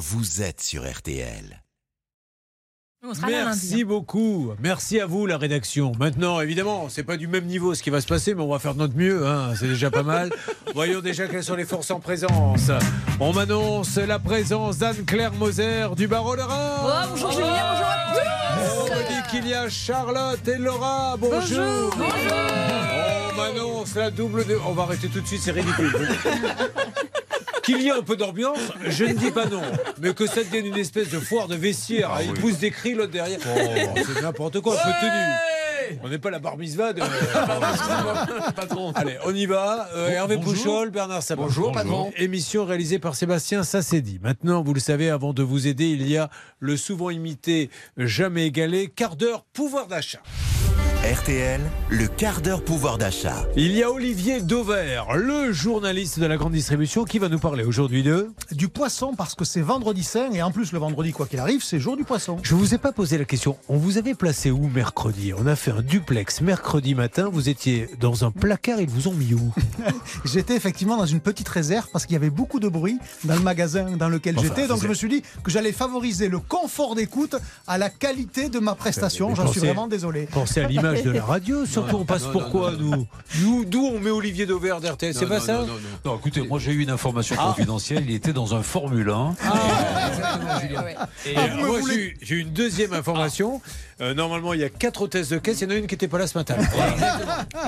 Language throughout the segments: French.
vous êtes sur RTL. Merci hein. beaucoup. Merci à vous, la rédaction. Maintenant, évidemment, c'est pas du même niveau ce qui va se passer, mais on va faire de notre mieux. hein. C'est déjà pas mal. Voyons déjà quelles sont les forces en présence. On m'annonce la présence d'Anne-Claire Moser du barreau de Reims. Oh, bonjour Julien, bonjour à tous. On me dit qu'il y a Charlotte et Laura. Bonjour. On m'annonce la double de. On va arrêter tout de suite, c'est ridicule. Qu'il y ait un peu d'ambiance, je ne dis pas non. Mais que ça devienne une espèce de foire de vestiaire. Il pousse des cris l'autre derrière. Oh, c'est n'importe quoi, un peu tenu. On n'est pas la bar mitzvah de. patron. Allez, on y va. Euh, Hervé Pouchol, Bernard Sabat. Bonjour, patron. Émission réalisée par Sébastien Sassedi. Maintenant, vous le savez, avant de vous aider, il y a le souvent imité, jamais égalé, quart d'heure pouvoir d'achat. RTL, le quart d'heure pouvoir d'achat. Il y a Olivier Dauvert, le journaliste de la grande distribution, qui va nous parler aujourd'hui de. du poisson parce que c'est vendredi saint et en plus le vendredi quoi qu'il arrive c'est jour du poisson. Je vous ai pas posé la question. On vous avait placé où mercredi? On a fait un duplex mercredi matin. Vous étiez dans un placard. Ils vous ont mis où? J'étais effectivement dans une petite réserve parce qu'il y avait beaucoup de bruit dans le magasin dans lequel Enfin, j'étais donc je me suis dit que j'allais favoriser le confort d'écoute à la qualité de ma prestation. Mais J'en suis vraiment désolé. Pensez à l'image de la radio. Surtout, on passe non, pour non, quoi, nous D'où on met Olivier Dauvert d'RTL C'est pas non, ça non, non, non. Non, écoutez, moi j'ai eu une information confidentielle. Il était dans un Formule 1. Et Ah, euh, vous me moi, voulez- j'ai eu- j'ai eu une deuxième information. Euh, normalement, il y a quatre hôtesses de caisse. Il y en a une qui n'était pas là ce matin.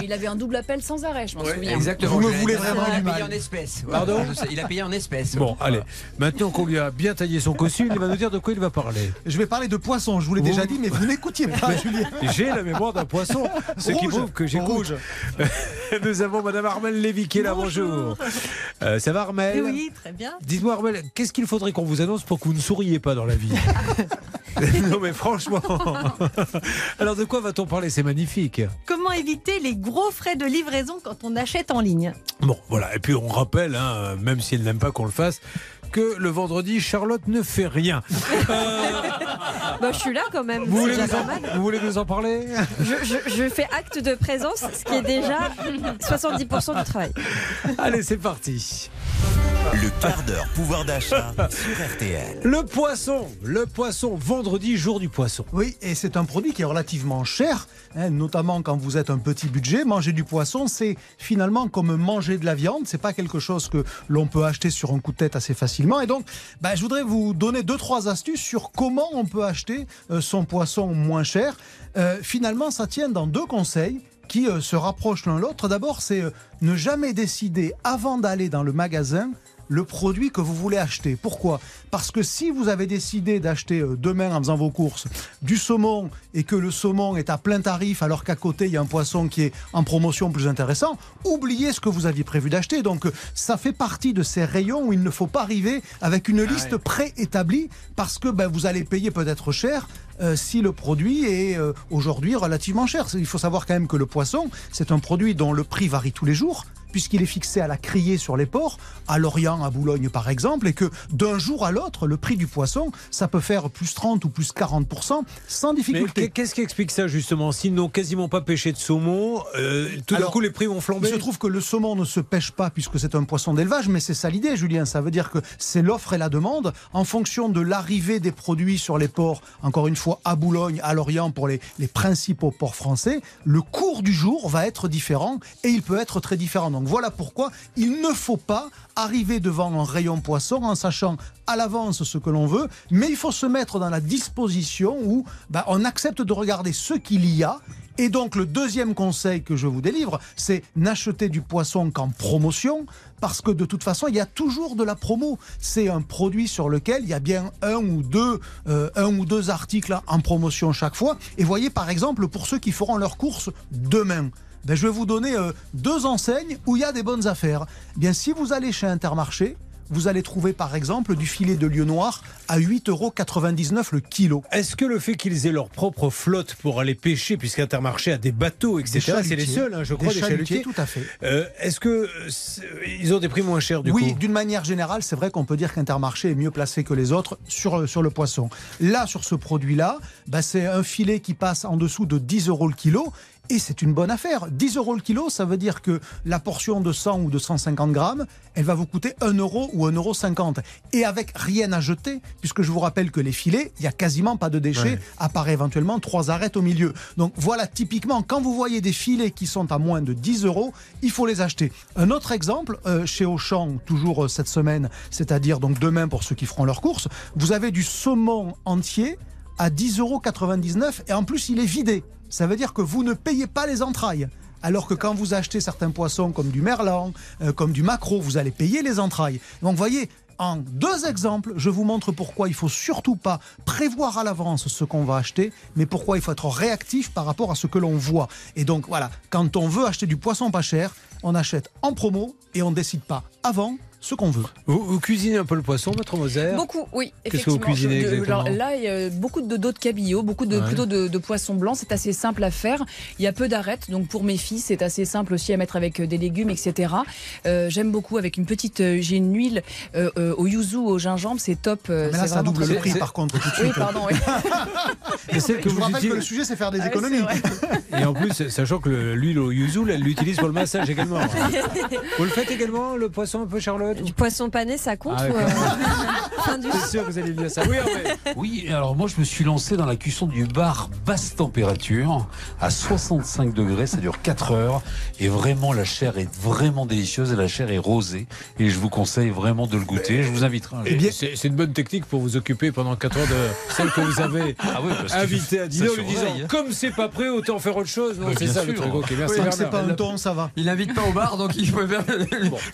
Il avait un double appel sans arrêt, je m'en souviens. Exactement. Vous me voulez il a vraiment payé en espèces. Pardon Il a payé en espèces. Bon, allez. Maintenant qu'on lui a bien taillé son costume, il va nous dire de quoi il va parler. Je vais parler de poisson, je vous l'ai Vous- déjà dit mais vous n'écoutiez pas Julien. J'ai la mémoire d'un poisson, ce qui prouve que j'écoute. Rouge. Nous avons Madame Armel Lévy qui est là. Bonjour. Euh, ça va Armel Oui, très bien. Dites-moi Armel, qu'est-ce qu'il faudrait qu'on vous annonce pour que vous ne souriez pas dans la vie Non mais franchement. Alors de quoi va-t-on parler? C'est magnifique. Comment éviter les gros frais de livraison quand on achète en ligne? Bon, voilà. Et puis on rappelle, hein, même si elle n'aime pas qu'on le fasse, que le vendredi, Charlotte ne fait rien. Bah, je suis là quand même. Vous voulez, nous en, mal. vous voulez nous en parler? Je, je- je fais acte de présence, ce qui est déjà 70% du travail. Allez, c'est parti. Le quart d'heure pouvoir d'achat sur RTL. Le poisson, le poisson, vendredi, jour du poisson. Oui, et c'est un produit qui est relativement cher, hein, notamment quand vous êtes un petit budget. Manger du poisson, c'est finalement comme manger de la viande. C'est pas quelque chose que l'on peut acheter sur un coup de tête assez facilement. Et donc, bah, je voudrais vous donner deux trois astuces sur comment on peut acheter euh, son poisson moins cher. Euh, finalement, ça tient dans deux conseils qui euh, se rapprochent l'un l'autre. D'abord, c'est ne jamais décider avant d'aller dans le magasin le produit que vous voulez acheter. Pourquoi? Parce que si vous avez décidé d'acheter euh, demain en faisant vos courses du saumon et que le saumon est à plein tarif alors qu'à côté il y a un poisson qui est en promotion plus intéressant, oubliez ce que vous aviez prévu d'acheter. Donc euh, ça fait partie de ces rayons où il ne faut pas arriver avec une liste préétablie parce que ben, vous allez payer peut-être cher euh, si le produit est euh, aujourd'hui relativement cher. Il faut savoir quand même que le poisson, c'est un produit dont le prix varie tous les jours puisqu'il est fixé à la criée sur les ports, à Lorient, à Boulogne par exemple, et que d'un jour à l'autre, le prix du poisson, ça peut faire plus 30 ou plus 40% sans difficulté. qu'est-ce qui explique ça justement S'ils n'ont quasiment pas pêché de saumon, euh, tout d'un coup les prix vont Il flamber se trouve que le saumon ne se pêche pas puisque c'est un poisson d'élevage, mais c'est ça l'idée, Julien. Ça veut dire que c'est l'offre et la demande en fonction de l'arrivée des produits sur les ports. Encore une fois, à Boulogne, à Lorient, pour les, les principaux ports français, le cours du jour va être différent et il peut être très différent. Donc voilà pourquoi il ne faut pas arriver devant un rayon poisson en sachant à l'avance ce que l'on veut, mais il faut se mettre dans la disposition où bah, on accepte de regarder ce qu'il y a et donc le deuxième conseil que je vous délivre, c'est n'acheter du poisson qu'en promotion, parce que de toute façon, il y a toujours de la promo. C'est un produit sur lequel il y a bien un ou deux, euh, un ou deux articles en promotion chaque fois. Et voyez par exemple, pour ceux qui feront leurs courses demain, ben, je vais vous donner euh, deux enseignes où il y a des bonnes affaires. Eh Bien, si vous allez chez Intermarché, vous allez trouver par exemple du filet de lieu noir à 8,99 euros le kilo. Est-ce que le fait qu'ils aient leur propre flotte pour aller pêcher, puisqu'Intermarché a des bateaux, etc., c'est les seuls, hein, je crois, Des des chalutiers, tout à fait. euh, est-ce que euh, ils ont des prix moins chers du oui, coup? d'une manière générale, c'est vrai qu'on peut dire qu'Intermarché est mieux placé que les autres sur, sur le poisson. Là, sur ce produit-là, bah, c'est un filet qui passe en dessous de 10 euros le kilo. Et c'est une bonne affaire. 10 euros le kilo, ça veut dire que la portion de 100 ou de 150 grammes, elle va vous coûter 1 euro ou 1,50 euro. Et avec rien à jeter, puisque je vous rappelle que les filets, il n'y a quasiment pas de déchets, à part éventuellement trois arêtes au milieu. Donc voilà, typiquement, quand vous voyez des filets qui sont à moins de 10 euros, il faut les acheter. Un autre exemple, euh, chez Auchan, toujours euh, cette semaine, c'est-à-dire donc demain pour ceux qui feront leurs courses, vous avez du saumon entier à 10,99 euros et en plus il est vidé. Ça veut dire que vous ne payez pas les entrailles. Alors que quand vous achetez certains poissons comme du merlan, euh, comme du maquereau, vous allez payer les entrailles. Donc voyez, en deux exemples, je vous montre pourquoi il faut surtout pas prévoir à l'avance ce qu'on va acheter, mais pourquoi il faut être réactif par rapport à ce que l'on voit. Et donc voilà, quand on veut acheter du poisson pas cher, on achète en promo et on ne décide pas avant ce qu'on veut. Vous, vous cuisinez un peu le poisson, maître Moser? Beaucoup, oui. Qu'est-ce que vous cuisinez Je- je- exactement alors Là, il y a beaucoup de dos de cabillaud, beaucoup de, Ouais. plutôt de, de poissons blancs. C'est assez simple à faire. Il y a peu d'arêtes, donc pour mes filles, c'est assez simple aussi à mettre avec euh, des légumes, etc. Euh, J'aime beaucoup avec une petite. euh, J'ai une huile euh, au yuzu, au gingembre, c'est top. euh, Mais là, ça double le prix par contre tout de Oui, suite. pardon. Oui. Celle que je vous vous rappelle que le sujet, c'est faire des Ah oui, économies. Et en plus, sachant que le- l'huile au yuzu, elle l'utilise pour le massage également. Vous le faites également, le poisson un peu Charlotte Du poisson pané, ça compte Ah, ou, ouais. euh, fin du- C'est sûr que vous allez dire ça. Oui. Oui, alors moi je me suis lancé dans la cuisson du bar basse température à 65 degrés, ça dure 4 heures et vraiment la chair est vraiment délicieuse et la chair est rosée et je vous conseille vraiment de le goûter. Je vous inviterai un jour. Eh bien, c'est c'est une bonne technique pour vous occuper pendant 4 heures de celle que vous avez Ah oui, invitée à dîner en lui disant hein. comme c'est pas prêt, autant faire autre chose. Non, c'est ça le sûr. truc. Ok, merci que c'est pas un ton, ça va. Il n'invite pas au bar, donc il faut faire,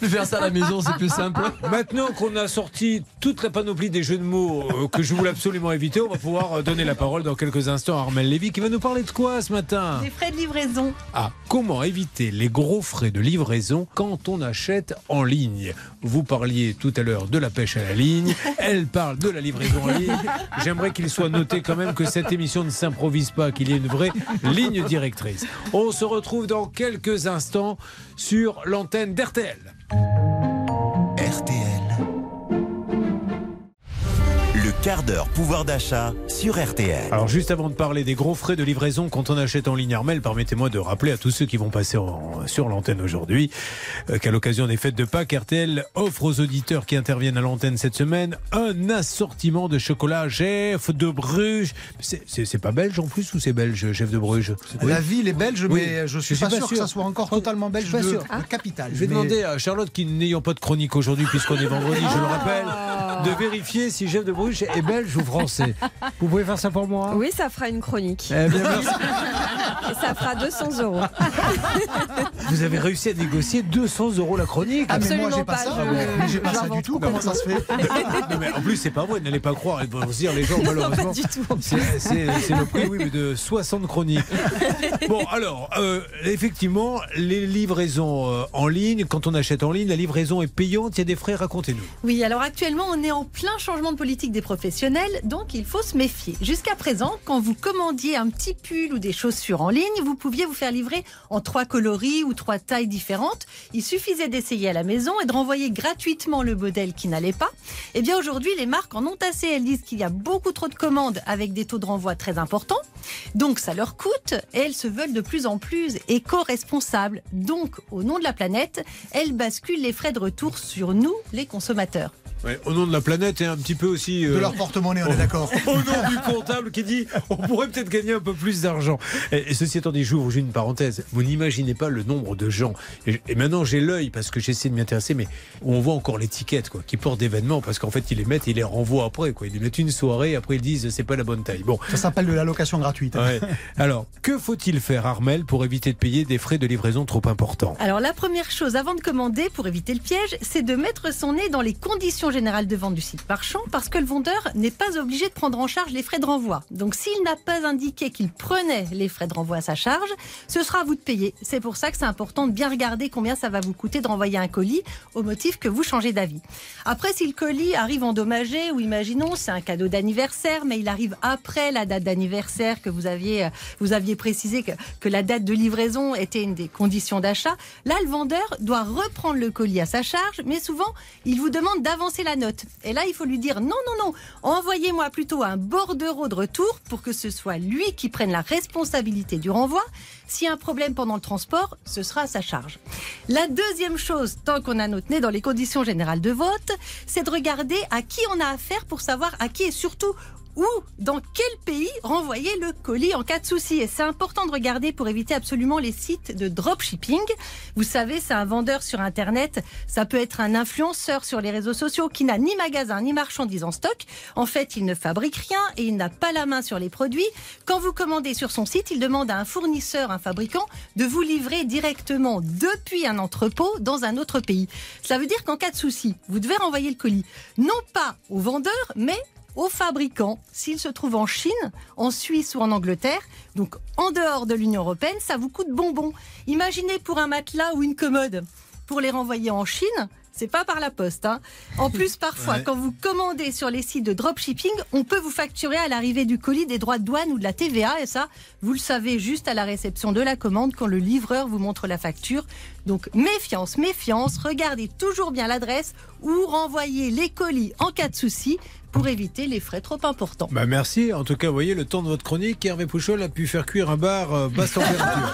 lui faire ça à la maison, c'est plus simple. Maintenant qu'on a sorti toute la panoplie des jeux de mots euh, que je voulais absolument éviter, on va pouvoir euh, donner la parole dans quelques instants à Armel Lévy qui va nous parler de quoi ce matin? Des frais de livraison. Ah, comment éviter les gros frais de livraison quand on achète en ligne Vous parliez tout à l'heure de la pêche à la ligne, elle parle de la livraison en ligne. J'aimerais qu'il soit noté quand même que cette émission ne s'improvise pas, qu'il y ait une vraie ligne directrice. On se retrouve dans quelques instants sur l'antenne d'RTL. RTL. Quart d'heure pouvoir d'achat sur RTL. Alors juste avant de parler des gros frais de livraison quand on achète en ligne Armel, permettez-moi de rappeler à tous ceux qui vont passer en- sur l'antenne aujourd'hui euh, qu'à l'occasion des fêtes de Pâques, RTL offre aux auditeurs qui interviennent à l'antenne cette semaine un assortiment de chocolat chef de Bruges. C'est- pas belge en plus ou c'est belge, chef de Bruges? Oui. La ville est belge, Oui. mais je Je suis, suis pas, pas sûr, sûr. que ça soit encore totalement belge Je suis pas de, sûr. de capitale. Je vais Mais- demander à Charlotte, qui n'ayant pas de chronique aujourd'hui, puisqu'on est vendredi, je le rappelle, de vérifier si chef de Bruges est belge ou français. Vous pouvez faire ça pour moi? Oui, ça fera une chronique. Eh bien, merci. Et ça fera 200 euros. Vous avez réussi à négocier 200 euros la chronique. Ah, mais moi, j'ai pas, pas, ça. je- Mais j'ai pas ça du tout. Comment ça se fait Non, mais en plus, c'est pas vrai, n'allez pas croire. Ils vont se dire, les gens, malheureusement. du tout. C'est c'est- c'est le prix, oui, mais de 60 chroniques. Bon, alors, euh, effectivement, les livraisons euh, en ligne, quand on achète en ligne, la livraison est payante, il y a des frais, racontez-nous. Oui, alors actuellement, on est en plein changement de politique des donc il faut se méfier. Jusqu'à présent, quand vous commandiez un petit pull ou des chaussures en ligne, vous pouviez vous faire livrer en trois coloris ou trois tailles différentes. Il suffisait d'essayer à la maison et de renvoyer gratuitement le modèle qui n'allait pas. Eh bien, aujourd'hui, les marques en ont assez. Elles disent qu'il y a beaucoup trop de commandes avec des taux de renvoi très importants. Donc, ça leur coûte et elles se veulent de plus en plus éco-responsables. Donc, au nom de la planète, elles basculent les frais de retour sur nous, les consommateurs. Ouais, au nom de la planète et un petit peu aussi. De euh, leur porte-monnaie, on est d'accord. au nom du comptable qui dit on pourrait peut-être gagner un peu plus d'argent. Et, et ceci étant dit, j'ouvre une parenthèse. Vous n'imaginez pas le nombre de gens. Et, et maintenant j'ai l'œil parce que j'essaie de m'y intéresser, mais où on voit encore l'étiquette quoi, qui porte d'événements parce qu'en fait ils les mettent, et ils les renvoient après quoi. Ils les mettent une soirée, après ils disent c'est pas la bonne taille. Bon. Ça s'appelle de l'allocation gratuite. Ouais. Alors, que faut-il faire, Armel, pour éviter de payer des frais de livraison trop importants? Alors la première chose avant de commander pour éviter le piège, c'est de mettre son nez dans les conditions générales de vente du site marchand parce que le vendeur n'est pas obligé de prendre en charge les frais de renvoi. Donc s'il n'a pas indiqué qu'il prenait les frais de renvoi à sa charge, ce sera à vous de payer. C'est pour ça que c'est important de bien regarder combien ça va vous coûter de renvoyer un colis au motif que vous changez d'avis. Après si le colis arrive endommagé ou imaginons c'est un cadeau d'anniversaire mais il arrive après la date d'anniversaire que vous aviez euh, vous aviez précisé que, que la date de livraison était une des conditions d'achat, là le vendeur doit reprendre le colis à sa charge mais souvent il vous demande d'avancer la note. Et là, il faut lui dire non, non, non, envoyez-moi plutôt un bordereau de retour pour que ce soit lui qui prenne la responsabilité du renvoi. S'il y a un problème pendant le transport, ce sera à sa charge. La deuxième chose, tant qu'on a notre nez dans les conditions générales de vote, c'est de regarder à qui on a affaire pour savoir à qui et surtout où, dans quel pays renvoyer le colis en cas de souci. Et c'est important de regarder pour éviter absolument les sites de dropshipping. Vous savez, c'est un vendeur sur Internet, ça peut être un influenceur sur les réseaux sociaux qui n'a ni magasin ni marchandise en stock. En fait, il ne fabrique rien et il n'a pas la main sur les produits. Quand vous commandez sur son site, il demande à un fournisseur, un fabricant, de vous livrer directement depuis un entrepôt dans un autre pays. Cela veut dire qu'en cas de souci, vous devez renvoyer le colis, non pas au vendeur, mais aux fabricants s'il se trouve en Chine, en Suisse ou en Angleterre. Donc en dehors de l'Union européenne, ça vous coûte bonbon. Imaginez pour un matelas ou une commode, pour les renvoyer en Chine, c'est pas par la poste. Hein. En plus, parfois, Ouais. quand vous commandez sur les sites de dropshipping, on peut vous facturer à l'arrivée du colis des droits de douane ou de la TVA. Et ça, vous le savez juste à la réception de la commande quand le livreur vous montre la facture. Donc méfiance, méfiance. Regardez toujours bien l'adresse ou renvoyez les colis en cas de souci pour éviter les frais trop importants. Bah merci. En tout cas, vous voyez, le temps de votre chronique, Hervé Pouchol a pu faire cuire un bar euh, basse température.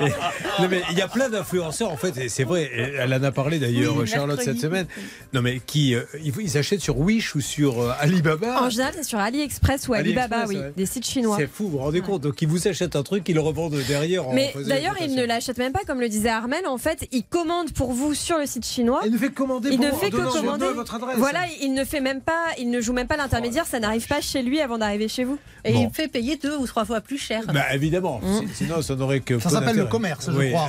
Et- non mais il y a plein d'influenceurs en fait, et c'est vrai. et Elle en a parlé d'ailleurs, Oui, Charlotte, mercredi. cette semaine. Non mais qui euh, ils, ils achètent sur Wish ou sur euh, Alibaba. En général, c'est sur AliExpress ou Alibaba, AliExpress, oui, ouais. des sites chinois. C'est fou, vous vous rendez compte Donc ils vous achètent un truc, ils le revendent derrière. Mais d'ailleurs, une il ne rotation. l'achète même pas, comme le disait Armel. En fait, il commande pour vous sur le site chinois. Il ne fait que commander Il pour ne vous, fait que commander. votre adresse. Voilà, il ne fait même pas, il ne joue même pas l'intermédiaire. Ça n'arrive pas chez lui avant d'arriver chez vous. Et Bon. il fait payer deux ou trois fois plus cher. Bah évidemment, Mmh. Si- sinon ça n'aurait que. Ça s'appelle le commerce, je Oui. crois.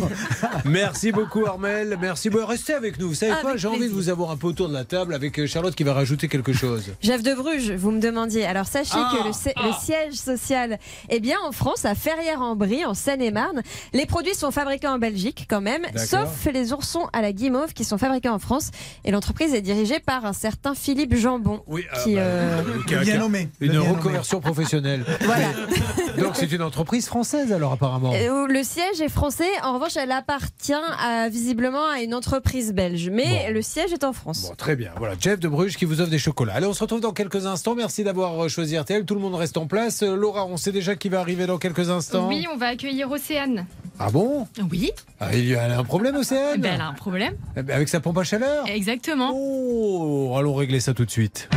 Merci beaucoup Armel, merci. Bon, restez avec nous. Vous savez Avec quoi J'ai envie de vous avoir un peu autour de la table avec euh, Charlotte qui va rajouter quelque chose. Jeff de Bruges, vous me demandiez. Alors sachez Ah, que le, si- le siège social est bien en France, à Ferrières-en-Brie, en Seine-et-Marne. Les produits sont fabriqués en Belgique quand même, sauf les oursons à la guimauve qui sont fabriqués en France. Et l'entreprise est dirigée par un certain Philippe Jambon. Oui, ah, Qui, bah, euh, qui a- Bien nommé. Une Bien nommé. reconversion professionnelle. Voilà. Donc c'est une entreprise française alors apparemment. Euh, Le siège est français. En revanche, elle appartient à, visiblement à une entreprise belge. Mais Bon. le siège est en France. Bon, très bien. Voilà, Jeff de Bruges qui vous offre des chocolats. Allez, on se retrouve dans quelques instants. Merci d'avoir euh, choisi RTL. Tout le monde reste en place. Laura, on sait déjà qui va arriver dans quelques instants. Oui, on va accueillir Océane. Ah bon? Oui, ah, Il y a un problème, Océane ben, elle a un problème. Eh ben, Avec sa pompe à chaleur? Exactement. Oh, allons régler ça tout de suite.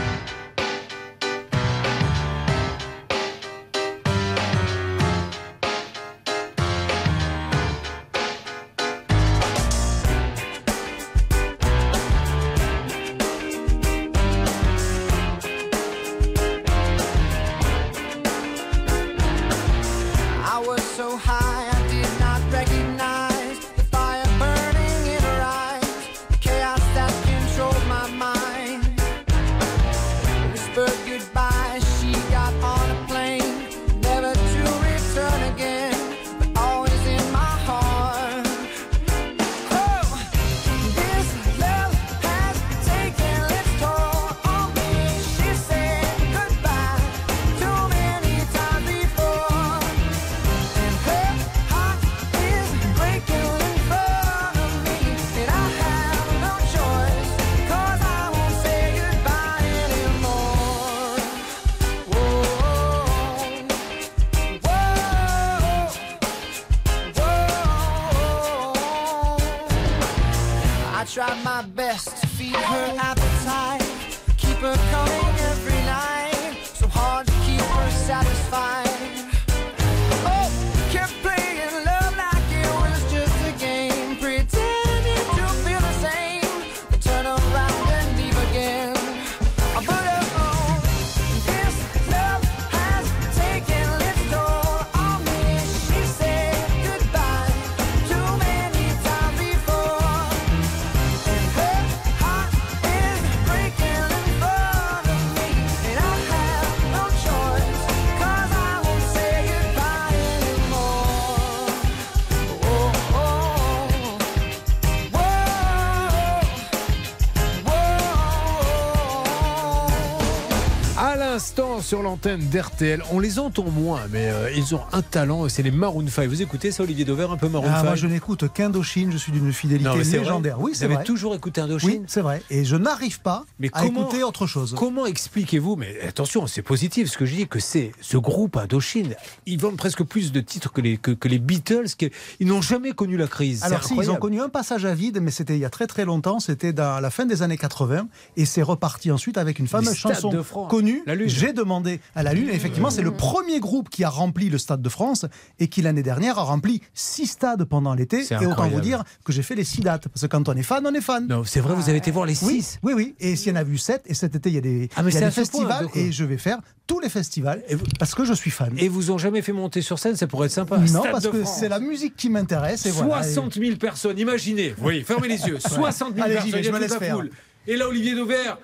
Sur l'antenne d'RTL. On les entend moins, mais euh, ils ont un talent. C'est les Maroon 5. Vous écoutez ça, Olivier Dauvert, un peu Maroon Ah, 5 moi, je n'écoute qu'Indochine, je suis d'une fidélité Non, légendaire. vrai. Oui, c'est toujours écouté Indochine Oui, c'est vrai. Et je n'arrive pas Mais à comment- écouter autre chose. Comment expliquez-vous, mais attention, c'est positif ce que je dis, que c'est ce groupe Indochine, ils vendent presque plus de titres que les, que, que les Beatles, que- ils n'ont jamais connu la crise. Alors si, ils ont connu un passage à vide, mais c'était il y a très très longtemps, c'était dans la fin des années 80, et c'est reparti ensuite avec une fameuse chanson de France. connue. J'ai demandé à la Lune, et effectivement c'est le premier groupe qui a rempli le Stade de France, et qui l'année dernière a rempli six stades pendant l'été, et autant vous dire que j'ai fait les six dates, parce que quand on est fan, on est fan. Non, c'est vrai, vous avez été voir les Oui, six. oui, oui, et s'il y en a vu sept, et cet été il y a des, Ah, mais il y a des point, festivals, et je vais faire tous les festivals, et- parce que je suis fan. Et vous ont jamais fait monter sur scène, ça pourrait être sympa. non, Stade parce que c'est la musique qui m'intéresse, et voilà. 60 000 personnes, imaginez. Oui, fermez les yeux. 60 000 Allez, personnes, je me laisse la faire. foule. Et là, Olivier Dauvert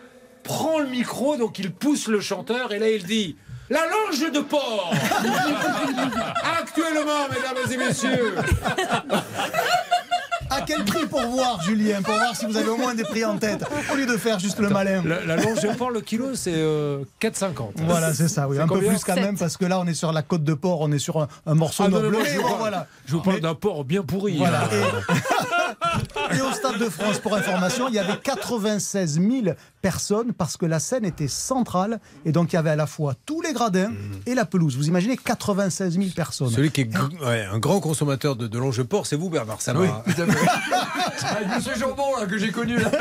prend le micro, donc il pousse le chanteur, et là, il dit La longe de porc Actuellement, mesdames et messieurs À quel prix pour voir, Julien Pour voir si vous avez au moins des prix en tête, au lieu de faire juste le malin. La, la longe de porc, le kilo, c'est euh, 4,50. Voilà, c'est ça, oui. Un peu plus quand même, parce que là, on est sur la côte de porc, on est sur un, un morceau Ah noble. je, vous bon, parle, voilà. je vous parle Mais- d'un porc bien pourri. Voilà. hein. Et, et au Stade de France, pour information, il y avait 96 000 personnes parce que la scène était centrale et donc il y avait à la fois tous les gradins et la pelouse. Vous imaginez 96 000 personnes. Celui qui est gr- ouais, un grand consommateur de, de longe de porc, c'est vous, Bernard Sabat. Oui, à fait. Avec Monsieur Jambon, là, que j'ai connu. Là.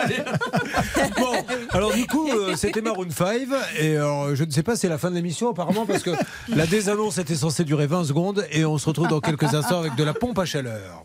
Bon, alors du coup, euh, c'était Maroon 5. Et alors, je ne sais pas, c'est la fin de l'émission apparemment, parce que la désannonce était censée durer 20 secondes. Et on se retrouve dans quelques instants avec de la pompe à chaleur.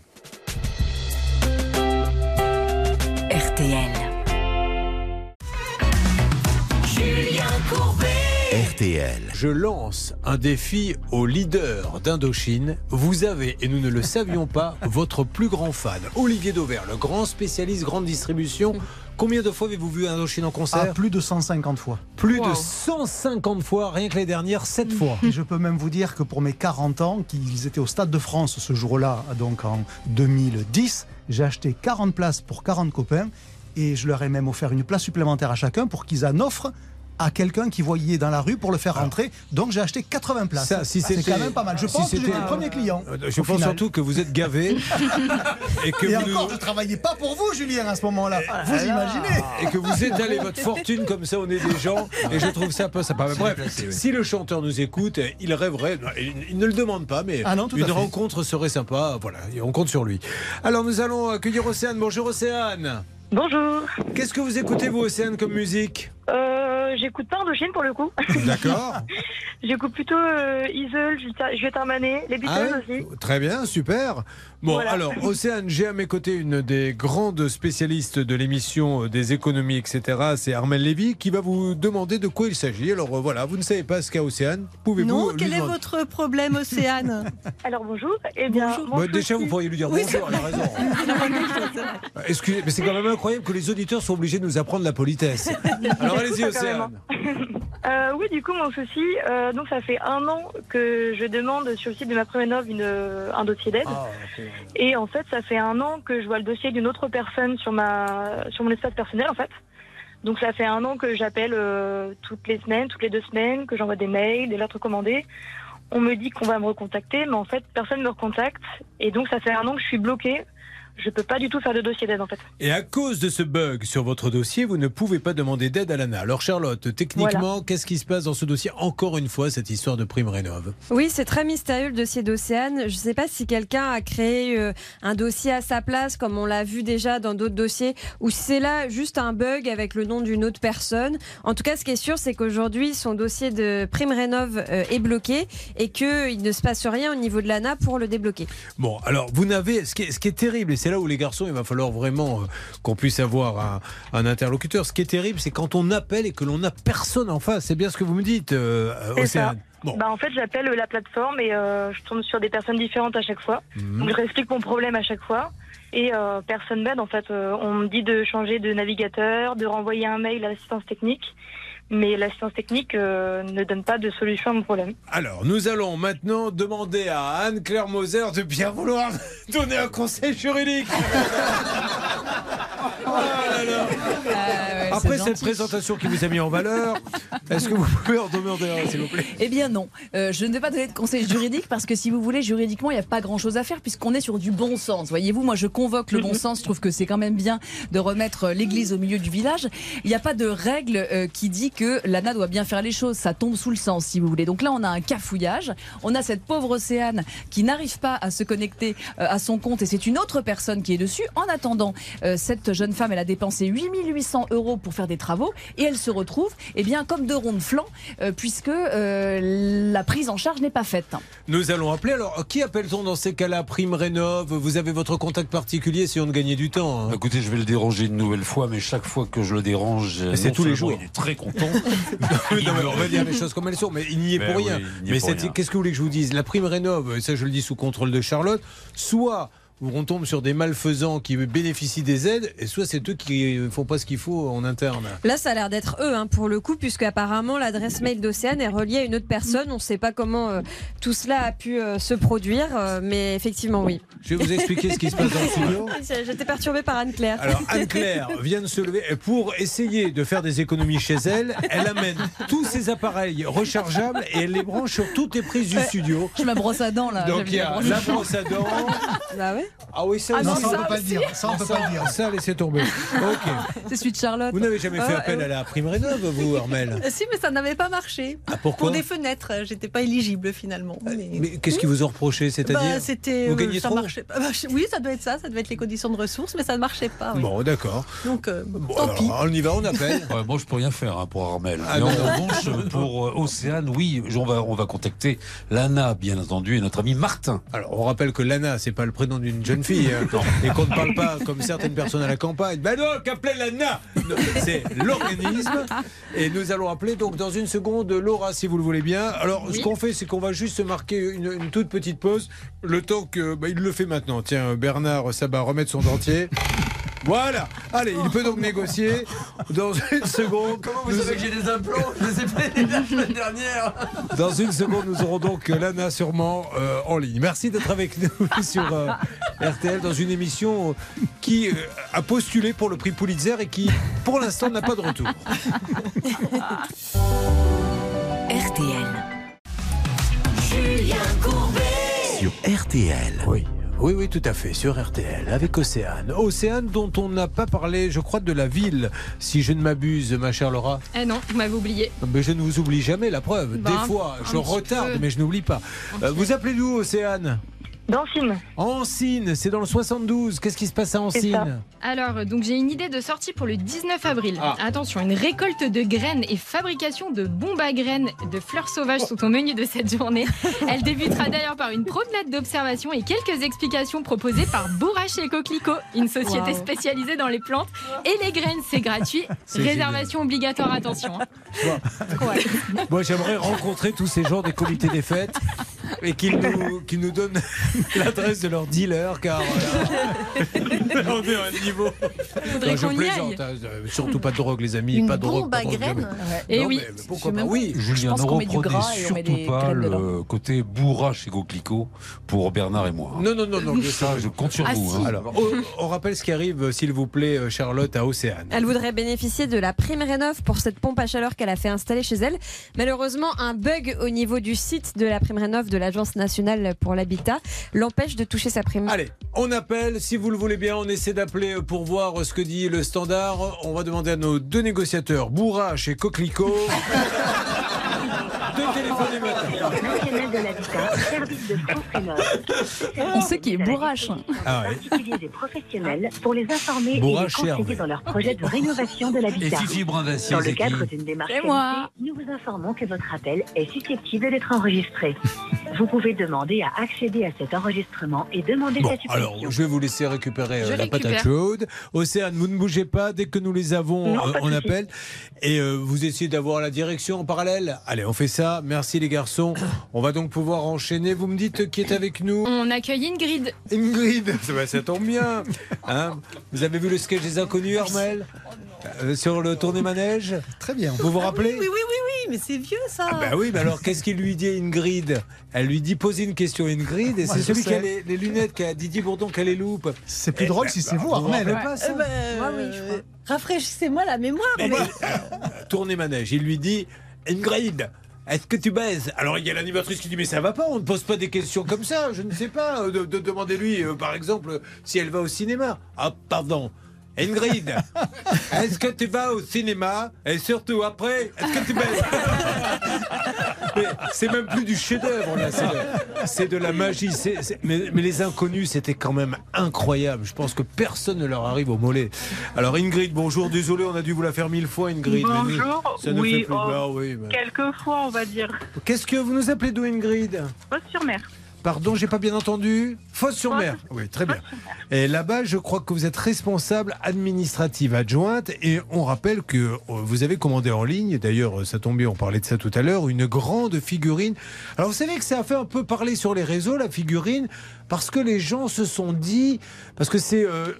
RTL. Je lance un défi au leader d'Indochine. Vous avez, et nous ne le savions pas, votre plus grand fan, Olivier Dauvert, le grand spécialiste grande distribution. Combien de fois avez-vous vu Indochine en Ah, concert plus de 150 fois. Plus de 150 fois, rien que les dernières 7 fois. Et je peux même vous dire que pour mes 40 ans, qu'ils étaient au Stade de France ce jour-là, donc en 2010, j'ai acheté 40 places pour 40 copains et je leur ai même offert une place supplémentaire à chacun pour qu'ils en offrent à quelqu'un qui voyait dans la rue pour le faire rentrer. Donc j'ai acheté 80 places. Ça, si c'est c'était- quand même pas mal. Je si pense que j'étais le premier client. Euh, Je pense final. surtout que vous êtes gavé et que Et vous je travaillais pas pour vous, Julien, à ce moment-là. Vous Ah imaginez et que vous étalez votre fortune comme ça au nez des gens. Et je trouve ça un peu sympa. Mais Bref, oui. si le chanteur nous écoute, il rêverait, il, ne le demande pas, mais Ah non, une rencontre serait sympa. Voilà, et on compte sur lui. Alors nous allons accueillir Océane. Bonjour Océane. Bonjour. Qu'est-ce que vous écoutez, vous, Océane, comme musique? Euh, j'écoute pas Indochine pour le coup. D'accord. J'écoute plutôt euh, Isle, Juliette Armanet, les Beatles Ah oui aussi. Très bien, super. Bon, Voilà. alors, Océane, j'ai à mes côtés une des grandes spécialistes de l'émission euh, des économies, etc. C'est Armel Lévy qui va vous demander de quoi il s'agit. Alors euh, voilà, vous ne savez pas ce qu'a Océane. Pouvez-vous Non, lui quel est votre problème, Océane? Alors bonjour. Eh bien, Bonjour. Bah, déjà, vous pourriez lui dire Oui, bonjour, elle a raison. Excusez, mais c'est quand même incroyable que les auditeurs soient obligés de nous apprendre la politesse. Alors allez-y. Océane. Euh, oui, du coup, mon souci, euh, donc ça fait un an que je demande sur le site de ma Préménov une, euh, un dossier d'aide. Ah, Et en fait, ça fait un an que je vois le dossier d'une autre personne sur, ma, sur mon espace personnel, en fait. Donc ça fait un an que j'appelle euh, toutes les semaines, toutes les deux semaines, que j'envoie des mails, des lettres commandées. On me dit qu'on va me recontacter, mais en fait, personne ne me recontacte. Et donc ça fait un an que je suis bloquée. Je peux pas du tout faire de dossier d'aide, en fait. Et à cause de ce bug sur votre dossier, vous ne pouvez pas demander d'aide à l'ANA. Alors Charlotte, techniquement, qu'est-ce qui se passe dans ce dossier Encore une fois, cette histoire de prime rénov? Oui, c'est très mystérieux le dossier d'Océane. Je ne sais pas si quelqu'un a créé euh, un dossier à sa place, comme on l'a vu déjà dans d'autres dossiers, ou si c'est là juste un bug avec le nom d'une autre personne. En tout cas, ce qui est sûr, c'est qu'aujourd'hui, son dossier de prime rénov euh, est bloqué et qu'il ne se passe rien au niveau de l'ANA pour le débloquer. Bon, alors vous n'avez, ce qui est, ce qui est terrible, et c'est là où les garçons, il va falloir vraiment euh, qu'on puisse avoir un, un interlocuteur. Ce qui est terrible, c'est quand on appelle et que l'on n'a personne en face. C'est bien ce que vous me dites, euh, Océane. ça. Bah, en fait, j'appelle la plateforme et euh, je tombe sur des personnes différentes à chaque fois. Mhm. Donc, je réexplique mon problème à chaque fois. Et euh, personne m'aide. En fait, Euh, on me dit de changer de navigateur, de renvoyer un mail à l'assistance technique. Mais l'assistance technique euh, ne donne pas de solution à mon problème. Alors, nous allons maintenant demander à Anne-Claire Moser de bien vouloir donner un conseil juridique. Oh là là. Après cette gentil. présentation qui vous a mis en valeur, est-ce que vous pouvez en demander un, s'il vous plaît? Eh bien non, Euh, je ne vais pas donner de conseils juridiques parce que si vous voulez, juridiquement, il n'y a pas grand-chose à faire puisqu'on est sur du bon sens. Voyez-vous, moi je convoque le bon sens, je trouve que c'est quand même bien de remettre l'église au milieu du village. Il n'y a pas de règle euh, qui dit que l'ANA doit bien faire les choses, ça tombe sous le sens si vous voulez. Donc là, on a un cafouillage, on a cette pauvre Océane qui n'arrive pas à se connecter euh, à son compte et c'est une autre personne qui est dessus. En attendant, euh, cette jeune femme, elle a dépensé 8800 euros pour faire des travaux et elle se retrouve eh bien, comme deux ronds de flanc euh, puisque euh, la prise en charge n'est pas faite. Nous allons appeler. Alors, qui appelle-t-on dans ces cas-là? Prime Rénov Vous avez votre contact particulier si on de gagner du temps. hein. Écoutez, je vais le déranger une nouvelle fois, mais chaque fois que je le dérange, c'est tous les jours. Il est très content. Oui, non, mais on va dire les choses comme elles sont, mais il n'y est Mais pour rien. oui, est mais qu'est-ce que vous voulez que je vous dise? La prime rénov, ça je le dis sous contrôle de Charlotte, soit on tombe sur des malfaisants qui bénéficient des aides, et soit c'est eux qui ne font pas ce qu'il faut en interne. Là, ça a l'air d'être eux, hein, pour le coup, puisque apparemment l'adresse mail d'Océane est reliée à une autre personne. On ne sait pas comment euh, tout cela a pu euh, se produire, euh, mais effectivement, oui. Je vais vous expliquer ce qui se passe dans le studio. J'étais perturbée par Anne-Claire. Alors Anne-Claire vient de se lever et pour essayer de faire des économies chez elle, elle amène tous ses appareils rechargeables et elle les branche sur toutes les prises du studio. Je ma brosse à dents là. Donc il y a la brosse à dents. Bah ouais. Ah oui, ça, Ah non, ça, ça, on peut pas le dire. Ça, on peut pas le dire. Ça, laissez tomber. Ok. C'est celui de Charlotte. Vous n'avez jamais fait Ah, appel euh, à la prime rénov, vous, Armel Euh, Si, mais ça n'avait pas marché. Ah, pourquoi? Pour des fenêtres, euh, j'étais pas éligible finalement. Mais, Mais qu'est-ce qui vous ont reproché C'est-à-dire Bah, c'était, Vous euh, gagnez ça trop marchait pas. Bah, oui, ça doit être ça, ça doit être les conditions de ressources, mais ça ne marchait pas. oui. Bon, d'accord. Donc, euh, Bon, tant alors, pis. on y va, on appelle. Ouais, moi, je peux rien faire hein, pour Armel. Ah, Mais en revanche, pour euh, Océane, oui, on va, on va contacter Lana, bien entendu, et notre ami Martin. Alors, on rappelle que Lana, c'est pas le prénom d'une jeune fille, hein, et qu'on ne parle pas comme certaines personnes à la campagne. Ben non, qu'appeler Lana Non, C'est l'organisme. Et nous allons appeler donc dans une seconde Laura, si vous le voulez bien. Alors, ce qu'on fait, c'est qu'on va juste se marquer une, une toute petite pause, le temps que bah, il le fait maintenant. Tiens, Bernard Sabat remettre son dentier. Voilà. Allez, il peut donc négocier dans une seconde. Comment vous Nous- savez que j'ai des implants Je les ai pris la semaine dernière. Dans une seconde, nous aurons donc Lana sûrement euh, en ligne. Merci d'être avec nous sur euh, RTL dans une émission euh, qui euh, a postulé pour le prix Pulitzer et qui, pour l'instant, n'a pas de retour. RTL. Julien Courbet. Sur RTL. Oui. Oui, oui, tout à fait, sur RTL, avec Océane. Océane dont on n'a pas parlé, je crois, de la ville, si je ne m'abuse, ma chère Laura. Eh non, vous m'avez oublié. Mais je ne vous oublie jamais, la preuve. Bah, Des fois, un je retarde, peu. mais je n'oublie pas. Euh, vous appelez d'où, Océane? Dancine. Ancine, c'est dans le 72. Qu'est-ce qui se passe à Ancine Alors, euh, donc j'ai une idée de sortie pour le 19 avril. Ah. Attention, une récolte de graines et fabrication de bombes à graines de fleurs sauvages sont au menu de cette journée. Elle débutera d'ailleurs par une promenade d'observation et quelques explications proposées par Bourrache et Coquelicot, une société Wow. spécialisée dans les plantes et les graines. C'est gratuit. Réservation obligatoire, attention. hein. Ouais. Moi, j'aimerais rencontrer tous ces gens des comités des fêtes et qu'ils nous, qu'ils nous donnent l'adresse de leur dealer, car euh, on est à un niveau. Non, je qu'on y plaisante. hein. Euh, Surtout pas de drogue, les amis. Une pas de drogue. bombe pas à drogue, graines. Et Non, oui. mais pourquoi pas Oui. Julien, ne qu'on met du reprenez gras et on met surtout pas dedans. le côté bourrache et coquelicot pour Bernard et moi. Non, non, non, non. je sais. Ça, je compte sur Ah, vous. si. hein. Alors, on, on rappelle ce qui arrive, s'il vous plaît, euh, Charlotte, à Océane. Elle voudrait bénéficier de la prime Rénov pour cette pompe à chaleur qu'elle a fait installer chez elle. Malheureusement, un bug au niveau du site de la prime Rénov de l'Agence nationale pour l'habitat l'empêche de toucher sa prime. Allez, on appelle, si vous le voulez bien, on essaie d'appeler pour voir ce que dit le standard. On va demander à nos deux négociateurs, Bourrache et Coquelicot, de téléphoner maintenant. De l'habitat, service de. On sait qui est bourrache. Ah ouais. Particuliers et professionnels pour les informer Bourrache et les et conseiller dans leur projet de rénovation de Et l'habitat. Fifi Brun Dans le cadre d'une démarche C'est moi. qualité, nous vous informons que votre appel est susceptible d'être enregistré. Vous pouvez demander à accéder à cet enregistrement et demander Bon, sa suppression. alors, je vais vous laisser récupérer euh, la patate chaude. Océane, vous ne bougez pas. Dès que nous les avons, Non, euh, on appelle. Et euh, vous essayez d'avoir la direction en parallèle. Allez, on fait ça. Merci les garçons. On va donc pouvoir enchaîner. Vous me dites qui est avec nous On accueille Ingrid. Ingrid, ça, tombe bien. Hein vous avez vu le sketch des inconnus, Armel? Euh, Sur le tournée manège? Très bien. Vous vous rappelez? Oui, oui, oui, oui. mais c'est vieux ça. Bah oui, mais alors qu'est-ce qu'il lui dit Ingrid? Elle lui dit poser une question à Ingrid et c'est celui qui a les, les lunettes, qui a Didier Bourdon qui a les loupes. C'est plus Eh drôle ben, si c'est bah, vous, vous Armel. rappelez pas ça? Eh euh, Rafraîchissez-moi la mémoire. Mais moi. les- Tournez manège. Il lui dit Ingrid, est-ce que tu baises Alors il y a l'animatrice qui dit mais ça va pas, on ne pose pas des questions comme ça. Je ne sais pas. euh, De, de- Demandez-lui euh, par exemple si elle va au cinéma. Ah pardon. Ingrid, est-ce que tu vas au cinéma Et surtout après, est-ce que tu Mais C'est même plus du chef-d'œuvre là, c'est de, c'est de la magie. Mais, mais les inconnus, c'était quand même incroyable. Je pense que personne ne leur arrive au mollet. Alors Ingrid, bonjour. Désolé, on a dû vous la faire mille fois, Ingrid. mais Bonjour. ça nous oui, fait plus oh, peur, oui. mais- quelquefois, on va dire. Qu'est-ce que vous nous appelez d'où, Ingrid? Poste sur mer. Pardon, j'ai pas bien entendu. Fosse-sur-Mer. Oui, très bien. Et là-bas, je crois que vous êtes responsable administrative adjointe. Et on rappelle que euh, vous avez commandé en ligne, d'ailleurs, euh, ça tombe bien, on parlait de ça tout à l'heure, une grande figurine. Alors, vous savez que ça a fait un peu parler sur les réseaux, la figurine, parce que les gens se sont dit. Parce que c'est. euh,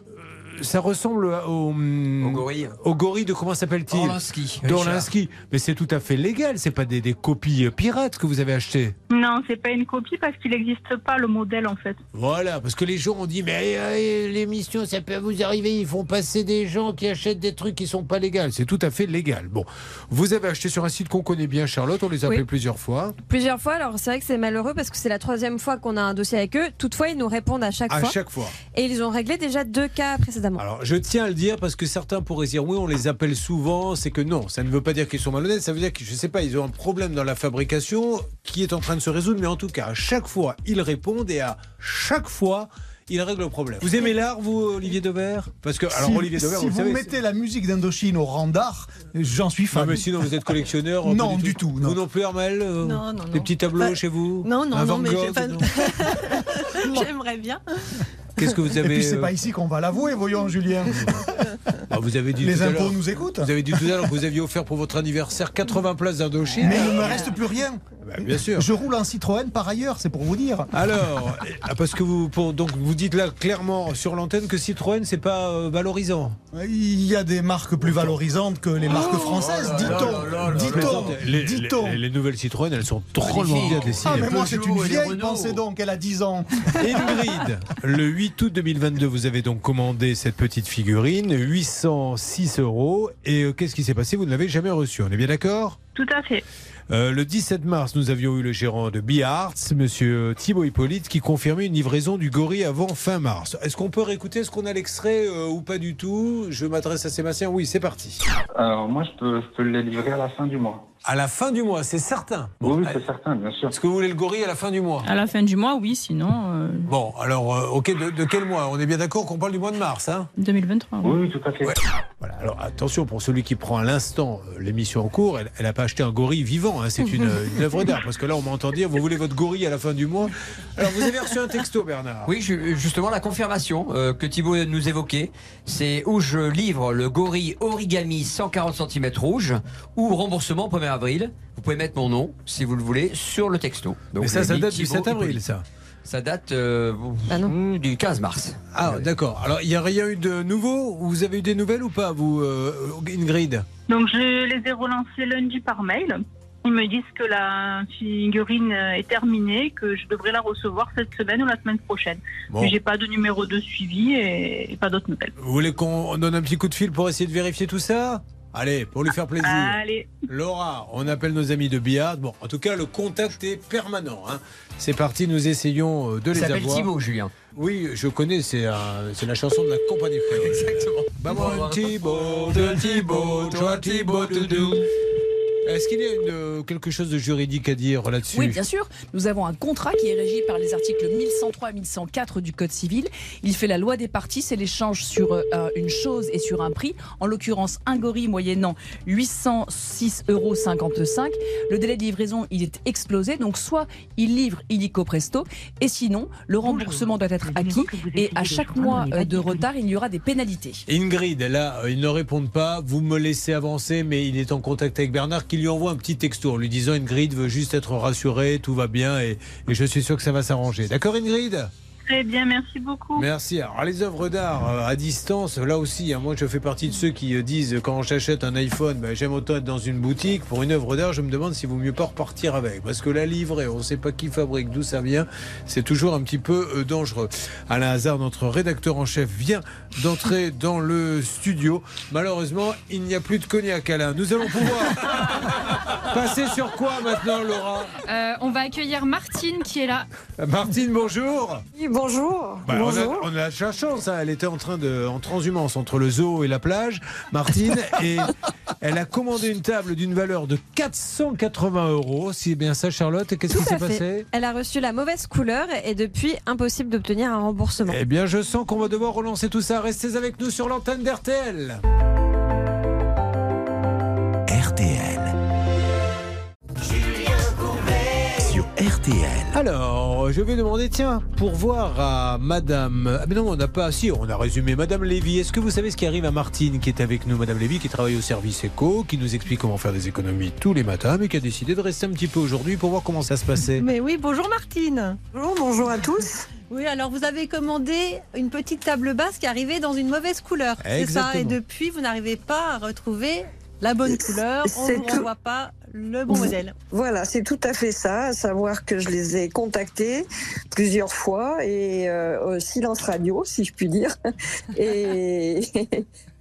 ça ressemble au, au gorille. Au gorille de comment s'appelle-t-il Orlinski. D'Orlinski. Mais c'est tout à fait légal. C'est pas des, des copies euh, pirates que vous avez achetées. Non, c'est pas une copie parce qu'il n'existe pas le modèle en fait. Voilà, parce que les gens ont dit mais euh, l'émission ça peut vous arriver, ils font passer des gens qui achètent des trucs qui sont pas légaux. C'est tout à fait légal. Bon, vous avez acheté sur un site qu'on connaît bien, Charlotte, on les a Oui. appelés plusieurs fois. Plusieurs fois, alors c'est vrai que c'est malheureux parce que c'est la troisième fois qu'on a un dossier avec eux. Toutefois, ils nous répondent à chaque À fois. chaque fois. Et ils ont réglé déjà deux cas précédemment. Alors, je tiens à le dire parce que certains pourraient dire oui, on les appelle souvent. C'est que non, ça ne veut pas dire qu'ils sont malhonnêtes. Ça veut dire que je sais pas, ils ont un problème dans la fabrication qui est en train de se résoudre. Mais en tout cas, à chaque fois, ils répondent et à chaque fois, ils règlent le problème. Vous aimez l'art, vous, Olivier Dauvert Parce que alors si, Olivier si vous, vous, savez, mettez la musique d'Indochine au rang d'art, j'en suis fan. Non, mais sinon, vous êtes collectionneur Non, du tout, non. Vous non plus, Armel euh, Non, non, Des petits tableaux Enfin, chez vous? Non, non, Un non, Van mais J'aimerais bien. Qu'est-ce que vous Et avez puis c'est euh, pas ici qu'on va l'avouer, voyons Julien. ah, Vous avez dit Les impôts nous écoutent. Vous avez dit tout à l'heure que vous aviez offert pour votre anniversaire 80 places d'Indochine. Mais il ne me reste plus rien. Bah, bien sûr. Je roule en Citroën par ailleurs, c'est pour vous dire. Alors, ah, parce que vous, pour, donc, vous dites là clairement sur l'antenne que Citroën, c'est pas euh, valorisant. Il y a des marques plus valorisantes que les marques françaises, dit-on. Dit-on. Les, Dit-on. les- les nouvelles Citroën, elles sont bien dessinées. Ah, mais moi, c'est une vieille pensée donc, elle a 10 ans. Ingrid, le 8 août 2022, vous avez donc commandé cette petite figurine, 806 euros. Et euh, qu'est-ce qui s'est passé? Vous ne l'avez jamais reçue, on est bien d'accord? Tout à fait. Euh, le 17 mars, nous avions eu le gérant de Biarts, monsieur Thibaut Hippolyte, qui confirmait une livraison du gorille avant fin mars. Est-ce qu'on peut réécouter Est-ce qu'on a l'extrait euh, ou pas du tout? Je m'adresse à Sébastien. Oui, c'est parti. Alors moi, je peux, je peux livrer à la fin du mois. À la fin du mois, c'est certain. Oui, oui, c'est certain, bien sûr. Est-ce que vous voulez le gorille à la fin du mois? À la fin du mois, oui, sinon euh, Bon, alors, euh, ok, de, de quel mois? On est bien d'accord qu'on parle du mois de mars, hein? 2023. oui. Tout à fait. Voilà, alors attention, pour celui qui prend à l'instant euh, l'émission en cours, elle n'a pas acheté un gorille vivant, hein, c'est une, une œuvre d'art. Parce que là, on m'entend dire, vous voulez votre gorille à la fin du mois? Alors, vous avez reçu un texto, Bernard Oui, ju- justement, la confirmation euh, que Thibault nous évoquait, c'est où je livre le gorille origami 140 cm rouge ou remboursement 1er avril. Vous pouvez mettre mon nom, si vous le voulez, sur le texto. Donc, Mais ça, ça date du Thibault 7 avril, ça Ça date euh, du 15 mars. Ah, d'accord. Alors, il n'y a rien eu de nouveau Vous avez eu des nouvelles ou pas, vous, euh, Ingrid? Donc je les ai relancés lundi par mail. Ils me disent que la figurine est terminée, que je devrais la recevoir cette semaine ou la semaine prochaine. Bon. Mais j'ai pas de numéro de suivi et, et pas d'autres nouvelles. Vous voulez qu'on donne un petit coup de fil pour essayer de vérifier tout ça? Allez, pour lui faire plaisir. Allez. Laura, on appelle nos amis de Billard. Bon, en tout cas, le contact est permanent. hein. C'est parti, nous essayons euh, de Il les s'appelle avoir. Thibault, Julien. Oui, je connais, c'est un- c'est la chanson de la compagnie. Exactement. Maman Thibault, de Thibault, toi Thibault, doudou. Est-ce qu'il y a une, euh, quelque chose de juridique à dire là-dessus Oui, bien sûr. Nous avons un contrat qui est régi par les articles 1103 et 1104 du Code civil. Il fait la loi des parties, c'est l'échange sur euh, une chose et sur un prix. En l'occurrence, un gorille moyennant 806,55 euros. Le délai de livraison, il est explosé. Donc, soit il livre illico presto, et sinon, le remboursement doit être acquis. Et à chaque mois euh, de retard, il y aura des pénalités. Ingrid, là, euh, ils ne répondent pas. Vous me laissez avancer, mais il est en contact avec Bernard qui lui envoie un petit texto en lui disant Ingrid veut juste être rassurée, tout va bien et je suis sûr que ça va s'arranger. D'accord, Ingrid? Très bien, merci beaucoup. Merci. Alors, les œuvres d'art euh, à distance, là aussi, hein, moi je fais partie de ceux qui euh, disent quand j'achète un iPhone, ben, j'aime autant être dans une boutique. Pour une œuvre d'art, je me demande s'il vaut mieux pas repartir avec. Parce que la livrée, on ne sait pas qui fabrique, d'où ça vient, c'est toujours un petit peu euh, dangereux. Alain Hazard, notre rédacteur en chef, vient d'entrer dans le studio. Malheureusement, il n'y a plus de cognac, Alain. Nous allons pouvoir passer sur quoi maintenant, Laura? Euh, on va accueillir Martine qui est là. Martine, bonjour. Oui, bonjour. Bah, on, a, bonjour. on a la chance, hein. elle était en train de en transhumance entre le zoo et la plage, Martine, et elle a commandé une table d'une valeur de 480 euros. C'est bien ça, Charlotte. Et qu'est-ce qui s'est passé? Elle a reçu la mauvaise couleur et depuis impossible d'obtenir un remboursement. Eh bien, je sens qu'on va devoir relancer tout ça. Restez avec nous sur l'antenne d'RTL. RTL. Alors, je vais demander, tiens, pour voir à Madame. Ah, mais non, on n'a pas. Si, on a résumé. Madame Lévy, est-ce que vous savez ce qui arrive à Martine, qui est avec nous Madame Lévy, qui travaille au service éco, qui nous explique comment faire des économies tous les matins, mais qui a décidé de rester un petit peu aujourd'hui pour voir comment ça se passait? Mais oui, bonjour Martine. Bonjour, bonjour à tous. Oui, alors vous avez commandé une petite table basse qui arrivait dans une mauvaise couleur. C'est ça, Exactement. et depuis, vous n'arrivez pas à retrouver la bonne couleur. On ne voit pas le bon modèle. Voilà, c'est tout à fait ça, à savoir que je les ai contactés plusieurs fois et euh, au silence radio, si je puis dire. Et,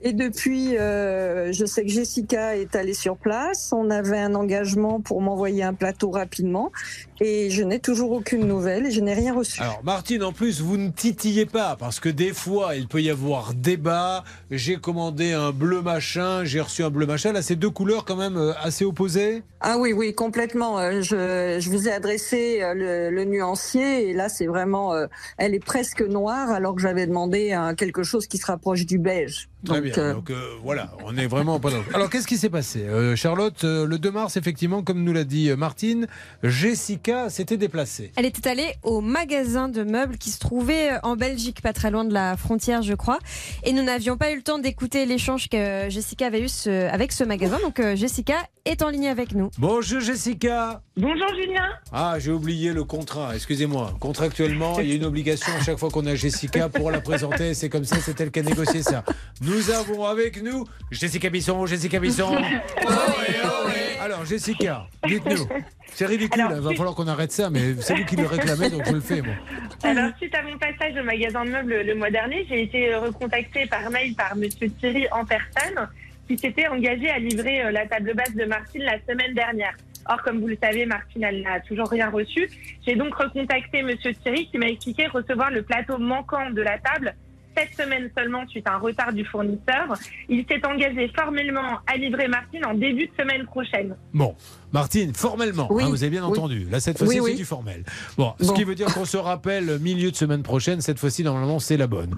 et depuis, euh, je sais que Jessica est allée sur place. On avait un engagement pour m'envoyer un plateau rapidement et je n'ai toujours aucune nouvelle et je n'ai rien reçu. Alors Martine, en plus, vous ne titillez pas, parce que des fois, il peut y avoir débat. J'ai commandé un bleu machin, j'ai reçu un bleu machin. Là, c'est deux couleurs quand même euh, assez opposées. gente Ah oui, oui, complètement. Euh, Je, je vous ai adressé euh, le, le nuancier et là, c'est vraiment, euh, elle est presque noire alors que j'avais demandé quelque chose qui se rapproche du beige. Très Donc, bien. euh, Donc euh, voilà, on est vraiment pas dans. Alors qu'est-ce qui s'est passé Euh, Charlotte, euh, le 2 mars, effectivement, comme nous l'a dit Martine, Jessica s'était déplacée. Elle était allée au magasin de meubles qui se trouvait en Belgique, pas très loin de la frontière, je crois. Et nous n'avions pas eu le temps d'écouter l'échange que Jessica avait eu ce- avec ce magasin. Donc euh, Jessica est en ligne avec nous. Bonjour Jessica. Bonjour Julien. Ah, j'ai oublié le contrat, excusez-moi. Contractuellement, il y a une obligation à chaque fois qu'on a Jessica pour la présenter. C'est comme ça, c'est elle qui a négocié ça. Nous avons avec nous Jessica Bisson, Jessica Bisson. Alors, Jessica, dites-nous. C'est ridicule, il va si- falloir qu'on arrête ça, mais c'est vous qui le réclamez, donc je le fais, moi. Alors, suite à mon passage au magasin de meubles le mois dernier, j'ai été recontactée par mail par Monsieur Thierry en personne, qui s'était engagé à livrer euh, la table basse de Martine la semaine dernière. Or, comme vous le savez, Martine, elle n'a toujours rien reçu. J'ai donc recontacté Monsieur Thierry, qui m'a expliqué recevoir le plateau manquant de la table cette semaine seulement suite à un retard du fournisseur. Il s'est engagé formellement à livrer Martine en début de semaine prochaine. Bon, Martine, formellement, Oui, hein, vous avez bien oui. entendu. Là, cette fois-ci, Oui, c'est oui. du formel. Bon, ce qui veut dire qu'on se rappelle milieu de semaine prochaine. Cette fois-ci, normalement, c'est la bonne.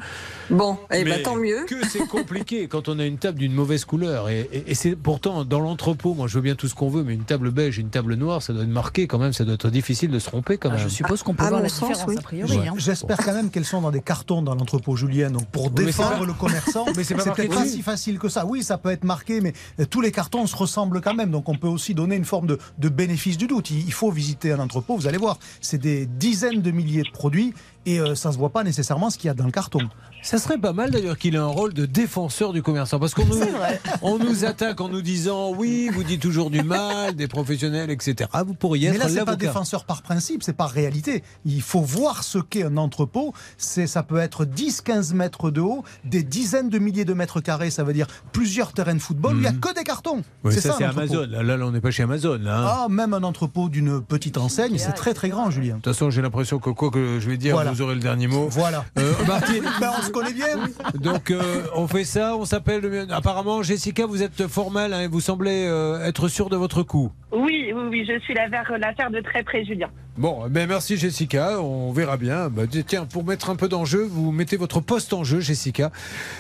Bon, eh ben, tant mieux. Que c'est compliqué quand on a une table d'une mauvaise couleur. Et, et- et c'est pourtant dans l'entrepôt, moi je veux bien tout ce qu'on veut, mais une table beige, une table noire, ça doit être marqué quand même, ça doit être difficile de se tromper quand même. je suppose qu'on peut À voir la sens, différence, oui. a priori. Ouais. hein. J'espère quand même qu'elles sont dans des cartons dans l'entrepôt, Julien. Donc pour Oui, défendre pas- le commerçant, Mais c'est peut-être pas si facile que ça. Oui, ça peut être marqué, mais tous les cartons se ressemblent quand même. Donc on peut aussi donner une forme de, de bénéfice du doute. Il faut visiter un entrepôt, vous allez voir. C'est des dizaines de milliers de produits et euh, ça se voit pas nécessairement ce qu'il y a dans le carton. Ça serait pas mal d'ailleurs qu'il ait un rôle de défenseur du commerçant. Parce qu'on nous, C'est on nous attaque en nous disant oui, vous dites toujours du mal, des professionnels, etc. Ah, vous pourriez Mais être là, c'est pas défenseur par principe, c'est par réalité. Il faut voir ce qu'est un entrepôt. C'est, ça peut être 10-15 mètres de haut, des dizaines de milliers de mètres carrés, ça veut dire plusieurs terrains de football. Il n'y a que des cartons. Mhm. Oui, ça, un c'est. Amazon. Là, là, on n'est pas chez Amazon. Là, hein. Ah, même un entrepôt d'une petite enseigne, c'est très très grand, Julien. De toute façon, j'ai l'impression que quoi que je vais dire, Voilà. vous aurez le dernier mot. Voilà. Euh, Martine, Ben, on se bien. Donc euh, on fait ça, on s'appelle. Apparemment, Jessica, vous êtes formelle hein, et vous semblez euh, être sûre de votre coup. Oui, oui, oui, je suis l'affaire l'affaire de très près, Julien. Bon, ben merci Jessica, on verra bien. Bah, tiens, pour mettre un peu d'enjeu, vous mettez votre poste en jeu, Jessica.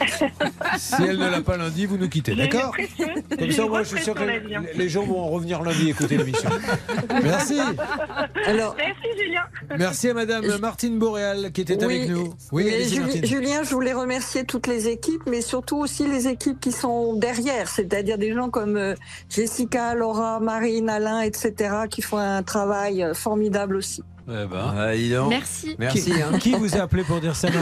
si elle ne l'a pas lundi, vous nous quittez, d'accord Comme ça, moi, je suis sûr que Julien. les gens vont en revenir lundi écouter l'émission. Merci. Alors, Merci Julien. Merci à Madame Martine Boréal qui était Oui, avec nous. Oui, Martine. Julien, je voulais remercier toutes les équipes, mais surtout aussi les équipes qui sont derrière, c'est-à-dire des gens comme euh, Jessica, Laura, Marine, Alain, etc., qui font un travail euh, aussi. Eh ben. Ah, dis donc. Merci. Merci. Qui, hein. qui vous a appelé pour dire ça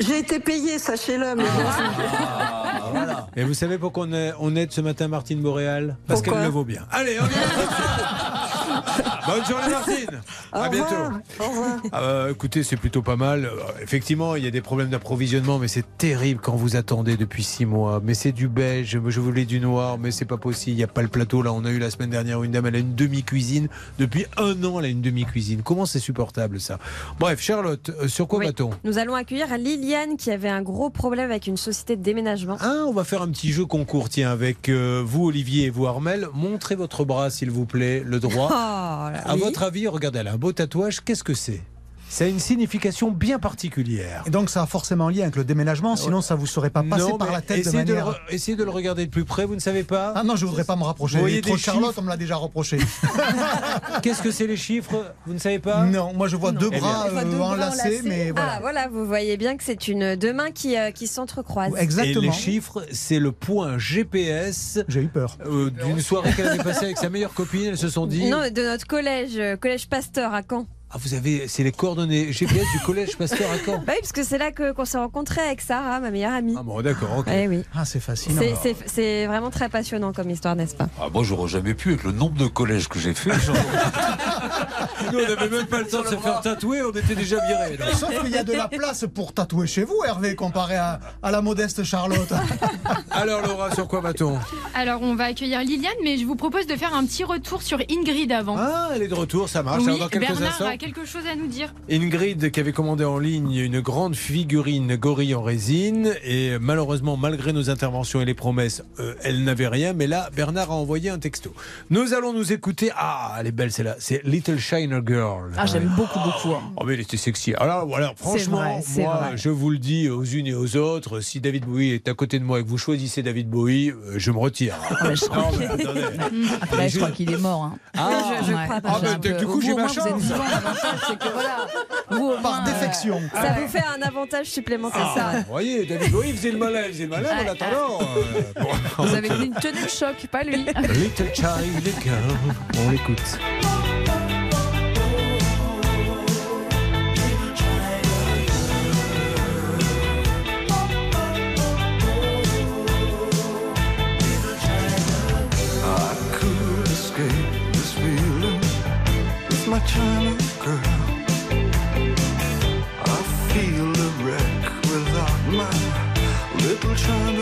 j'ai été payée, sachez-le. mais bon. Et vous savez pourquoi on, est- on aide ce matin Martine Boréal? Parce qu'elle le vaut bien. Allez, on y va. Bonne journée Martine. Au à bientôt. Au revoir. Ah bah, écoutez, c'est plutôt pas mal. Euh, Effectivement, il y a des problèmes d'approvisionnement, mais c'est terrible quand vous attendez depuis six mois. Mais c'est du beige, je voulais du noir, mais c'est pas possible. Il n'y a pas le plateau. Là, on a eu la semaine dernière une dame, elle a une demi-cuisine. Depuis un an, elle a une demi-cuisine. Comment c'est supportable ça? Bref, Charlotte, euh, sur quoi Oui. va-t-on? Nous allons accueillir Liliane qui avait un gros problème avec une société de déménagement. Ah, on va faire un petit jeu concours, tiens, avec euh, vous, Olivier, et vous, Armel. Montrez votre bras, s'il vous plaît, le droit. Là, à oui. votre avis, regardez, elle a un beau tatouage. Qu'est-ce que c'est? Ça a une signification bien particulière. Et donc ça a forcément un lien avec le déménagement, sinon ça vous serait pas passé Non, par la tête de essayez de, le, manière. re- essayez de le regarder de plus près, vous ne savez pas Ah non, je voudrais pas me rapprocher. Vous voyez Trop des Charlotte, chiffres on me l'a déjà reproché. Qu'est-ce que c'est les chiffres? Vous ne savez pas? Non, moi je vois deux Eh bras euh, deux bras enlacés, mais Ah voilà. voilà, vous voyez bien que c'est une deux mains qui, euh, qui s'entrecroisent. Et les chiffres, c'est le point GPS. J'ai eu peur. euh, D'une soirée qu'elle avait passée avec sa meilleure copine, elles se sont dit. Non, de notre collège, collège Pasteur à Caen. Ah, vous avez, c'est les coordonnées GPS du collège Pasteur à Caen. Bah oui, parce que c'est là que- qu'on s'est rencontrés avec Sarah, ma meilleure amie. Ah bon, d'accord, ok. Eh oui. Ah, c'est fascinant. C'est- C'est c'est vraiment très passionnant comme histoire, n'est-ce pas? Ah, moi, j'aurais jamais pu avec le nombre de collèges que j'ai fait. Nous, on n'avait même pas le temps de se faire tatouer, on était déjà virés. là. Sauf qu'il y a de la place pour tatouer chez vous, Hervé, comparé à, à la modeste Charlotte. Alors, Laura, sur quoi va-t-on? Alors, on va accueillir Liliane, mais je vous propose de faire un petit retour sur Ingrid avant. Ah, elle est de retour, ça marche. Alors, dans quelques Bernard instants. a quelque chose à nous dire. Ingrid qui avait commandé en ligne une grande figurine gorille en résine et malheureusement malgré nos interventions et les promesses euh, elle n'avait rien mais là Bernard a envoyé un texto. Nous allons nous écouter ah elle est belle celle-là c'est Little Shiner Girl. Ah, j'aime beaucoup, beaucoup. hein. Oh mais elle était sexy. Alors voilà, franchement, vrai, c'est moi, vrai. je vous le dis aux unes et aux autres, si David Bowie est à côté de moi et que vous choisissez David Bowie, euh, je me retire. Ah, mais je crois Non, qu'il- mais attendez. Après, je crois qu'il est mort. hein. Ah, je, je crois pas. Ah, un peu- du coup, j'ai ma chance. L'avantage, c'est que voilà. Vous, Par moins, défection. Ça vous fait un avantage supplémentaire. Ah, vous voyez, David Bowie faisait le malin, il faisait le malin en attendant. euh, bon. Vous avez une tenue de choc, pas lui. Little Child Girl. On l'écoute. I could escape this feeling with my China girl. I feel a wreck without my little China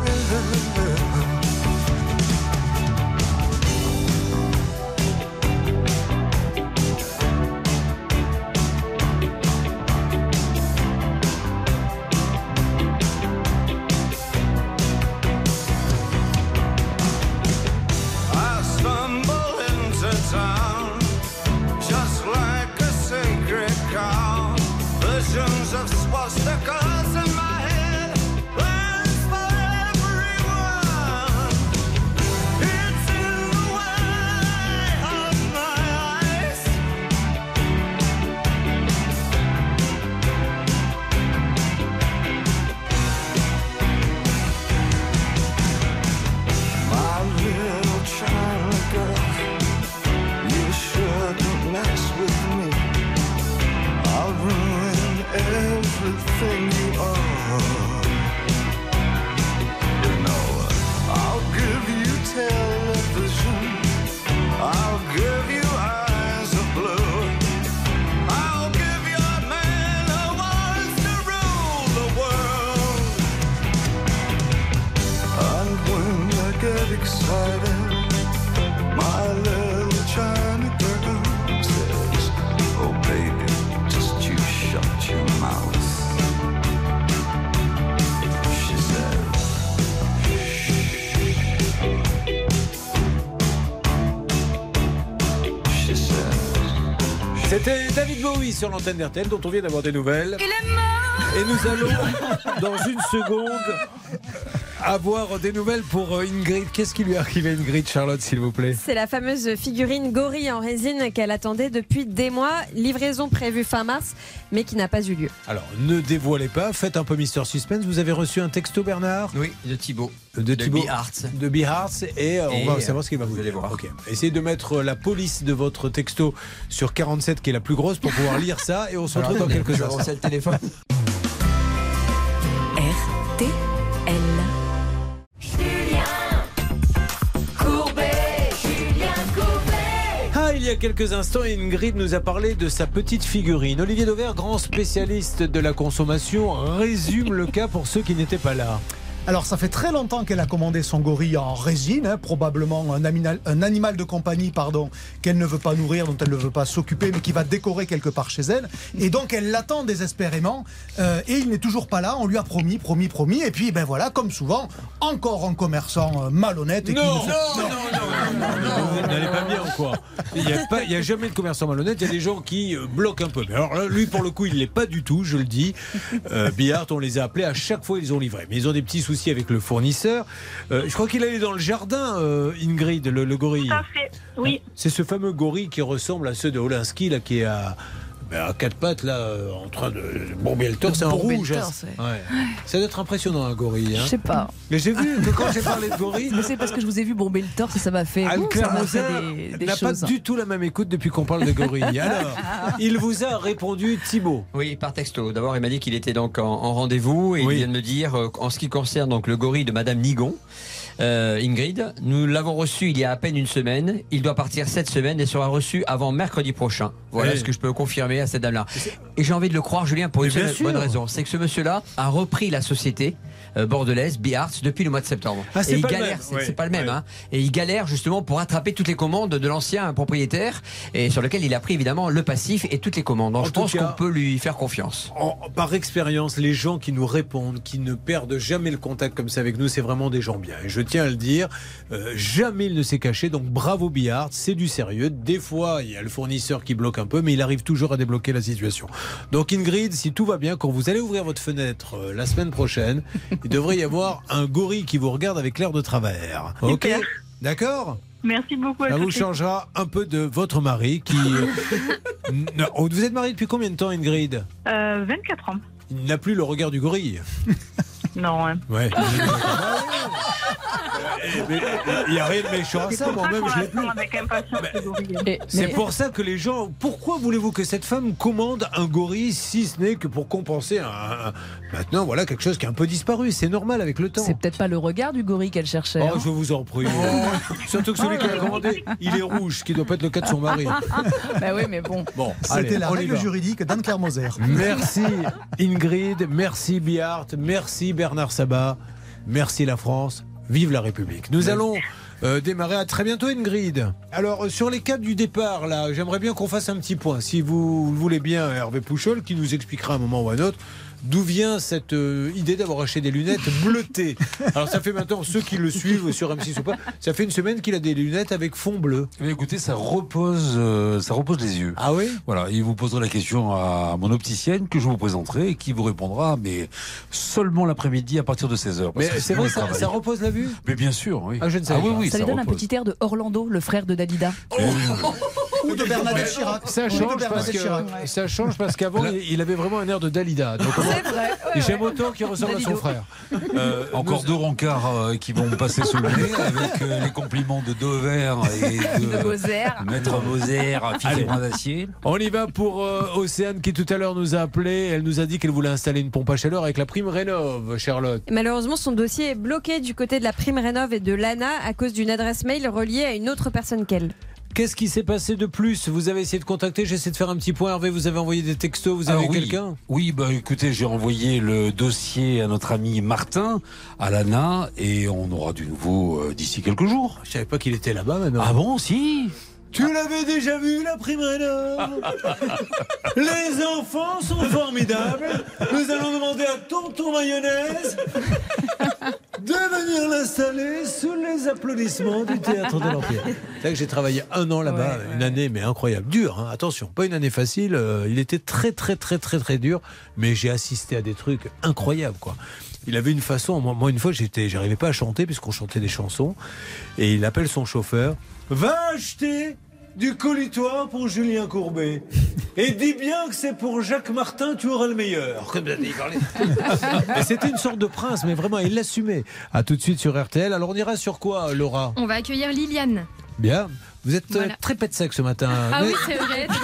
wearing sur l'antenne d'RTL dont on vient d'avoir des nouvelles. Et nous allons, dans une seconde, avoir des nouvelles pour euh, Ingrid. Qu'est-ce qui lui est arrivé Ingrid, Charlotte, s'il vous plaît? C'est la fameuse figurine gorille en résine qu'elle attendait depuis des mois. Livraison prévue fin mars, mais qui n'a pas eu lieu. Alors, ne dévoilez pas, faites un peu Mister Suspense. Vous avez reçu un texto, Bernard Oui, de Thibaut. De Thibaut. Behearts. De Behearts. Et, euh, Et, on va euh, savoir ce qu'il va vous vous allez dire. voir. Ok. Essayez de mettre euh, la police de votre texto sur 47, qui est la plus grosse, pour pouvoir lire ça. Et on se retrouve dans quelques instants. avancer le téléphone. il y a quelques instants, Ingrid nous a parlé de sa petite figurine. Olivier Dauvert, grand spécialiste de la consommation, résume le cas pour ceux qui n'étaient pas là. Alors, ça fait très longtemps qu'elle a commandé son gorille en résine, hein, probablement un animal, un animal de compagnie, pardon, qu'elle ne veut pas nourrir, dont elle ne veut pas s'occuper, mais qui va décorer quelque part chez elle. Et donc, elle l'attend désespérément. euh, et il n'est toujours pas là. On lui a promis, promis, promis. Et puis, ben voilà, comme souvent, encore un commerçant euh, malhonnête. Et qui Non, ne fait- Vous n'allez pas bien ou quoi Il n'y a, pas- il y a jamais de commerçant malhonnête, il y a des gens qui euh, bloquent un peu. Mais alors là, lui, pour le coup, il ne l'est pas du tout, je le dis. Euh, Billard, on les a appelés, à chaque fois, ils ont livré. Mais ils ont des petits soucis avec le fournisseur. Euh, je crois qu'il allait dans le jardin, euh, Ingrid, le, le gorille. Tout à fait, oui. C'est ce fameux gorille qui ressemble à ceux de Olinsky, là, qui est à, à quatre pattes, là, euh, en train de bourber le torse. C'est en bourber le rouge. hein. torse, ouais. Ouais. Ça doit être impressionnant, un gorille. hein. Je sais pas. Mais j'ai vu que quand j'ai parlé de gorille. Mais c'est parce que je vous ai vu bomber le torse et ça m'a fait. Anne-Claire ça m'a fait Moser des, des n'a choses. pas du tout la même écoute depuis qu'on parle de gorille. Alors, il vous a répondu Thibaut. Oui, par texto. D'abord, il m'a dit qu'il était donc en, en rendez-vous et il vient de me dire, euh, en ce qui concerne donc le gorille de Madame Nigon, euh, Ingrid, nous l'avons reçu il y a à peine une semaine. Il doit partir cette semaine et sera reçu avant mercredi prochain. Voilà Oui. ce que je peux confirmer à cette dame-là. Et j'ai envie de le croire, Julien, pour une bonne raison. C'est que ce monsieur-là a repris la société bordelaise, Bearts, depuis le mois de septembre. Ah, et il pas le galère, même. c'est Ouais, pas le même. ouais. Hein. Et il galère justement pour attraper toutes les commandes de l'ancien propriétaire et sur lequel il a pris évidemment le passif et toutes les commandes. Donc En je pense qu'on peut lui faire confiance. En- par expérience, les gens qui nous répondent, qui ne perdent jamais le contact comme ça avec nous, c'est vraiment des gens bien. Et je tiens à le dire, euh, jamais il ne s'est caché. Donc bravo Billard, c'est du sérieux. Des fois, il y a le fournisseur qui bloque un peu, mais il arrive toujours à débloquer la situation. Donc Ingrid, si tout va bien, quand vous allez ouvrir votre fenêtre euh, la semaine prochaine, il devrait y avoir un gorille qui vous regarde avec l'air de travers. Ok. D'accord Merci beaucoup à ça vous changera un peu de votre mari qui. euh, Non, vous êtes marié depuis combien de temps, Ingrid Euh, 24 ans. Il n'a plus le regard du gorille. Non, hein. Ouais. Eh, mais, Il n'y a rien de méchant à ça, moi-même je l'ai plus. le gorille. C'est pour ça que les gens. Pourquoi voulez-vous que cette femme commande un gorille si ce n'est que pour compenser un. Maintenant, voilà quelque chose qui a un peu disparu. C'est normal avec le temps. C'est peut-être pas le regard du gorille qu'elle cherchait. Oh, hein. je vous en prie. Surtout que celui qui a commandé, il est rouge, ce qui doit pas être le cas de son mari. bah oui, mais bon. Bon, C'était la règle juridique d'Anne-Claire Moser. Merci Ingrid, merci Biart, merci Bernard Sabat, merci la France, vive la République. Nous allons euh, démarrer à très bientôt Ingrid. Alors euh, sur les cas du départ là, j'aimerais bien qu'on fasse un petit point. Si vous le voulez bien Hervé Pouchol qui nous expliquera un moment ou un autre D'où vient cette euh, idée d'avoir acheté des lunettes bleutées? Alors ça fait maintenant, ceux qui le suivent sur M6 ou pas, ça fait une semaine qu'il a des lunettes avec fond bleu. Mais écoutez, ça repose, euh, ça repose les yeux. Ah oui? Voilà, il vous posera la question à mon opticienne que je vous présenterai et qui vous répondra, mais seulement l'après-midi à partir de 16h. Mais c'est vrai, ça, ça repose la vue? Mais bien sûr, oui. Ah, je ne savais oui, pas. oui, ça lui donne un petit air de Orlando, le frère de Dalida. Ou de Bernadette Chirac. Ça change parce que ça change parce qu'avant il il avait vraiment un air de Dalida. C'est vrai. ouais, J'aime ouais. autant qu'il ressemble à son frère. Euh, Encore nous- deux rencarts euh, qui vont passer sous le nez avec euh, les compliments de Dover et de, De Moser. Maître Moser, figurant d'acier. On y va pour euh, Océane qui tout à l'heure nous a appelé. Elle nous a dit qu'elle voulait installer une pompe à chaleur avec la prime Rénov, Charlotte. Malheureusement, son dossier est bloqué du côté de la prime rénov et de l'ANA à cause d'une adresse mail reliée à une autre personne qu'elle. Qu'est-ce qui s'est passé de plus? Vous avez essayé de contacter, j'essaie de faire un petit point. Hervé, vous avez envoyé des textos, vous avez oui. quelqu'un? Oui, bah écoutez, j'ai envoyé le dossier à notre ami Martin, à l'ANA, et on aura du nouveau euh, d'ici quelques jours. Je savais pas qu'il était là-bas maintenant. Ah bon, si? Tu l'avais déjà vu, la prime Rénov Les enfants sont formidables. Nous allons demander à tonton mayonnaise de venir l'installer sous les applaudissements du théâtre de l'Empire. C'est que j'ai travaillé un an là-bas, une année mais incroyable, dur. hein, attention, pas une année facile. euh, il était très très très très très dur, mais j'ai assisté à des trucs incroyables quoi. Il avait une façon. Moi, moi, une fois, j'étais, j'arrivais pas à chanter puisqu'on chantait des chansons, et il appelle son chauffeur. Va acheter du colitoire pour Julien Courbet. Et dis bien que c'est pour Jacques Martin, tu auras le meilleur. Comme c'était une sorte de prince, mais vraiment, il l'assumait. À tout de suite sur RTL. Alors, on ira sur quoi, Laura? On va accueillir Liliane. Bien. Vous êtes euh, Voilà. très pète sec ce matin. Ah Mais- oui, c'est vrai.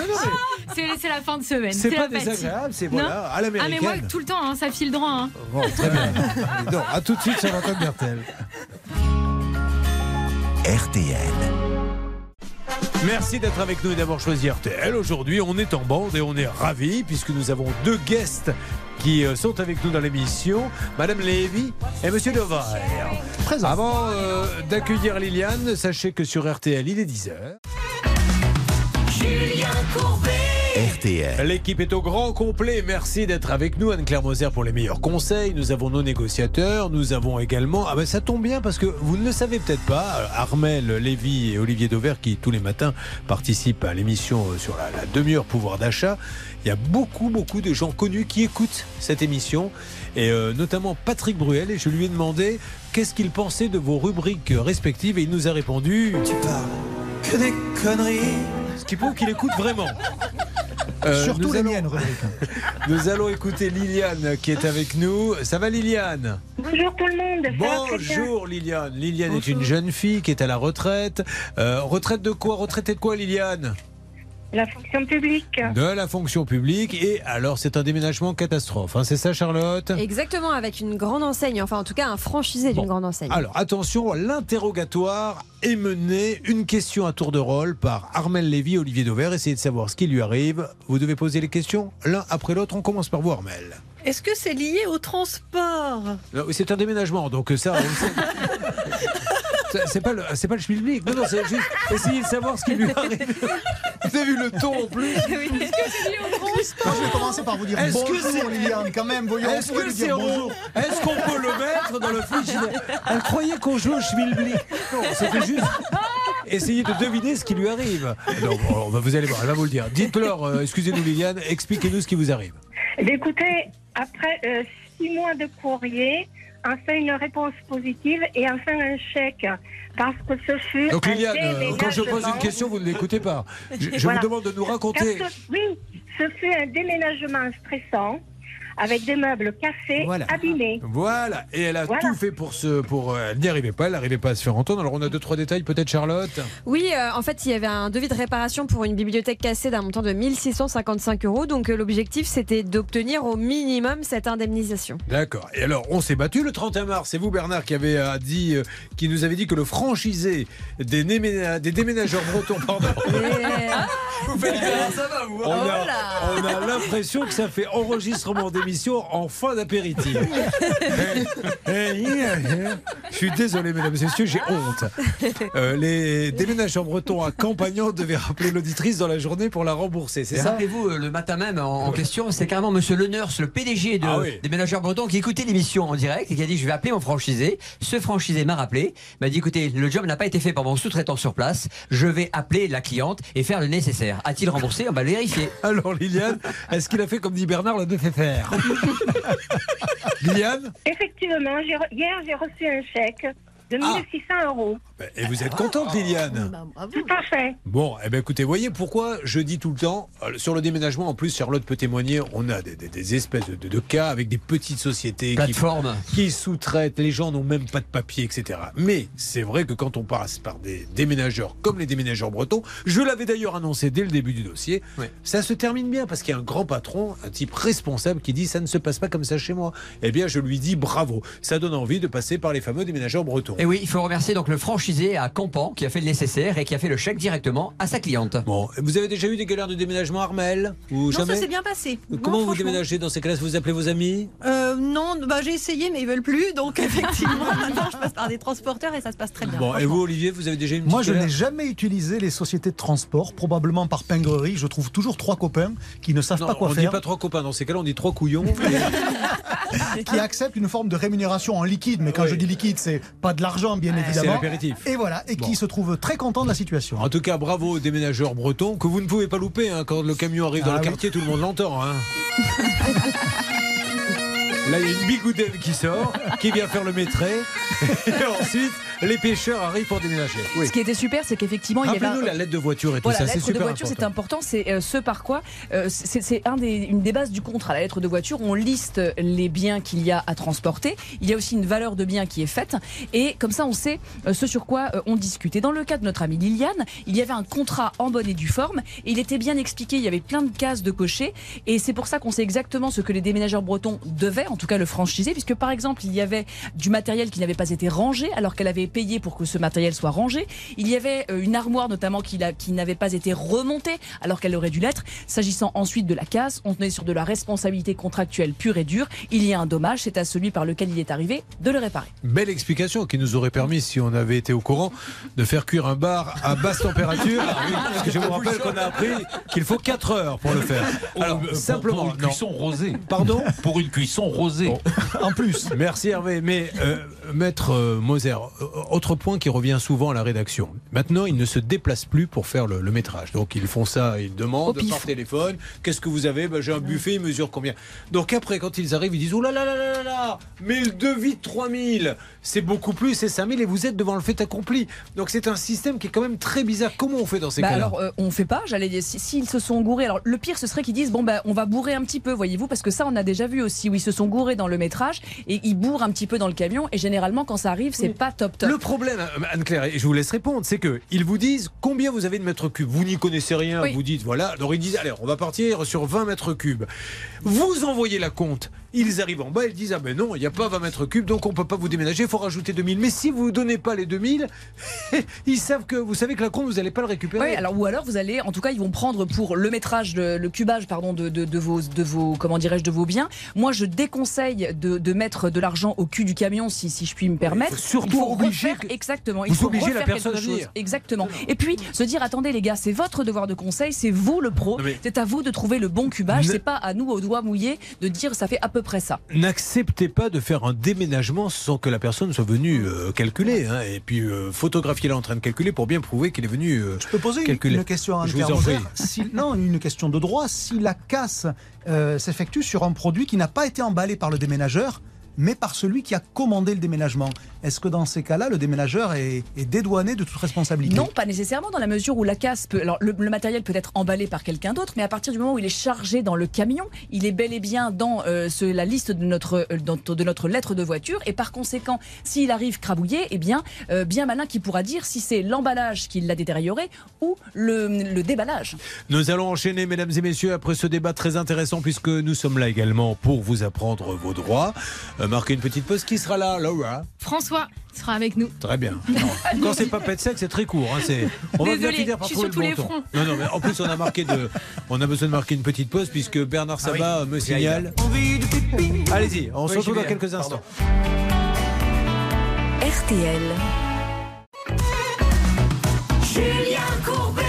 C'est la fin de semaine. C'est pas désagréable, c'est Non voilà, à Ah, mais moi, l'américaine. tout le temps, hein, ça file droit. hein. Bon, très bien. Non, à tout de suite sur l'antenne d'RTL. RTL. Merci d'être avec nous et d'avoir choisi RTL. Aujourd'hui, on est en bande et on est ravis puisque nous avons deux guests qui euh, sont avec nous dans l'émission, Madame Lévy et Monsieur Devaire. Avant euh, d'accueillir Liliane, sachez que sur RTL, il est 10h. Julien Courbet. RTL. L'équipe est au grand complet. Merci d'être avec nous, Anne-Claire Moser, pour les meilleurs conseils. Nous avons nos négociateurs. Nous avons également. Ah ben ça tombe bien parce que vous ne le savez peut-être pas. euh, Armel Lévy et Olivier Dauvert, qui tous les matins participent à l'émission euh, sur la, la demi-heure pouvoir d'achat. Il y a beaucoup, beaucoup de gens connus qui écoutent cette émission. Et euh, notamment Patrick Bruel. Et je lui ai demandé qu'est-ce qu'il pensait de vos rubriques respectives. Et il nous a répondu Tu parles que des conneries. Qui prouve qu'il écoute vraiment. Euh, Surtout nous les allons- miennes. Nous allons écouter Liliane qui est avec nous. Ça va Liliane? Bonjour tout le monde. Bonjour Liliane. Liliane est une jeune fille qui est à la retraite. Euh, retraite de quoi? Retraitée de quoi Liliane? La fonction publique. De la fonction publique. Et alors c'est un déménagement catastrophe. hein, c'est ça Charlotte? Exactement, avec une grande enseigne, enfin en tout cas un franchisé d'une grande enseigne. Alors attention, l'interrogatoire est mené, une question à tour de rôle par Armel Lévy et Olivier Dauvert. Essayez de savoir ce qui lui arrive. Vous devez poser les questions l'un après l'autre. On commence par vous Armel. Est-ce que c'est lié au transport? C'est un déménagement, donc ça, on le sait. C'est- pas le, c'est pas le schmilblick. Non, non, c'est juste essayer de savoir ce qui lui arrive. Vous avez vu le ton en plus Est-ce que c'est lié au transport Moi, je vais commencer par vous dire Est-ce que bonjour, c'est- Liliane, quand même. Voyons, Est-ce que c'est bonjour. Est-ce qu'on peut le mettre dans le frigidaire Elle croyait qu'on jouait au schmilblick. Non, c'était juste essayer de deviner ce qui lui arrive. Donc, on va- vous allez voir, elle va vous le dire. Dites-leur, euh, excusez-nous Liliane, expliquez-nous ce qui vous arrive. Eh Écoutez, après euh, six mois de courrier, enfin une réponse positive et enfin un chèque. Parce que ce fut. Donc Liliane, euh, quand je pose une question, vous ne l'écoutez pas. Je, je Voilà. vous demande de nous raconter. Oui, ce fut un déménagement stressant avec des meubles cassés, Voilà. abîmés. Voilà, et elle a Voilà. tout fait pour ce, pour, euh, elle n'y arrivait pas, elle n'arrivait pas à se faire entendre. Alors on a deux trois détails, peut-être Charlotte? Oui, euh, en fait, il y avait un devis de réparation pour une bibliothèque cassée d'un montant de 1655 euros. Donc euh, l'objectif, c'était d'obtenir au minimum cette indemnisation. D'accord. Et alors on s'est battu le 31 mars. C'est vous Bernard qui avait euh, dit, euh, qui nous avait dit que le franchisé des, néména- des déménageurs bretons, pardon. Vous faites bien, ça va vous hein On a, on a l'impression que ça fait enregistrement en fin d'apéritif. Eh, eh, Je suis désolé, mesdames et messieurs, j'ai honte. Euh, les déménageurs bretons à Campagnan devaient rappeler l'auditrice dans la journée pour la rembourser, c'est ça Rappelez-vous, euh, le matin même, en, en question, c'est carrément Monsieur Leneurs, le PDG de, Ah oui. des ménageurs bretons, qui écoutait l'émission en direct et qui a dit Je vais appeler mon franchisé. Ce franchisé m'a rappelé, m'a dit Écoutez, le job n'a pas été fait par mon sous-traitant sur place. Je vais appeler la cliente et faire le nécessaire. A-t-il remboursé? On va le vérifier. Alors Liliane, est-ce qu'il a fait comme dit Bernard, le fait faire? Effectivement, hier, j'ai reçu un chèque de Ah. 1600 euros. Et vous êtes contente Liliane Tout à fait. Bon, eh ben écoutez, voyez pourquoi je dis tout le temps, euh, sur le déménagement, en plus, Charlotte peut témoigner, on a des, des- des espèces de, de cas avec des petites sociétés Plateformes. qui, qui sous-traitent, les gens n'ont même pas de papier, etc. Mais c'est vrai que quand on passe par des déménageurs comme les déménageurs bretons, je l'avais d'ailleurs annoncé dès le début du dossier, ça se termine bien parce qu'il y a un grand patron, un type responsable qui dit ça ne se passe pas comme ça chez moi. Eh bien, je lui dis bravo. Ça donne envie de passer par les fameux déménageurs bretons. Et oui, il faut remercier donc le franchisé à Campan qui a fait le nécessaire et qui a fait le chèque directement à sa cliente. Bon, vous avez déjà eu des galères de déménagement, Armel Ou Non, jamais ça s'est bien passé. Comment Non, vous déménagez dans ces cas-là Vous appelez vos amis Euh, non, bah, j'ai essayé, mais ils veulent plus. Donc, effectivement, maintenant, je passe par des transporteurs et ça se passe très bien. Bon, et vous, Olivier, vous avez déjà une Moi, je n'ai jamais utilisé les sociétés de transport, probablement par pingrerie. Je trouve toujours trois copains qui ne savent Non, pas quoi on faire. dit pas trois copains. Dans ces cas-là, on dit trois couillons. Et- qui acceptent une forme de rémunération en liquide. Mais quand je dis liquide, c'est pas de l'argent, bien C'est évidemment. l'apéritif. Et voilà, et Bon. qui se trouvent très contents de la situation. En tout cas, bravo aux déménageurs bretons que vous ne pouvez pas louper. hein. Quand le camion arrive dans Ah le oui. quartier, tout le monde l'entend. hein. Là, il y a une bigoudaine qui sort, qui vient faire le maîtrait. Et ensuite, les pêcheurs arrivent pour déménager. Oui. Ce qui était super, c'est qu'effectivement, il y avait. un- la lettre de voiture et tout Voilà, ça, la lettre de voiture, c'est important. C'est euh, ce par quoi euh, c'est c'est un des, une des bases du contrat. La lettre de voiture, on liste les biens qu'il y a à transporter. Il y a aussi une valeur de bien qui est faite, et comme ça, on sait euh, ce sur quoi on discute. Et dans le cas de notre amie Liliane, il y avait un contrat en bonne et due forme, et il était bien expliqué. Il y avait plein de cases de cocher, et c'est pour ça qu'on sait exactement ce que les déménageurs bretons devaient, en tout cas le franchiser, puisque par exemple, il y avait du matériel qui n'avait pas été rangé, alors qu'elle avait payé pour que ce matériel soit rangé. Il y avait euh, une armoire notamment qui, n'avait pas été remontée, alors qu'elle aurait dû l'être. S'agissant ensuite de la casse, on est sur de la responsabilité contractuelle pure et dure. Il y a un dommage, c'est à celui par lequel il est arrivé de le réparer. Belle explication qui nous aurait permis, si on avait été au courant, de faire cuire un bar à basse température. Parce que je vous rappelle qu'on a appris qu'il faut 4 heures pour le faire. Alors, pour- simplement. Pour une non. cuisson rosée. Pardon Pour une cuisson rosée. En plus. Merci Hervé. Mais euh, Maître euh, Moser, autre point qui revient souvent à la rédaction. Maintenant, ils ne se déplacent plus pour faire le, le métrage. Donc ils font ça, ils demandent par téléphone. Qu'est-ce que vous avez Ben, J'ai un buffet, il mesure combien? Donc après, quand ils arrivent, ils disent Oh là là là là là Mais le devis de 3000 C'est beaucoup plus, c'est 5000 et vous êtes devant le fait accompli. Donc c'est un système qui est quand même très bizarre. Comment on fait dans ces Bah cas-là alors, euh, on fait pas. J'allais dire, si- s'ils se sont gourés. Alors, le pire, ce serait qu'ils disent bon, bah, on va bourrer un petit peu, voyez-vous, parce que ça, on a déjà vu aussi où ils se sont gourés dans le métrage et ils bourrent un petit peu dans le camion. Et généralement, quand ça arrive, c'est pas top top. Le problème, euh, Anne-Claire, et je vous laisse répondre, c'est que ils vous disent combien vous avez de mètres cubes. Vous n'y connaissez rien, Oui. vous dites voilà. Alors ils disent allez, on va partir sur 20 mètres cubes. Vous envoyez la compte. Ils arrivent en bas, ils disent ah ben non, il n'y a pas 20 mètres cubes, donc on peut pas vous déménager, il faut rajouter 2000. Mais si vous ne donnez pas les 2000, ils savent que vous savez que la compte vous n'allez pas le récupérer. Oui, alors ou alors vous allez, en tout cas, ils vont prendre pour le métrage, de- le cubage, pardon, de, de, de vos, de vos, comment dirais-je, de vos biens. Moi, je déconseille de, de mettre de l'argent au cul du camion, si, si je puis me permettre. surtout il faut obliger refaire- exactement. vous faut obligez la personne à venir. Exactement. Et puis se dire, attendez les gars, c'est votre devoir de conseil, c'est vous le pro, c'est à vous de trouver le bon cubage. Ne- C'est pas à nous au doigt mouillé de dire ça fait à peu près ça. N'acceptez pas de faire un déménagement sans que la personne soit venue euh, calculer. hein, et puis euh, photographiez-la en train de calculer pour bien prouver qu'il est venu euh, Je peux poser une, calculer. une question à Je vous Anne-Claire en prie. Moser Si- Non, une question de droit. Si la casse euh, s'effectue sur un produit qui n'a pas été emballé par le déménageur, mais par celui qui a commandé le déménagement, est-ce que dans ces cas-là, le déménageur est, est dédouané de toute responsabilité? Non, pas nécessairement dans la mesure où la casse peut. Alors, le, le matériel peut être emballé par quelqu'un d'autre, mais à partir du moment où il est chargé dans le camion, il est bel et bien dans euh, ce- la liste de notre, euh, de notre lettre de voiture. Et par conséquent, s'il arrive crabouillé, eh bien, euh, bien malin qui pourra dire si c'est l'emballage qui l'a détérioré ou le, le déballage. Nous allons enchaîner, mesdames et messieurs, après ce débat très intéressant, puisque nous sommes là également pour vous apprendre vos droits. Marquez une petite pause. Qui sera là, Laura François sera avec nous. Très bien. Non. Quand c'est pas pet sec, c'est très court. hein, c'est... On va bien Désolée, finir par je suis trouver sur le tous bon les ton. fronts. Non, non, mais en plus, on a, marqué de... on a besoin de marquer une petite pause, puisque Bernard Sabat me signale. Allez-y, on se retrouve dans quelques instants. RTL. Julien Courbet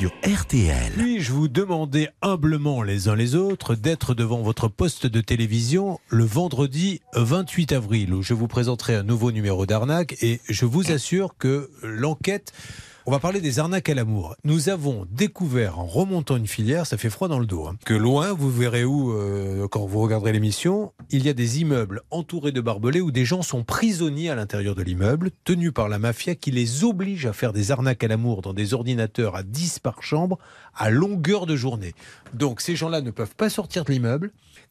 Sur RTL. Puis-je vous demander humblement les uns les autres d'être devant votre poste de télévision le vendredi 28 avril où je vous présenterai un nouveau numéro d'arnaque et je vous assure que l'enquête... On va parler des arnaques à l'amour. Nous avons découvert en remontant une filière, ça fait froid dans le dos, hein, que loin, vous verrez où euh, quand vous regarderez l'émission, il y a des immeubles entourés de barbelés où des gens sont prisonniers à l'intérieur de l'immeuble, tenus par la mafia qui les oblige à faire des arnaques à l'amour dans des ordinateurs à 10 par chambre à longueur de journée. Donc ces gens-là ne peuvent pas sortir de l'immeuble.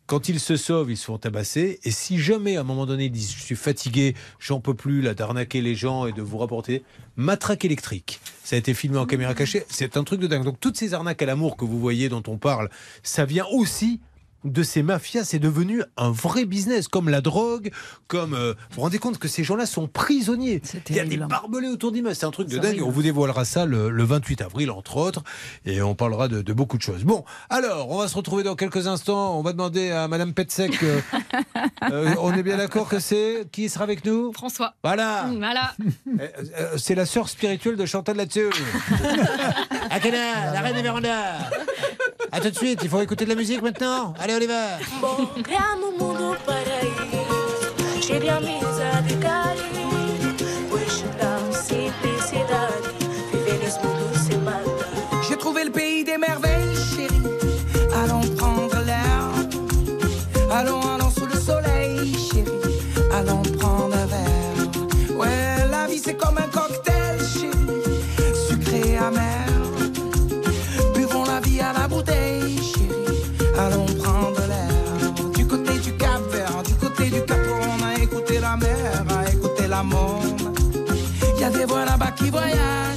Quand ils se sauvent, ils se font tabasser. Et si jamais, à un moment donné, ils disent Je suis fatigué, j'en peux plus, là, d'arnaquer les gens et de vous rapporter, matraque électrique. Ça a été filmé en caméra cachée. C'est un truc de dingue. Donc, toutes ces arnaques à l'amour que vous voyez, dont on parle, ça vient aussi de ces mafias, c'est devenu un vrai business, comme la drogue, comme... euh, vous vous rendez compte que ces gens-là sont prisonniers. Il y a des barbelés autour d'immeubles, c'est un truc de dingue. horrible. On vous dévoilera ça le, le 28 avril, entre autres, et on parlera de, de beaucoup de choses. Bon, alors, on va se retrouver dans quelques instants. On va demander à Madame Petsek, euh, euh, on est bien d'accord que c'est... Qui sera avec nous? François. Voilà Voilà. Euh, euh, C'est la sœur spirituelle de Chantal là-dessus. Akana, la reine des vérandas. À tout de suite, il faut écouter de la musique maintenant. Allez, va. A des voix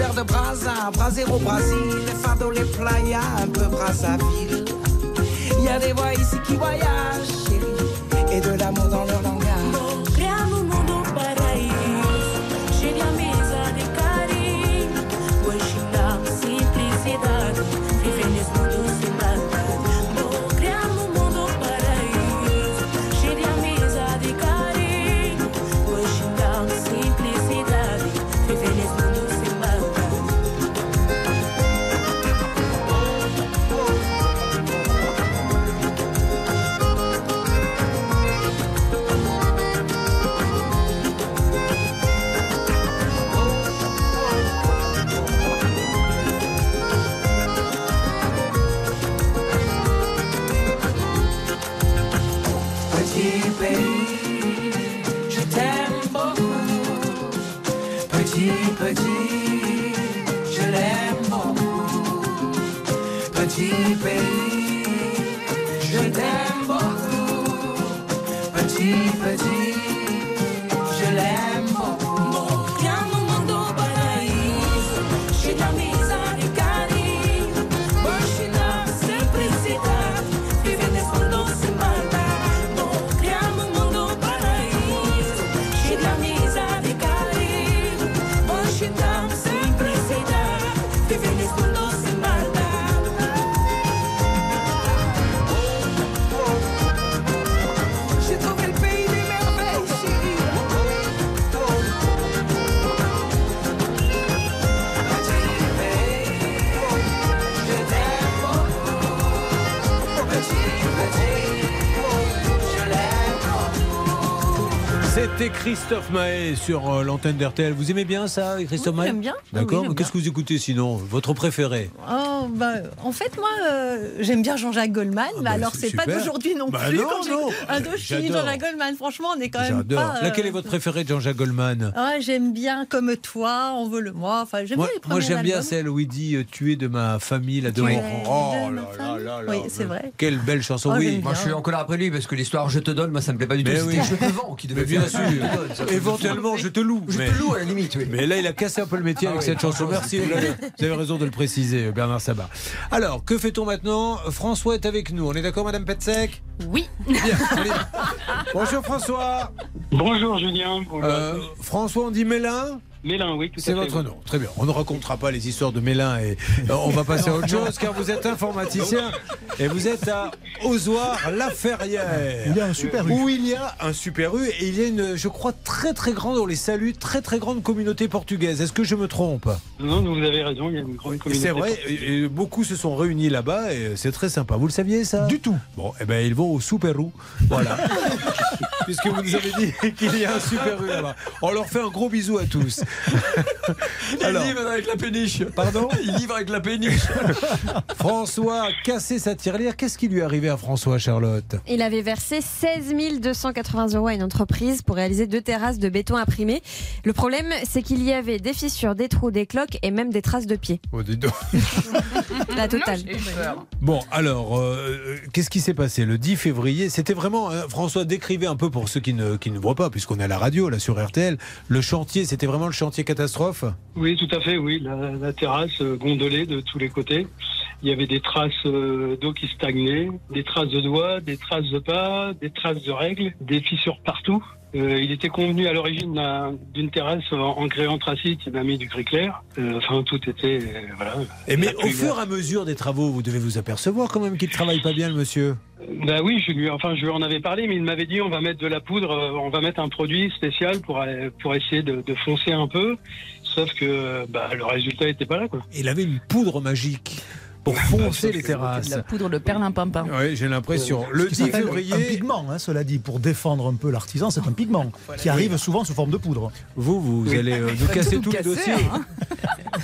Couleurs de Brasa, Brasero, Brésil. Les fardeaux, les playas, un peu Brazzaville. Il y a des voix ici qui voyagent, chérie. Et de l'amour dans leur C'était Christophe Mahé sur euh, l'antenne d'RTL. Vous aimez bien ça, Christophe Oui, Mahé j'aime bien. Ah oui, D'accord. j'aime Qu'est-ce que vous écoutez sinon Votre préféré? Oh, bah, en fait, moi, euh, j'aime bien Jean-Jacques Goldman. Ah mais bah, alors, c'est pas d'aujourd'hui non Bah plus. non, non. Jean-Jacques Goldman, franchement, on est quand même pas. euh, Laquelle est votre préféré de Jean-Jacques Goldman? Ah, j'aime bien comme toi, on veut le moi. Enfin, j'aime Moi, bien les moi, j'aime bien celle où il dit euh, tuer de ma famille la de Oh là là là là. Oui, c'est vrai. Quelle belle chanson, Oh, oui. Moi, je suis en colère après lui parce que l'histoire Je te donne, moi, ça me plaît pas du tout. Mais C'était oui. Je te vends qui devait bien sûr. Éventuellement, je te loue. Je te loue à la limite, oui. Mais là, il a cassé un peu le métier Ah avec oui. cette chanson. Merci, vous avez, vous avez raison de le préciser, Bernard Sabat. Alors, que fait-on maintenant? François est avec nous. On est d'accord, Madame Petzek Oui. Bien, allez. Bonjour François. Bonjour Julien. Bonjour. Euh, François, on dit Mélin? Mélin, oui, tout à fait. C'est votre nom. Très bien. On ne racontera pas les histoires de Mélin et euh, on va passer à autre chose car vous êtes informaticien et vous êtes à Ozoir-la-Ferrière. Il y a un super U. Où il y a un super U et il y a une, je crois, très très grande, on les salue, très très grande communauté portugaise. Est-ce que je me trompe? Non, vous avez raison, il y a une grande communauté. C'est vrai, et- beaucoup se sont réunis là-bas et c'est très sympa. Vous le saviez ça? Du tout. Bon, eh ben ils vont au Super U. Voilà. puisque vous nous avez dit qu'il y a un super U là-bas. On leur fait un gros bisou à tous. Il livre avec la péniche. Pardon Il livre avec la péniche. François a cassé sa tirelire. Qu'est-ce qui lui est arrivé à François, Charlotte? Il avait versé 16 280 euros à une entreprise pour réaliser deux terrasses de béton imprimé. Le problème, c'est qu'il y avait des fissures, des trous, des cloques et même des traces de pieds. Oh, dis donc. La totale. Bon, alors, euh, qu'est-ce qui s'est passé? Le 10 février C'était vraiment, euh, François, décrivez un peu pour ceux qui ne, qui ne voient pas, puisqu'on est à la radio, là, sur RTL, le chantier, c'était vraiment le chantier catastrophe Oui, tout à fait, oui. La, la terrasse euh, gondolée de tous les côtés. Il y avait des traces euh, d'eau qui stagnaient, des traces de doigts, des traces de pas, des traces de règles, des fissures partout. Euh, il était convenu à l'origine d'un- d'une terrasse en, grès anthracite, il m'a mis du gris clair. Euh, enfin, tout était... euh, voilà. Et mais au fur et à mesure des travaux, vous devez vous apercevoir quand même qu'il ne travaille pas bien, le monsieur. Bah oui, je lui, enfin, je lui en avais parlé, mais il m'avait dit on va mettre de la poudre, on va mettre un produit spécial pour pour essayer de, de foncer un peu. Sauf que bah, le résultat était pas là, quoi. Il avait une poudre magique pour foncer les terrasses. De la poudre de perlimpinpin. Oui, j'ai l'impression. Le Ce qui 10 s'appelle février. Un pigment, hein, cela dit, pour défendre un peu l'artisan, c'est un pigment qui arrive souvent sous forme de poudre. Vous, vous allez euh, nous casser tout le dossier.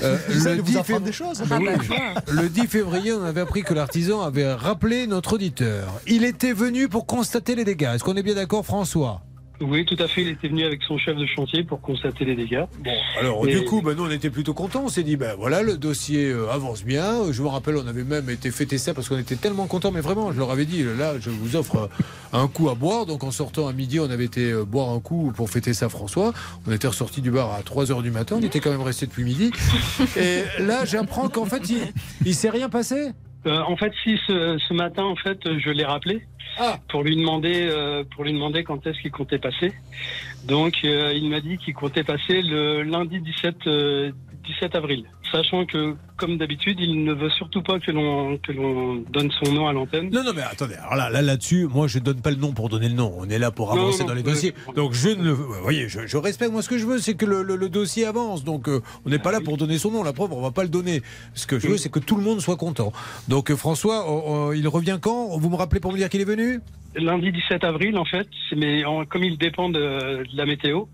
Euh, J'essaie le, de 10 vous apprendre fév- des choses. Ah, oui. Le 10 février, on avait appris que l'artisan avait rappelé notre auditeur. Il était venu pour constater les dégâts. Est-ce qu'on est bien d'accord, François? Oui, tout à fait. Il était venu avec son chef de chantier pour constater les dégâts. Bon, Alors, Et- du coup, ben, nous, on était plutôt contents. On s'est dit, ben voilà, le dossier euh, avance bien. Je me rappelle, on avait même été fêter ça parce qu'on était tellement contents. Mais vraiment, je leur avais dit, là, je vous offre euh, un coup à boire. Donc, en sortant à midi, on avait été euh, boire un coup pour fêter ça, François. On était ressorti du bar à 3 h du matin. On était quand même resté depuis midi. Et là, j'apprends qu'en fait, il, il s'est rien passé. Euh, en fait, si ce, ce matin, en fait, je l'ai rappelé pour lui demander, euh, pour lui demander quand est-ce qu'il comptait passer. Donc, euh, il m'a dit qu'il comptait passer le lundi 17, euh, 17 avril, sachant que, comme d'habitude, il ne veut surtout pas que l'on que l'on donne son nom à l'antenne. Non, non, mais attendez. Alors là, là, là-dessus, moi, je donne pas le nom pour donner le nom. On est là pour avancer non, dans les dossiers. Donc, je ne, vous voyez, je, je respecte. Moi, ce que je veux, c'est que le, le- le dossier avance. Donc, euh, on n'est pas là pour donner son nom. La preuve, on va pas le donner. Ce que je veux, c'est que tout le monde soit content. Donc, euh, François, euh, il revient quand? Vous me rappelez pour me dire qu'il est venu? Lundi 17 avril, en fait, mais en- comme il dépend de, de la météo.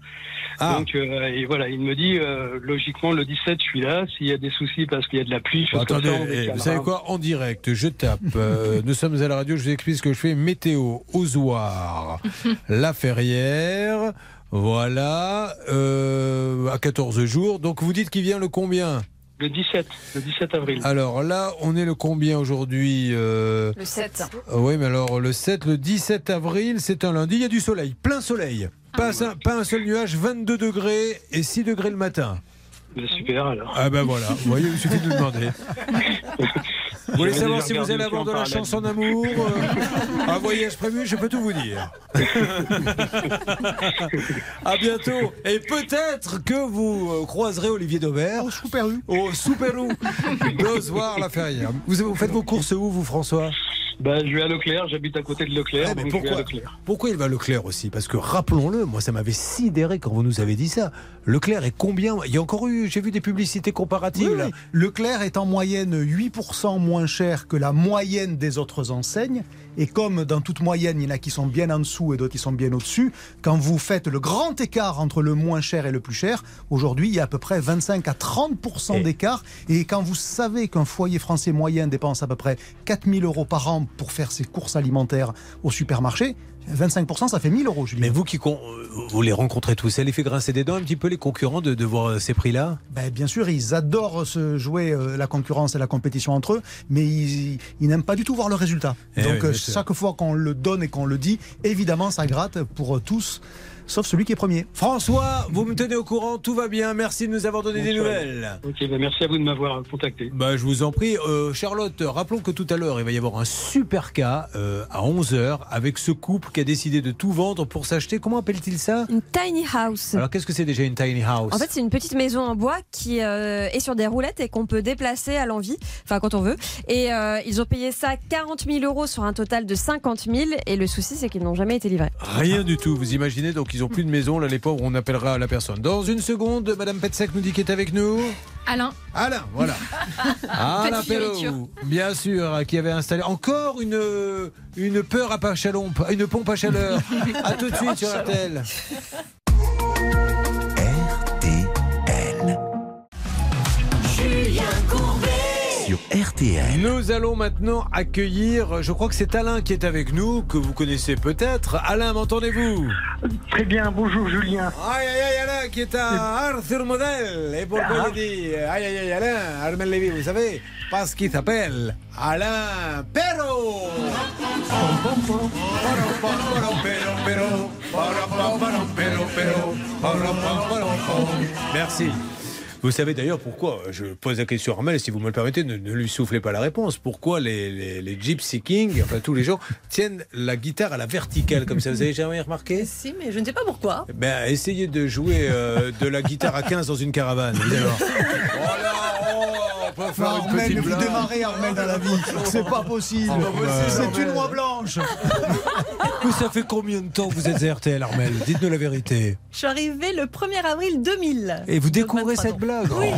Ah. Donc, euh, et voilà, il me dit, euh, logiquement, le 17, je suis là. S'il y a des soucis parce qu'il y a de la pluie, comme Attendez, on eh, vous savez quoi En direct, je tape. euh, nous sommes à la radio, je vous explique ce que je fais. Météo, Ozoir, La Ferrière. Voilà, à 14 jours. Donc vous dites qu'il vient le combien? Le 17, le 17 avril. Alors là, on est le combien aujourd'hui euh, Le 7. euh, Oui, mais alors le 7, le 17 avril, c'est un lundi, il y a du soleil, plein soleil. Pas, un, pas un seul nuage, 22 degrés et 6 degrés le matin. Super alors. Ah ben voilà, vous voyez, il suffit de nous demander. Vous voulez savoir si vous allez avoir de la chance en amour euh, Un voyage prévu, je peux tout vous dire. à bientôt. Et peut-être que vous euh, croiserez Olivier Daubert. Au Super U. Au Super U. D'Ozoir la Ferrière. Vous, vous faites vos courses où, vous, François? Bah, je vais à Leclerc, j'habite à côté de Leclerc. Ah, mais donc je vais à pourquoi, Leclerc. pourquoi il va à Leclerc aussi? Parce que rappelons-le, moi ça m'avait sidéré quand vous nous avez dit ça. Leclerc est combien? Il y a encore eu, j'ai vu des publicités comparatives Oui, là. oui. Leclerc est en moyenne 8% moins cher que la moyenne des autres enseignes. Et comme dans toute moyenne, il y en a qui sont bien en dessous et d'autres qui sont bien au-dessus, quand vous faites le grand écart entre le moins cher et le plus cher, aujourd'hui, il y a à peu près 25 à 30% d'écart. Et quand vous savez qu'un foyer français moyen dépense à peu près 4000 euros par an pour faire ses courses alimentaires au supermarché, 25%, ça fait 1000 euros, Julien. Mais vous qui con- euh, vous les rencontrez tous, ça les fait grincer des dents un petit peu les concurrents de, de voir ces prix-là? Ben, bien sûr, ils adorent se jouer euh, la concurrence et la compétition entre eux, mais ils, ils n'aiment pas du tout voir le résultat. Eh Donc oui, euh, chaque fois qu'on le donne et qu'on le dit, évidemment, ça gratte pour euh, tous, sauf celui qui est premier. François, vous me tenez au courant, tout va bien, merci de nous avoir donné des nouvelles. Ok, bah, merci à vous de m'avoir contacté. Bah, je vous en prie. Euh, Charlotte, rappelons que tout à l'heure, il va y avoir un super cas euh, à 11h avec ce couple qui a décidé de tout vendre pour s'acheter. Comment appelle-t-il ça? Une tiny house. Alors, qu'est-ce que c'est déjà une tiny house? En fait, c'est une petite maison en bois qui euh, est sur des roulettes et qu'on peut déplacer à l'envie, enfin quand on veut. Et euh, ils ont payé ça 40 000 euros sur un total de 50 000. Et le souci, c'est qu'ils n'ont jamais été livrés. Rien du tout, vous imaginez, donc ils ont plus de maison, là les pauvres, on appellera la personne. Dans une seconde, Madame Petsek nous dit qu'elle est avec nous. Alain. Alain, voilà. Alain fioriture. Pello, bien sûr, qui avait installé encore une, une peur à pas chalon, une pompe à chaleur. À tout de suite sur RTL. Julien Courbet. Sur RTL. Nous allons maintenant accueillir, je crois que c'est Alain qui est avec nous, que vous connaissez peut-être. Alain, m'entendez-vous? Très bien, bonjour Julien. Aïe aïe aïe Alain qui est à Arthur Model. Et pourquoi Ah. il dit aïe aïe aïe Alain, Armel Lévy, vous savez Parce qu'il s'appelle Alain Perro. Merci. Vous savez d'ailleurs pourquoi, je pose la question à Armel, si vous me le permettez, ne, ne lui soufflez pas la réponse. Pourquoi les, les, les Gypsy Kings, enfin tous les gens, tiennent la guitare à la verticale comme ça? Vous avez jamais remarqué? Si, mais je ne sais pas pourquoi. ben, essayez de jouer euh, de la guitare à 15 dans une caravane. vous allez voir. Là, on peut faire une Armel, petite vous blague. démarrez Armel dans la vie. C'est pas possible. C'est une loi blanche. Mais ça fait combien de temps que vous êtes à RTL, Armel? Dites-nous la vérité. Je suis arrivée le 1er avril 2000. Et vous découvrez 23 cette blague? Oui.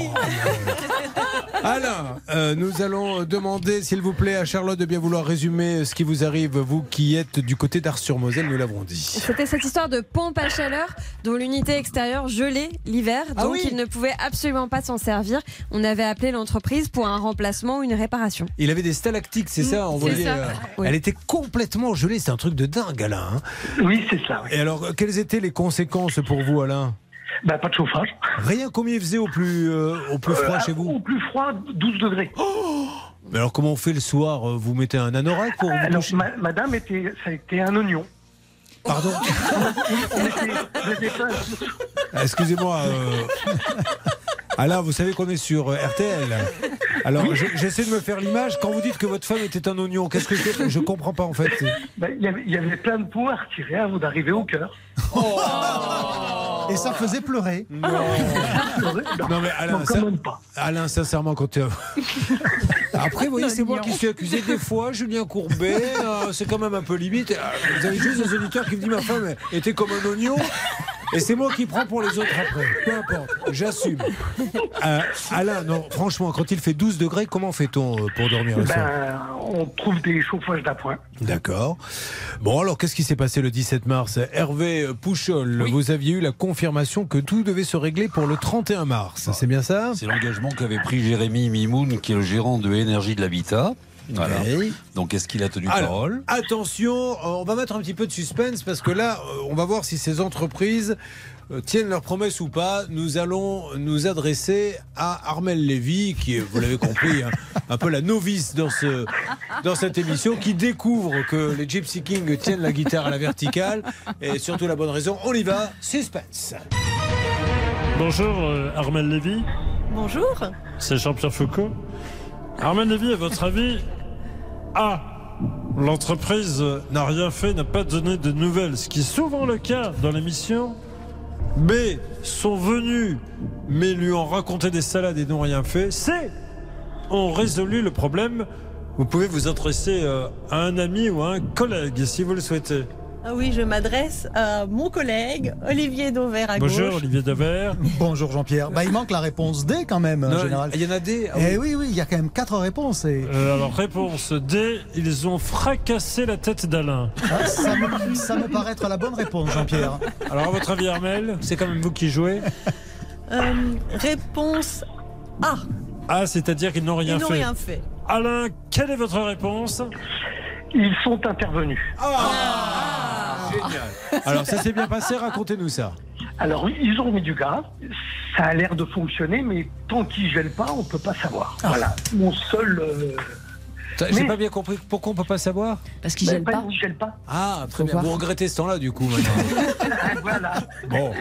Oh. Alain, euh, nous allons demander, s'il vous plaît, à Charlotte de bien vouloir résumer ce qui vous arrive, vous qui êtes du côté d'Ars-sur-Moselle, nous l'avons dit. C'était cette histoire de pompe à chaleur dont l'unité extérieure gelait l'hiver, Ah donc oui. il ne pouvait absolument pas s'en servir. On avait appelé l'entreprise pour un remplacement ou une réparation. Il avait des stalactites, c'est ça, envoyées, ça. euh, Oui. Elle était complètement gelée, c'est un truc de dingue, Alain. hein. Oui, c'est ça. Et alors, euh, quelles étaient les conséquences pour vous, Alain? Bah, pas de chauffage. Rien, combien il faisait au plus, euh, au plus froid Euh, chez vous? Au plus froid, 12 degrés. Mais alors, comment on fait le soir? Vous mettez un anorak pour vous Alors, ma- madame, était, ça a été un oignon. Pardon Ah, Excusez-moi. euh, Alain, vous savez qu'on est sur euh, RTL. Alors, je- j'essaie de me faire l'image. Quand vous dites que votre femme était un oignon, qu'est-ce que c'est? Je comprends pas en fait. bah, Il y avait- il y avait plein de points à retirer avant d'arriver au cœur. Et ça faisait pleurer. Non, mais Alain, Non, quand ça- même pas. Alain, sincèrement, quand tu Après, vous voyez, c'est moi qui suis accusé des fois, Julien Courbet, euh, c'est quand même un peu limite. Euh, Vous avez juste des auditeurs qui me disent ma femme était comme un oignon. Et c'est moi qui prends pour les autres après. Peu importe, j'assume. Euh, Alain, non, franchement, quand il fait 12 degrés, comment fait-on pour dormir le soir? Ben, on trouve des chauffages d'appoint. D'accord. Bon, alors, qu'est-ce qui s'est passé le 17 mars? Hervé Pouchol, vous aviez eu la confirmation que tout devait se régler pour le 31 mars. C'est bien ça C'est l'engagement qu'avait pris Jérémy Mimoun, qui est le gérant de Énergie de l'Habitat. Voilà. Donc, est-ce qu'il a tenu Alors, parole? Attention, euh, on va mettre un petit peu de suspense parce que là, euh, on va voir si ces entreprises euh, tiennent leurs promesses ou pas. Nous allons nous adresser à Armel Lévy, qui est, vous l'avez compris, un, un peu la novice dans, ce, dans cette émission, qui découvre que les Gypsy Kings tiennent la guitare à la verticale. Et surtout la bonne raison, on y va, suspense. Bonjour, euh, Armel Lévy, Bonjour. c'est Jean-Pierre Foucault. Armel Lévy, à votre avis, A. L'entreprise euh, n'a rien fait, n'a pas donné de nouvelles, ce qui est souvent le cas dans l'émission. B. Sont venus, mais lui ont raconté des salades et n'ont rien fait. C. Ont résolu le problème. Vous pouvez vous adresser euh, à un ami ou à un collègue si vous le souhaitez. Ah oui, je m'adresse à mon collègue Olivier Dauvert à Bonjour, gauche. Olivier Devers. Bonjour Jean-Pierre. Bah, il manque la réponse D quand même, Non, général. Il y en a des ah Eh oui, oui, il y a quand même quatre réponses. Et... Euh, alors, réponse D. Ils ont fracassé la tête d'Alain. Ah, ça, me, ça me paraît être la bonne réponse, Jean-Pierre. Alors, à votre avis, Armel, c'est quand même vous qui jouez Euh, réponse A. Ah, c'est-à-dire qu'ils n'ont rien Ils n'ont fait. rien fait. Alain, quelle est votre réponse? Ils sont intervenus. Génial. Alors, ça s'est bien passé, racontez-nous ça. Alors, ils ont mis du gaz. Ça a l'air de fonctionner, mais tant qu'ils gèlent pas, on peut pas savoir. Voilà. Mon seul. euh, J'ai Mais- pas bien compris. Pourquoi on peut pas savoir? Parce qu'ils ben, gèlent pas. Ils gèlent pas. Ah, très bien. Vous regrettez ce temps-là, du coup, maintenant. voilà. Bon.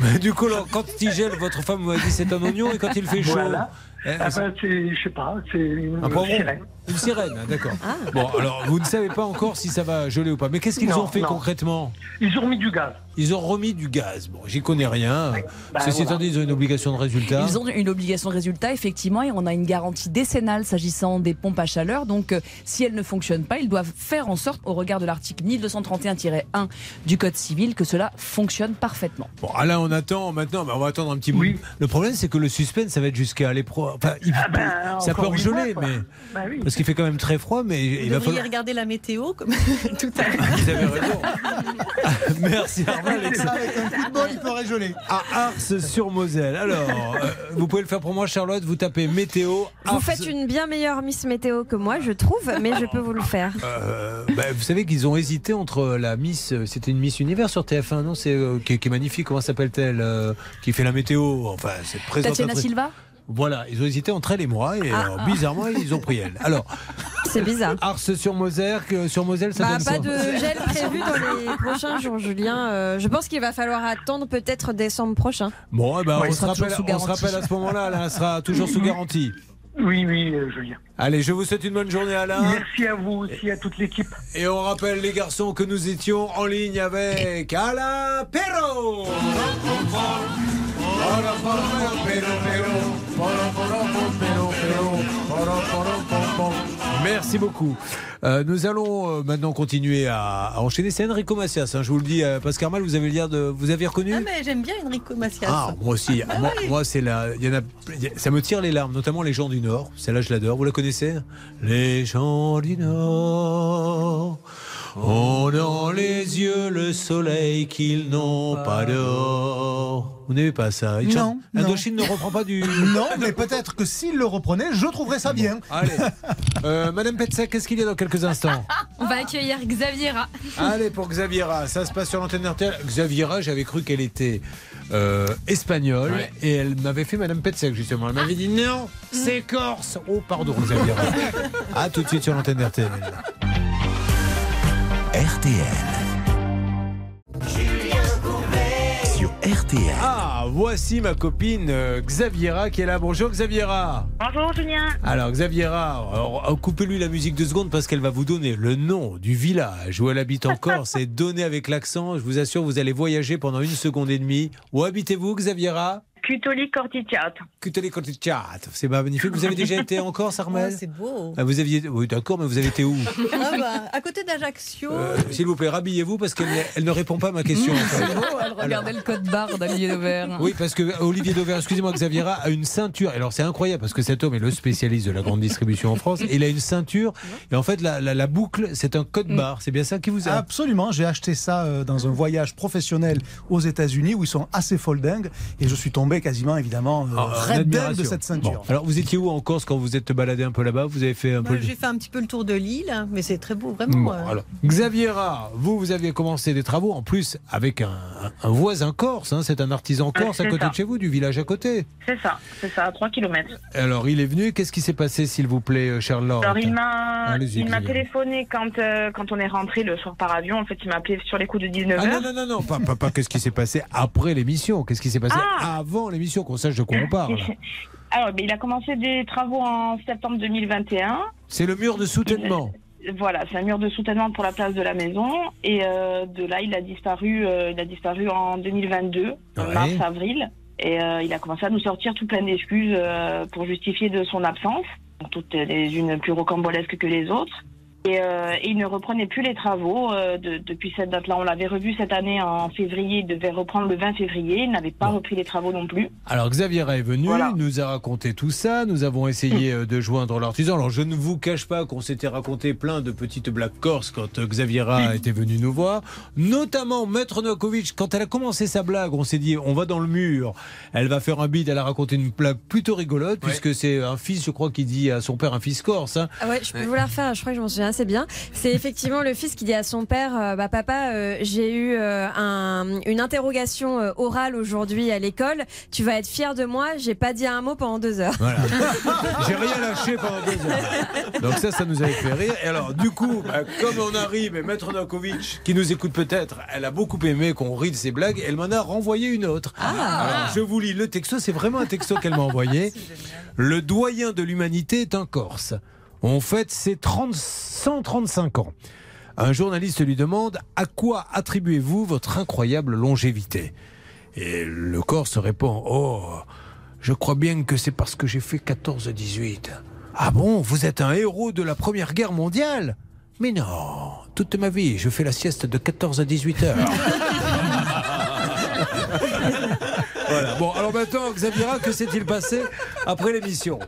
Mais du coup, alors, quand il gèle, votre femme m'a dit c'est un oignon, et quand il fait chaud, Voilà. Ah ben, c'est, je sais pas, c'est une Un sirène. Une sirène, ah, d'accord. Bon, alors vous ne savez pas encore si ça va geler ou pas. Mais qu'est-ce qu'ils ont fait non. concrètement? Ils ont mis du gaz. Ils ont remis du gaz. Bon, j'y connais rien. Bah, Ceci voilà. étant dit, ils ont une obligation de résultat. Ils ont une obligation de résultat, effectivement, et on a une garantie décennale s'agissant des pompes à chaleur. Donc, euh, si elles ne fonctionnent pas, ils doivent faire en sorte, au regard de l'article 1231-1 du Code civil, que cela fonctionne parfaitement. Bon, ah là, on attend maintenant, mais on va attendre un petit bout. Le problème, c'est que le suspense, ça va être jusqu'à l'épreuve. Enfin, il- ben, ça peut une geler, fois, mais. Bah oui. Parce qu'il fait quand même très froid, mais Vous il va falloir. regarder la météo comme tout à l'heure. Vous avez raison. Merci Armand. Avec un coup de bol, il peut geler. À Ars-sur-Moselle. Alors, euh, vous pouvez le faire pour moi, Charlotte. Vous tapez météo. Vous Ars- faites une bien meilleure Miss Météo que moi, je trouve, mais je peux vous le faire. Euh, bah, vous savez qu'ils ont hésité entre la Miss, euh, c'était une Miss Univers sur TF1, non C'est euh, qui, qui est magnifique. Comment s'appelle-t-elle euh, Qui fait la météo? Enfin, cette présentatrice. Tatiana Silva? Voilà, ils ont hésité entre elle et moi, et Ah. alors, bizarrement, ils ont pris elle. Alors, C'est bizarre. Ars sur Moselle, que- sur Moselle, ça Bah, donne pas de gel prévu dans les prochains jours, Julien. Euh, je pense qu'il va falloir attendre peut-être décembre prochain. Bon, eh ben, Ouais, on, se sera rappelle, on se rappelle à ce moment-là, là, elle sera toujours sous garantie. Oui, oui, euh, Julien. Allez, je vous souhaite une bonne journée, Alain. Merci à vous aussi, à toute l'équipe. Et on rappelle les garçons que nous étions en ligne avec Alain Perrault. Merci beaucoup. Euh, nous allons euh, maintenant continuer à, à enchaîner. C'est Enrico Macias, hein, je vous le dis. Euh, Pascal Mal, vous avez l'air de, vous avez reconnu? Ah, mais j'aime bien Enrico Macias. Ah, moi aussi. Ah moi, oui. moi, c'est la. Y en a, il y a- ça me tire les larmes, notamment les gens du Nord. Celle-là, je l'adore. Vous la connaissez? Les gens du Nord ont dans les yeux le soleil qu'ils n'ont pas d'or. Vous n'aimez pas ça Il Non, chante- non. Indochine ne reprend pas du. Non, mais peut-être que s'il le reprenait, je trouverais ça bien. Allez. Euh, Madame Petzek, qu'est-ce qu'il y a dans quelques instants? On va accueillir Xaviera. Allez pour Xaviera, ça se passe sur l'antenne RTL. Xaviera, j'avais cru qu'elle était euh, espagnole Ouais. et elle m'avait fait Madame Petzek justement. Elle m'avait dit non, c'est corse. Oh pardon Xaviera. à tout de suite sur l'antenne RTL. RTL. Sur RTL. Ah, voici ma copine euh, Xaviera qui est là. Bonjour Xaviera. Bonjour Julien. Alors Xaviera, euh, coupez-lui la musique deux secondes parce qu'elle va vous donner le nom du village où elle habite en Corse et donné avec l'accent. Je vous assure, vous allez voyager pendant une seconde et demie. Où habitez-vous Xaviera? Cutoli Corticiat. Cuteli Corticiat. C'est magnifique. Vous avez déjà été en Corse, Armel Oh, c'est beau. Ah, Vous aviez. Oui, d'accord, mais vous avez été où Ah bah, à côté d'Ajaccio. Euh, S'il vous plaît, rhabillez-vous parce qu'elle elle ne répond pas à ma question. fait. C'est beau, elle regardait le code barre d'Olivier Dauvert. Oui, parce que Olivier Dauvert, excusez-moi, Xaviera a une ceinture. Alors c'est incroyable parce que cet homme est le spécialiste de la grande distribution en France. Il a une ceinture et en fait la, la- la boucle, c'est un code barre. C'est bien ça qui vous a. Absolument, j'ai acheté ça euh, dans un voyage professionnel aux États-Unis où ils sont assez foldingues et je suis tombé quasiment évidemment euh, admiration. de cette ceinture. Bon, alors vous étiez où en Corse quand vous êtes baladé un peu là-bas Vous avez fait un peu. Moi, le- J'ai fait un petit peu le tour de l'île, hein, mais c'est très beau, vraiment. Bon, euh. alors, Xaviera, vous, vous aviez commencé des travaux en plus avec un, voisin corse. hein, c'est un artisan corse à côté ça. de chez vous, du village à côté. C'est ça, c'est ça, à 3 km. Alors il est venu. Qu'est-ce qui s'est passé, s'il vous plaît, euh, Charlotte Alors il m'a il m'a téléphoné quand, euh, quand on est rentré le soir par avion. En fait, il m'a appelé sur les coups de 19h. Ah non, non, non, non, pas, pas, pas qu'est-ce qui s'est passé après l'émission, qu'est-ce qui s'est passé Ah avant l'émission, qu'on sache de quoi on parle. Alors, il a commencé des travaux en septembre 2021. C'est le mur de soutènement. Voilà, c'est un mur de soutènement pour la place de la maison. Et euh, de là, il a disparu, euh, il a disparu en 2022, Ouais. mars-avril. Et euh, il a commencé à nous sortir tout plein d'excuses euh, pour justifier de son absence, toutes les unes plus rocambolesques que les autres. Et, euh, et il ne reprenait plus les travaux euh, de- depuis cette date-là. On l'avait revu cette année en février, il devait reprendre le 20 février. Il n'avait pas repris les travaux non plus. Alors Xavier est venu, Voilà. nous a raconté tout ça, nous avons essayé euh, de joindre l'artisan. Alors je ne vous cache pas qu'on s'était raconté plein de petites blagues corses quand euh, Xaviera était venu nous voir, notamment Maître Novakovic, quand elle a commencé sa blague, on s'est dit on va dans le mur, elle va faire un bide, elle a raconté une blague plutôt rigolote, puisque c'est un fils, je crois, qui dit à son père un fils corse. hein. Ah ouais, je peux vous la refaire, je crois que je m'en souviens assez bien. C'est effectivement le fils qui dit à son père euh, bah, Papa, euh, j'ai eu euh, un- une interrogation orale aujourd'hui à l'école. Tu vas être fier de moi. J'ai pas dit un mot pendant deux heures. Voilà. J'ai rien lâché pendant deux heures. Donc ça, ça nous avait fait rire. Et alors, du coup, bah, comme on arrive, et Maître Nakovic, qui nous écoute peut-être, elle a beaucoup aimé qu'on rit de ses blagues, elle m'en a renvoyé une autre. Alors, je vous lis le texto, c'est vraiment un texto qu'elle m'a envoyé. Le doyen de l'humanité est un Corse. On fête ses 30 135 ans. Un journaliste lui demande à quoi attribuez-vous votre incroyable longévité? Et le Corse répond Oh, je crois bien que c'est parce que j'ai fait 14-18. Ah bon, vous êtes un héros de la Première Guerre mondiale Mais non, toute ma vie, je fais la sieste de 14 à 18 heures. voilà. Bon, alors maintenant, Xaviera, que s'est-il passé après l'émission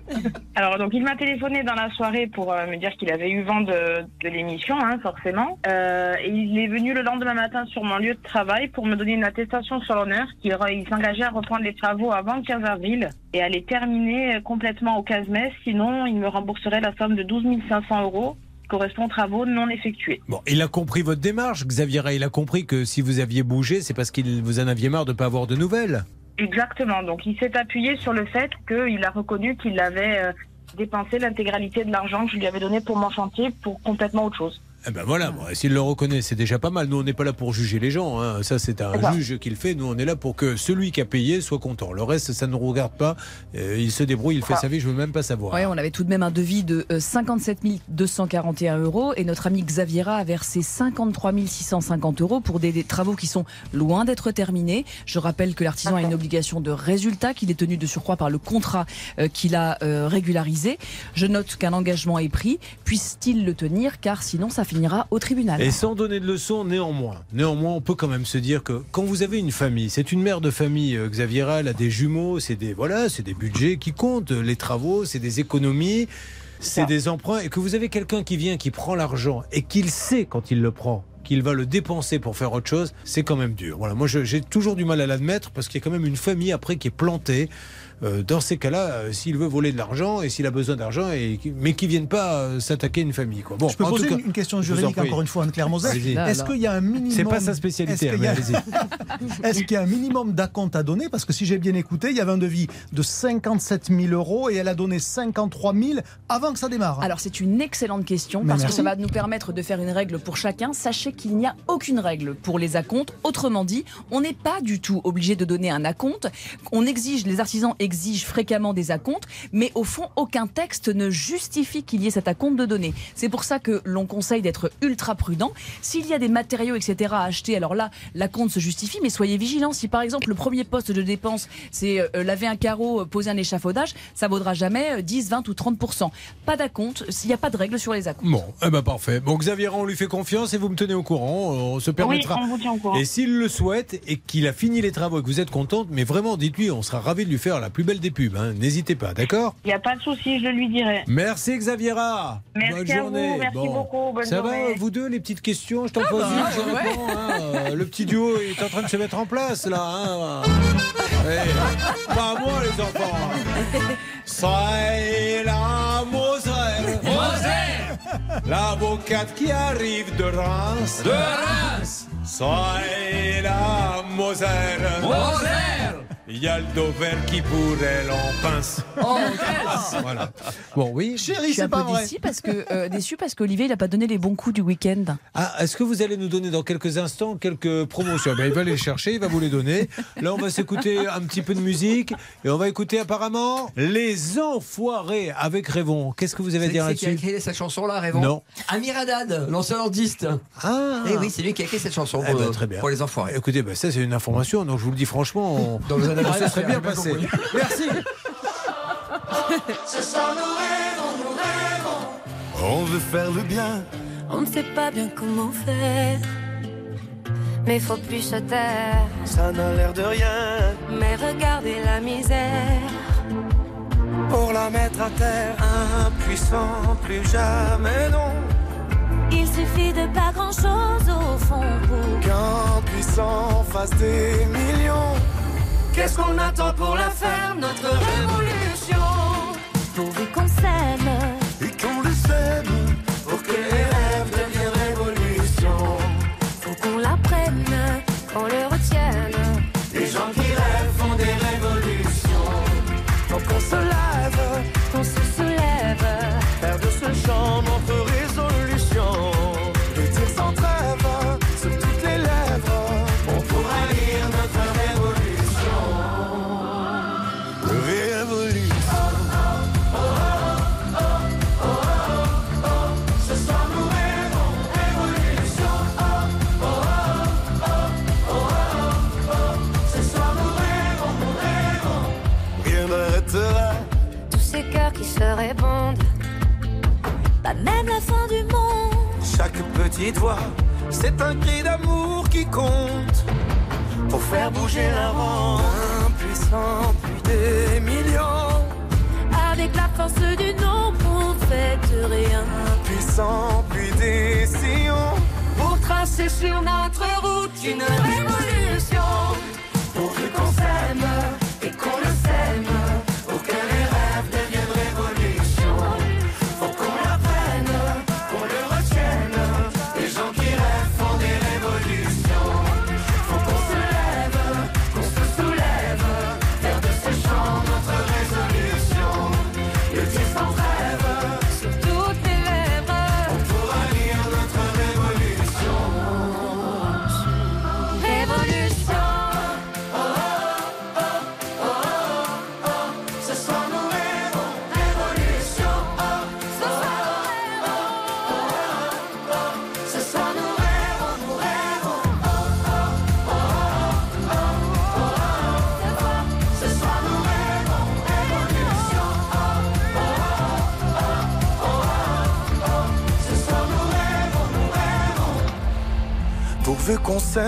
Alors, donc, il m'a téléphoné dans la soirée pour euh, me dire qu'il avait eu vent de, de l'émission, hein, forcément. Euh, et il est venu le lendemain matin sur mon lieu de travail pour me donner une attestation sur l'honneur qu'il re- il s'engageait à reprendre les travaux avant le 15 avril et à les terminer complètement au 15 mai. Sinon, il me rembourserait la somme de 12 500 euros correspond aux travaux non effectués. Bon, il a compris votre démarche, Xaviera. Il a compris que si vous aviez bougé, c'est parce qu'il vous en aviez marre de ne pas avoir de nouvelles. Exactement. Donc, il s'est appuyé sur le fait qu'il a reconnu qu'il avait euh, dépensé l'intégralité de l'argent que je lui avais donné pour mon chantier pour complètement autre chose. Eh ben voilà, bon, s'il le reconnaît, c'est déjà pas mal. Nous, on n'est pas là pour juger les gens. hein. Ça, c'est un juge qui le fait. Nous, on est là pour que celui qui a payé soit content. Le reste, ça ne nous regarde pas. Euh, il se débrouille, il fait sa vie, je veux même pas savoir. Ouais, on avait tout de même un devis de euh, 57 241 euros et notre ami Xaviera a versé 53 650 euros pour des, des travaux qui sont loin d'être terminés. Je rappelle que l'artisan a une obligation de résultat qu'il est tenu de surcroît par le contrat euh, qu'il a euh, régularisé. Je note qu'un engagement est pris. Puisse-t-il le tenir? Car sinon ça finira au tribunal. Et sans donner de leçons, néanmoins, néanmoins, on peut quand même se dire que quand vous avez une famille, c'est une mère de famille, euh, Xaviera, elle a des jumeaux, c'est des voilà, c'est des budgets qui comptent, les travaux, c'est des économies, c'est des emprunts, et que vous avez quelqu'un qui vient, qui prend l'argent et qu'il sait quand il le prend qu'il va le dépenser pour faire autre chose, c'est quand même dur. Voilà, moi j'ai toujours du mal à l'admettre parce qu'il y a quand même une famille après qui est plantée. Euh, dans ces cas-là, euh, s'il veut voler de l'argent et s'il a besoin d'argent, et mais qui viennent pas euh, s'attaquer à une famille. Quoi. Bon, je peux en poser tout cas, une, question en juridique prie. encore une fois, Anne-Claire Moser. Est-ce qu'il y a un minimum C'est pas sa spécialité, Est-ce qu'il y a- mais allez-y. Est-ce qu'il y a un minimum d'acompte à donner? Parce que si j'ai bien écouté, il y avait un devis de 57 000 euros et elle a donné 53 000 avant que ça démarre. Alors c'est une excellente question Mais parce merci. que ça va nous permettre de faire une règle pour chacun. Sachez qu'il n'y a aucune règle pour les acomptes. Autrement dit, on n'est pas du tout obligé de donner un acompte. On exige, les artisans exigent fréquemment des acomptes, mais au fond, aucun texte ne justifie qu'il y ait cet acompte de données. C'est pour ça que l'on conseille d'être ultra prudent. S'il y a des matériaux, etc. à acheter, alors là, l'acompte se justifie, mais soyez vigilants. Si par exemple le premier poste de dépense, c'est euh, laver un carreau, euh, poser un échafaudage, ça vaudra jamais euh, 10, 20 ou 30 Pas d'acompte, s'il n'y a pas de règle sur les acomptes. Bon, eh ben parfait. Bon, Xavier, on lui fait confiance et vous me tenez au courant. On se permettra. on vous tient au courant. Et s'il le souhaite et qu'il a fini les travaux et que vous êtes contente, mais vraiment, dites-lui, on sera ravis de lui faire la plus belle des pubs. hein. N'hésitez pas, d'accord? Il n'y a pas de souci, je lui dirai. Merci Xaviera. Merci bonne à vous, journée. merci beaucoup, bonne Ça journée. va, vous deux, les petites questions Je t'en Ah pose bah, une, je ouais. réponds. hein. Euh, Le petit duo est en train de se mettre en place là. hein. Eh, pas à moi les enfants. C'est la Moselle. Moselle. L'avocate qui arrive de Reims. De Reims. C'est la Moselle. Moselle. Il y a le Dover qui pourrait l'en pince. Oh, Voilà. Bon, oui. Je suis un peu déçue parce que euh, déçu parce qu'Olivier il n'a pas donné les bons coups du week-end. Ah, est-ce que vous allez nous donner dans quelques instants quelques promotions? Ben, Il va les chercher, il va vous les donner. Là, on va s'écouter un petit peu de musique et on va écouter apparemment Les Enfoirés avec Révon. Qu'est-ce que vous avez à C'est dire c'est qui a là-dessus? écrit cette chanson-là, Raymond? Non. Amir Haddad, l'ancien nordiste. Ah Eh oui, c'est lui qui a écrit cette chanson Eh pour, ben, très bien. pour les enfoirés. Écoutez, ben, ça c'est une information, donc je vous le dis franchement, on... se serait bien passé. Merci. Ce soir nous rêvons, nous rêvons. On veut faire le bien. On ne sait pas bien comment faire. Mais faut plus se taire. Ça n'a l'air de rien. Mais regardez la misère. Pour la mettre à terre, impuissant, plus jamais non. Il suffit de pas grand chose au fond pour Qu'un puissant fasse des millions. Qu'est-ce qu'on attend pour la faire, notre révolution? Pour que les Pas bah, même la fin du monde. Chaque petite voix, c'est un cri d'amour qui compte. Pour faire bouger la ronde. Un puissant, puis des millions. Avec la force du nombre, on fait de rien. Un puissant, puis des sillons. Pour tracer sur notre route une révolution. Pour que qu'on s'aime et qu'on le sème. Aucun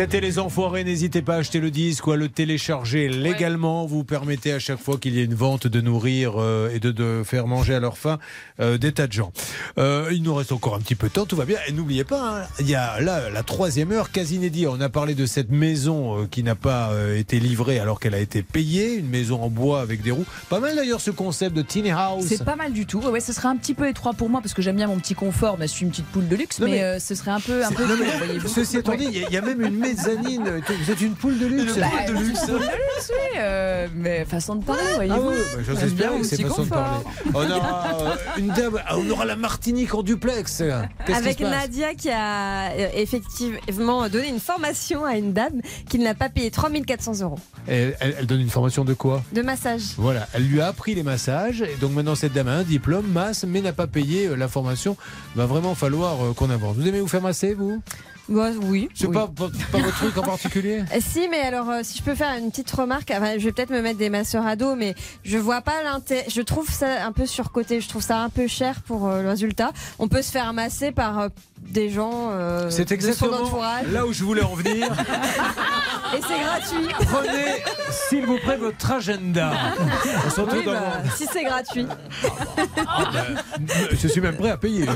C'était les enfoirés, n'hésitez pas à acheter le disque ou à le télécharger légalement. Vous permettez à chaque fois qu'il y ait une vente de nourrir euh, et de, de faire manger à leur faim euh, des tas de gens. Euh, il nous reste encore un petit peu de temps, tout va bien. Et n'oubliez pas, hein, il y a là la troisième heure quasi inédite. On a parlé de cette maison qui n'a pas été livrée alors qu'elle a été payée, une maison en bois avec des roues. Pas mal d'ailleurs ce concept de tiny house. C'est pas mal du tout. Ouais, ce serait un petit peu étroit pour moi parce que j'aime bien mon petit confort. Mais je suis une petite poule de luxe, Non, mais, mais- ce serait un peu, un peu non, mais. Ceci étant dit, il y y, a même une mezzanine. Vous êtes une poule de luxe. Bah, une poule de luxe, oui, euh, mais façon de parler, voyez-vous. Ah oui, bah, j'ose bien que c'est façon de confort. parler. On aura euh, une dame, ah, on aura la Martinique en duplex. Avec se passe Nadia qui a euh, effectivement donné une formation à une dame qui ne l'a pas payé 3400 euros elle, elle- elle donne une formation de quoi de massage. Voilà, elle lui a appris les massages et donc maintenant cette dame a un diplôme, masse, mais n'a pas payé la formation. Va vraiment falloir qu'on avance. Vous aimez vous faire masser, vous? Oui. C'est oui. pas, pas, pas votre truc en particulier? Euh, Si, mais alors, euh, si je peux faire une petite remarque, enfin, je vais peut-être me mettre des masseurs à dos, mais je vois pas l'intérêt. Je trouve ça un peu surcoté. Je trouve ça un peu cher pour euh, le résultat. On peut se faire masser par euh, des gens C'est exactement là où je voulais en venir. Et c'est gratuit. Prenez, s'il vous plaît, votre agenda. On Oui, dans bah, le- si c'est gratuit. Je suis même prêt à payer.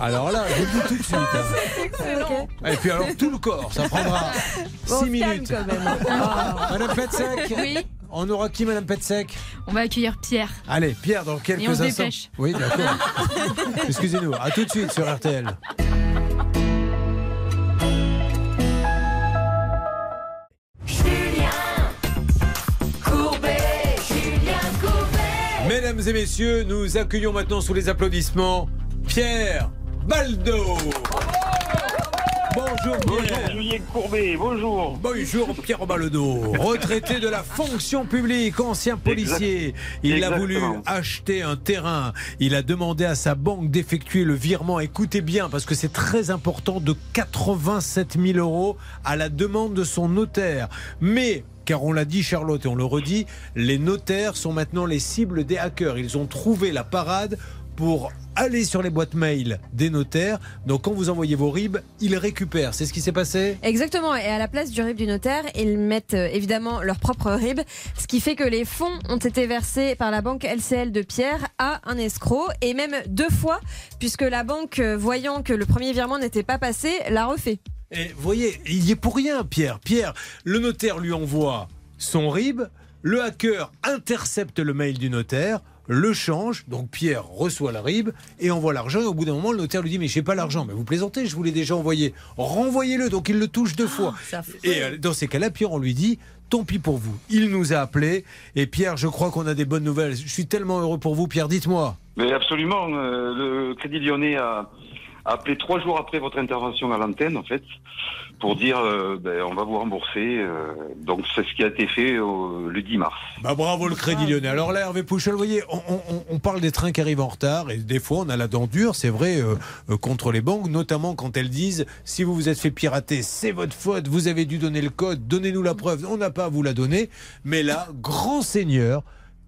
Alors là, je vous le dis tout de suite. hein. Excellent. Et puis alors tout le corps, ça prendra Bon, 6 calme minutes. quand même. Ah, Madame Petzek Oui. On aura qui Madame Petzek? On va accueillir Pierre. Allez, Pierre, dans quelques Et on se instants. dépêche. Oui, d'accord. Excusez-nous, à tout de suite sur RTL. Julien Courbet, Julien Courbet. Mesdames et messieurs, nous accueillons maintenant sous les applaudissements Pierre Baldo. Bonjour Pierre. Julien Courbet, bonjour. Bonjour Pierre Baldo, retraité de la fonction publique, ancien policier. Il a voulu acheter un terrain. Il a demandé à sa banque d'effectuer le virement. Écoutez bien, parce que c'est très important, de 87 000 euros à la demande de son notaire. Mais car on l'a dit Charlotte et on le redit, les notaires sont maintenant les cibles des hackers. Ils ont trouvé la parade pour aller sur les boîtes mail des notaires. Donc quand vous envoyez vos RIB, ils récupèrent. C'est ce qui s'est passé Exactement, et à la place du RIB du notaire, ils mettent euh, évidemment leur propre RIB, ce qui fait que les fonds ont été versés par la banque LCL de Pierre à un escroc, et même deux fois, puisque la banque, euh, voyant que le premier virement n'était pas passé, l'a refait. Et vous voyez, il y est pour rien, Pierre. Pierre, le notaire lui envoie son RIB, le hacker intercepte le mail du notaire, le change, donc Pierre reçoit la RIB et envoie l'argent. Et au bout d'un moment, le notaire lui dit Mais j'ai pas l'argent. Mais vous plaisantez, je vous l'ai déjà envoyé. Renvoyez-le, donc il le touche deux fois. Et euh, dans ces cas-là, Pierre, on lui dit Tant pis pour vous. Il nous a appelés. Et Pierre, je crois qu'on a des bonnes nouvelles. Je suis tellement heureux pour vous, Pierre, dites-moi. Mais absolument, euh, le Crédit Lyonnais a, appelé trois jours après votre intervention à l'antenne, en fait, pour dire euh, ben, on va vous rembourser. euh, donc c'est ce qui a été fait le 10 mars. Bah bravo le Crédit Lyonnais. Alors là, Hervé Pouchol, vous voyez, on, on- parle des trains qui arrivent en retard et des fois on a la dent dure, c'est vrai, euh, contre les banques, notamment quand elles disent si vous vous êtes fait pirater, c'est votre faute, vous avez dû donner le code, donnez-nous la preuve, on n'a pas à vous la donner. Mais là, grand seigneur.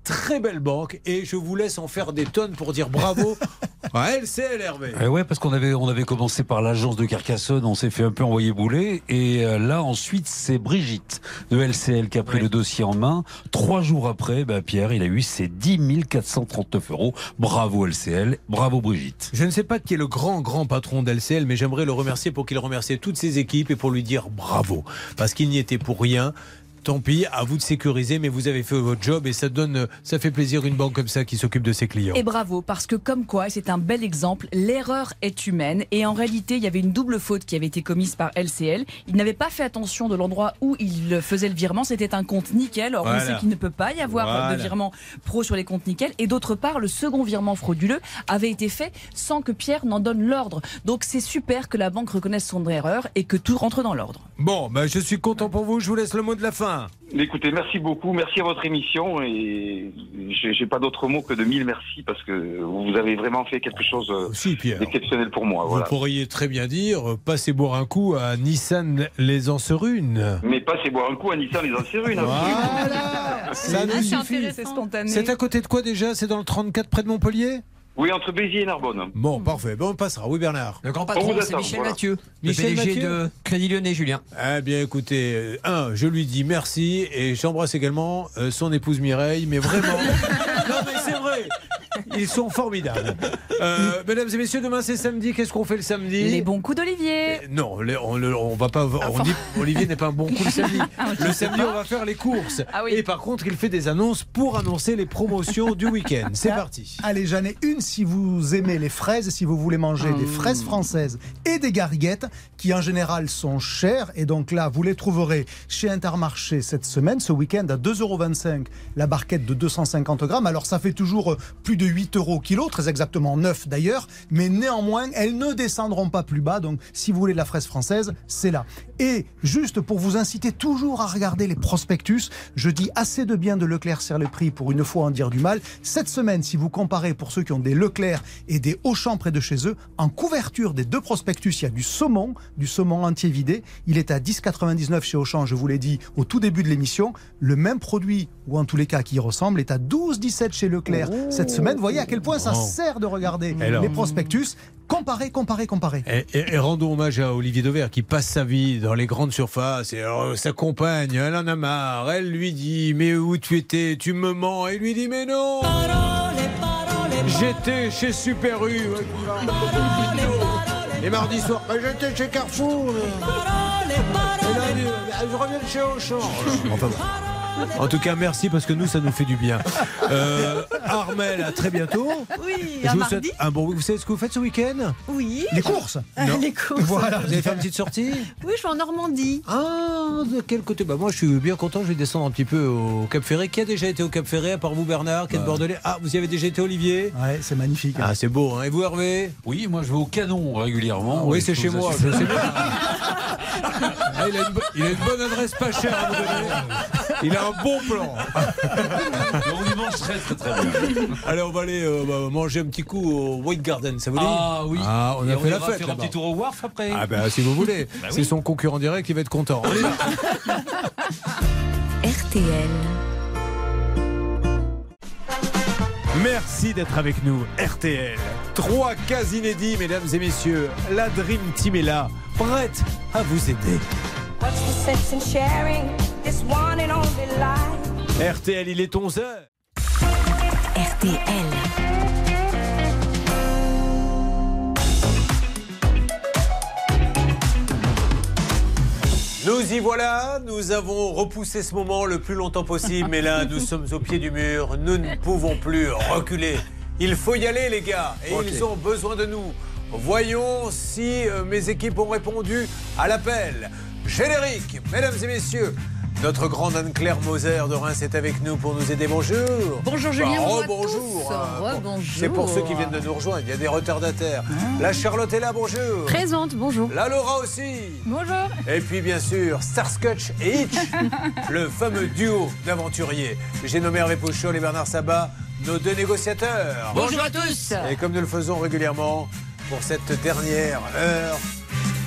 Très belle banque et je vous laisse en faire des tonnes pour dire bravo à LCL Hervé. Eh ouais, parce qu'on avait, on avait commencé par l'agence de Carcassonne, on s'est fait un peu envoyer bouler. Et euh, là, ensuite, c'est Brigitte de LCL qui a pris le dossier en main. Trois jours après, bah, Pierre, il a eu ses 10 439 euros. Bravo LCL, bravo Brigitte. Je ne sais pas qui est le grand, grand patron d'LCL, mais j'aimerais le remercier pour qu'il remercie toutes ses équipes et pour lui dire bravo. Parce qu'il n'y était pour rien. Tant pis, à vous de sécuriser, mais vous avez fait votre job et ça donne, ça fait plaisir une banque comme ça qui s'occupe de ses clients. Et bravo, parce que comme quoi, c'est un bel exemple, l'erreur est humaine. Et en réalité, il y avait une double faute qui avait été commise par LCL. Il n'avait pas fait attention de l'endroit où il faisait le virement. C'était un compte nickel. Or, Voilà. on sait qu'il ne peut pas y avoir Voilà. de virement pro sur les comptes nickel. Et d'autre part, le second virement frauduleux avait été fait sans que Pierre n'en donne l'ordre. Donc c'est super que la banque reconnaisse son erreur et que tout rentre dans l'ordre. Bon, ben, je suis content pour vous, je vous laisse le mot de la fin. Écoutez, merci beaucoup, merci à votre émission et j'ai pas d'autre mot que de mille merci parce que vous avez vraiment fait quelque chose euh, d'exceptionnel pour moi. Vous Voilà. pourriez très bien dire, passez boire un coup à Nissan les Anserunes. Mais pas c'est boire un coup à Nissan les Ancerunes. Voilà Ça nous suffit. C'est spontané. C'est à côté de quoi déjà? C'est dans le 34 près de Montpellier? Oui, entre Béziers et Narbonne. Bon, parfait. Bon, on passera. Oui, Bernard. Le grand On patron, c'est Michel voilà. Mathieu, le Michel PDG Mathieu de Crédit Lyonnais, Julien. Eh bien, écoutez, euh, un, je lui dis merci et j'embrasse également euh, son épouse Mireille, mais vraiment. non, c'est vrai. Ils sont formidables. Euh, mesdames et messieurs, demain c'est samedi. Qu'est-ce qu'on fait le samedi Les bons coups d'Olivier. Non, les- on, le- on va pas. On dit Olivier n'est pas un bon coup le samedi. Ah, Le samedi, on va faire les courses. Ah oui. Et par contre, il fait des annonces pour annoncer les promotions du week-end. C'est parti. Allez, j'en ai une si vous aimez les fraises, si vous voulez manger des fraises françaises et des gariguettes, qui en général sont chères. Et donc là, vous les trouverez chez Intermarché cette semaine, ce week-end, à 2,25 euros la barquette de 250 grammes. Alors ça fait toujours euh, plus de 8 euros kilo, très exactement 9 d'ailleurs. Mais néanmoins, elles ne descendront pas plus bas. Donc si vous voulez de la fraise française, c'est là. Et juste pour vous inciter toujours à regarder les prospectus, je dis assez de bien de Leclerc serre le prix pour une fois en dire du mal. Cette semaine, si vous comparez pour ceux qui ont des Leclerc et des Auchan près de chez eux, en couverture des deux prospectus, il y a du saumon, du saumon entier vidé. Il est à 10,99 chez Auchan, je vous l'ai dit au tout début de l'émission. Le même produit, ou en tous les cas qui y ressemble, est à 12,17 chez Leclerc cette semaine. Vous voyez à quel point ça Oh. sert de regarder Alors. les prospectus. Comparez, comparez, comparez. Et, et- et rendons hommage à Olivier Dauvert qui passe sa vie dans les grandes surfaces. Et alors, sa compagne, elle en a marre. Elle lui dit Mais où tu étais? Tu me mens. Et lui dit Mais non J'étais chez Super U. Et mardi soir, bah, j'étais chez Carrefour. Et lundi, je reviens de chez Auchan. En tout cas, merci parce que nous, ça nous fait du bien. Euh, Armel, à très bientôt. Oui, Je à vous mardi. souhaite un bon. Vous savez ce que vous faites ce week-end? Oui. Les courses? Non. Les courses. Voilà. Vous avez fait une petite sortie? Oui, je suis en Normandie. Ah, de quel côté? Bah moi, je suis bien content. Je vais descendre un petit peu au Cap Ferré. Qui a déjà été au Cap Ferré à part vous, Bernard, qui est de Bordelais? Ah, vous y avez déjà été, Olivier? Ouais, c'est magnifique. Ah, c'est beau. Hein. Et vous, Hervé? Oui, moi je vais au canon régulièrement. Oui, Et c'est chez moi. Je sais bien. Ah, il, a une, bo- il a une bonne adresse pas chère à vous donner. Il a un bon plan. On y mange très très très bien. Allez, on va aller euh, bah, manger un petit coup au White Garden, ça vous dit? Ah oui. Ah, on Et a fait la fête. faire un petit tour au Wharf après. Ah ben si vous voulez. Bah C'est son concurrent direct qui va être content. On y va. RTL. Merci d'être avec nous, RTL. Trois cas inédits, mesdames et messieurs. La Dream Team est là, prête à vous aider. What's the sense in sharing this one and only life? RTL, il est 11h. RTL. Nous y voilà, nous avons repoussé ce moment le plus longtemps possible, mais là, nous sommes au pied du mur, nous ne pouvons plus reculer. Il faut y aller, les gars, et ils ont besoin de nous. Voyons si euh, mes équipes ont répondu à l'appel. Générique, mesdames et messieurs, Notre grande Anne-Claire Moser de Reims est avec nous pour nous aider. Bonjour. Bonjour Julien, bonjour bonjour. C'est pour ceux qui viennent de nous rejoindre. Il y a des retardataires. La Charlotte est là, bonjour. Présente, bonjour. La Laura aussi. Bonjour. Et puis bien sûr, Starscotch et Hitch, le fameux duo d'aventuriers. J'ai nommé Hervé Pouchol et Bernard Sabat, nos deux négociateurs. Bonjour à tous. Et comme nous le faisons régulièrement, pour cette dernière heure,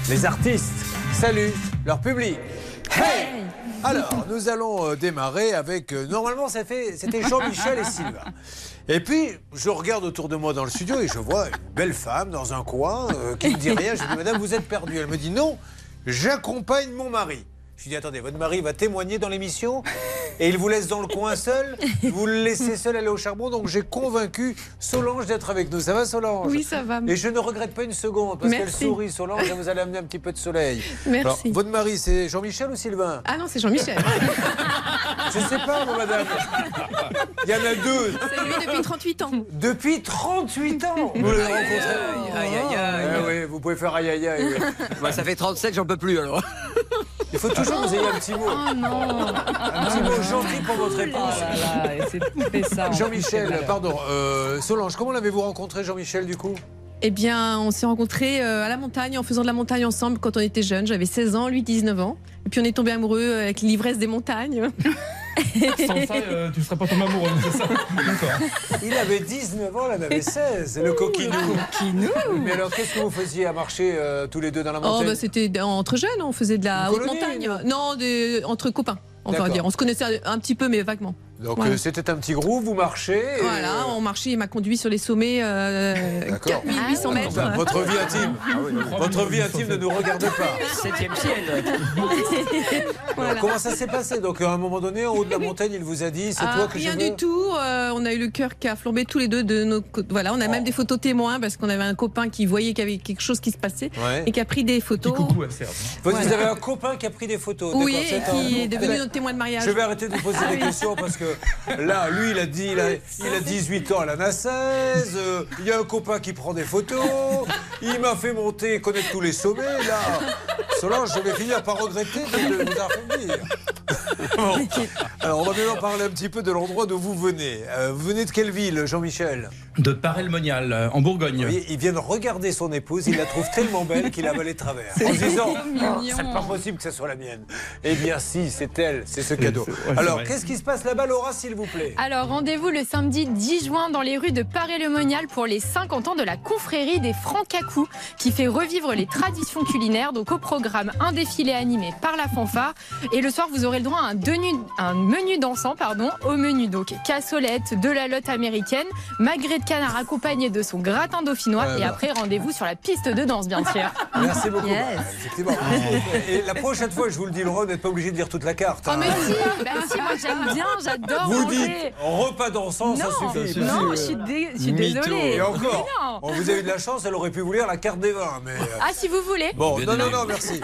les artistes saluent leur public. Hey Alors, nous allons euh, démarrer avec. euh, normalement, c'était Jean-Michel et Sylvain. Et puis, je regarde autour de moi dans le studio et je vois une belle femme dans un coin euh, qui ne dit rien. Je lui dis, Madame, vous êtes perdue. Elle me dit, non, j'accompagne mon mari. Je lui dis, attendez, votre mari va témoigner dans l'émission et il vous laisse dans le coin seul. Vous le laissez seul aller au charbon. Donc, j'ai convaincu Solange d'être avec nous. Ça va, Solange? Oui, ça va. Et je ne regrette pas une seconde parce qu'elle sourit, Solange, et vous allez amener un petit peu de soleil. Merci. Alors, votre mari, c'est Jean-Michel ou Sylvain? Ah non, c'est Jean-Michel. Je sais pas, moi, madame. Il y en a deux. C'est lui depuis 38 ans. Depuis 38 ans Vous l'avez rencontré Aïe, aïe, aïe. Oui, vous pouvez faire aïe aïe aïe. Bah, ça fait 37, j'en peux plus alors. Il faut toujours que vous ayez un petit mot. Oh non Un petit mot gentil pour votre là là, plus, c'est Jean-Michel, pardon. euh, Solange, comment l'avez-vous rencontré, Jean-Michel, du coup? Eh bien, on s'est rencontrés euh, à la montagne en faisant de la montagne ensemble quand on était jeunes. J'avais 16 ans, lui 19 ans. Et puis on est tombé amoureux avec l'ivresse des montagnes. Sans ça, euh, tu serais pas tombé amoureux, c'est ça. Il avait 19 ans, elle en avait 16. Le coquinou. Coquinou. Mais alors, qu'est-ce que vous faisiez à marcher euh, tous les deux dans la Oh, montagne bah, c'était entre jeunes, on faisait de la Une haute colonie, montagne. Non, des- entre copains, on va D'accord. dire. On se connaissait un petit peu, mais vaguement. Donc, euh, c'était un petit groupe, vous marchez. et, Voilà, euh, on marchait, il m'a conduit sur les sommets euh, D'accord. 4800 mètres. Enfin, votre vie intime. Votre vie intime ne nous regarde pas. Septième ciel. Voilà. Alors, comment ça s'est passé Donc, à un moment donné, en haut de la montagne, il vous a dit c'est Ah, toi que rien je veux du tout. euh, on a eu le cœur qui a flambé tous les deux de nos. Voilà, on a même des photos témoins parce qu'on avait un copain qui voyait qu'il y avait quelque chose qui se passait Ouais. et qui a pris des photos. Coucou à Serge. Vous, Voilà. vous avez un copain qui a pris des photos. Oui, et c'est un- qui est devenu notre témoin de mariage. Je vais arrêter de vous poser Ah des questions parce que là, lui, il a dit, il a, il a 18 ans, elle en a 16. euh, Il y a un copain qui prend des photos. Il m'a fait monter, connaître tous les sommets. Là, Solange, je vais finir par regretter de, vous. Bon. Alors, on va maintenant parler un petit peu de l'endroit d'où vous venez. Euh, vous venez de quelle ville, Jean-Michel? De Paray-le-Monial, euh, en Bourgogne. Vous voyez, il vient de regarder son épouse, il la trouve tellement belle qu'il a avalé de travers. En se disant, mignon. c'est pas possible que ce soit la mienne. Eh bien si, c'est elle, c'est ce cadeau. ouais, Alors, qu'est-ce qui se passe là-bas, Laura, s'il vous plaît? Alors rendez-vous le samedi 10 juin dans les rues de Paray-le-Monial pour les 50 ans de la confrérie des Francacous qui fait revivre les traditions culinaires. Donc au programme un défilé animé par la fanfare et le soir vous aurez le droit à un, denu- un menu dansant pardon au menu donc cassolette, de la lotte américaine, magret de canard accompagné de son gratin dauphinois Ouais, et bah. après rendez-vous sur la piste de danse bien sûr. Merci beaucoup. Yes. Effectivement. Et la prochaine fois, je vous le dis, vous n'êtes pas obligé de dire toute la carte. Oh hein. mais si, bah si, moi j'aime bien, j'adore Vous manger. dites repas dansant, ça suffit. non, je suis, dé- je suis désolée. Et encore, Mais non. bon, vous avez eu de la chance, elle aurait pu vous lire la carte des vins. Mais... euh, Ah si vous voulez. Bon, non, non, non, merci.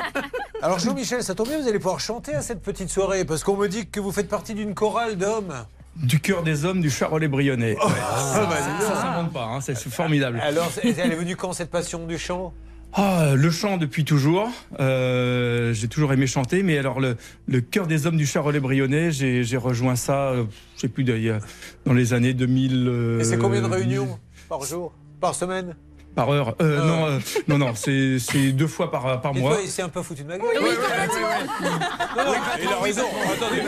Alors Jean-Michel, ça tombe bien, vous allez pouvoir chanter à cette petite soirée, parce qu'on me dit que vous faites partie d'une chorale d'hommes. Du cœur des hommes du Charolais-Brionnais. Oh, Ouais. ah, bah, ça donc. s'invente pas, hein, c'est formidable. Alors, elle est venue quand cette passion du chant? Ah, le chant depuis toujours. Euh, j'ai toujours aimé chanter, mais alors le, le cœur des hommes du Charolais-Brionnais, j'ai j'ai rejoint ça, euh, je sais plus, d'ailleurs, dans les années 2000. euh, Et c'est combien de réunions par jour? Par semaine? Par heure Euh, Non, euh, non, non, c'est c'est deux fois par, par Et mois. s'est un peu foutu de ma gueule. Non, non, il a raison. Attendez,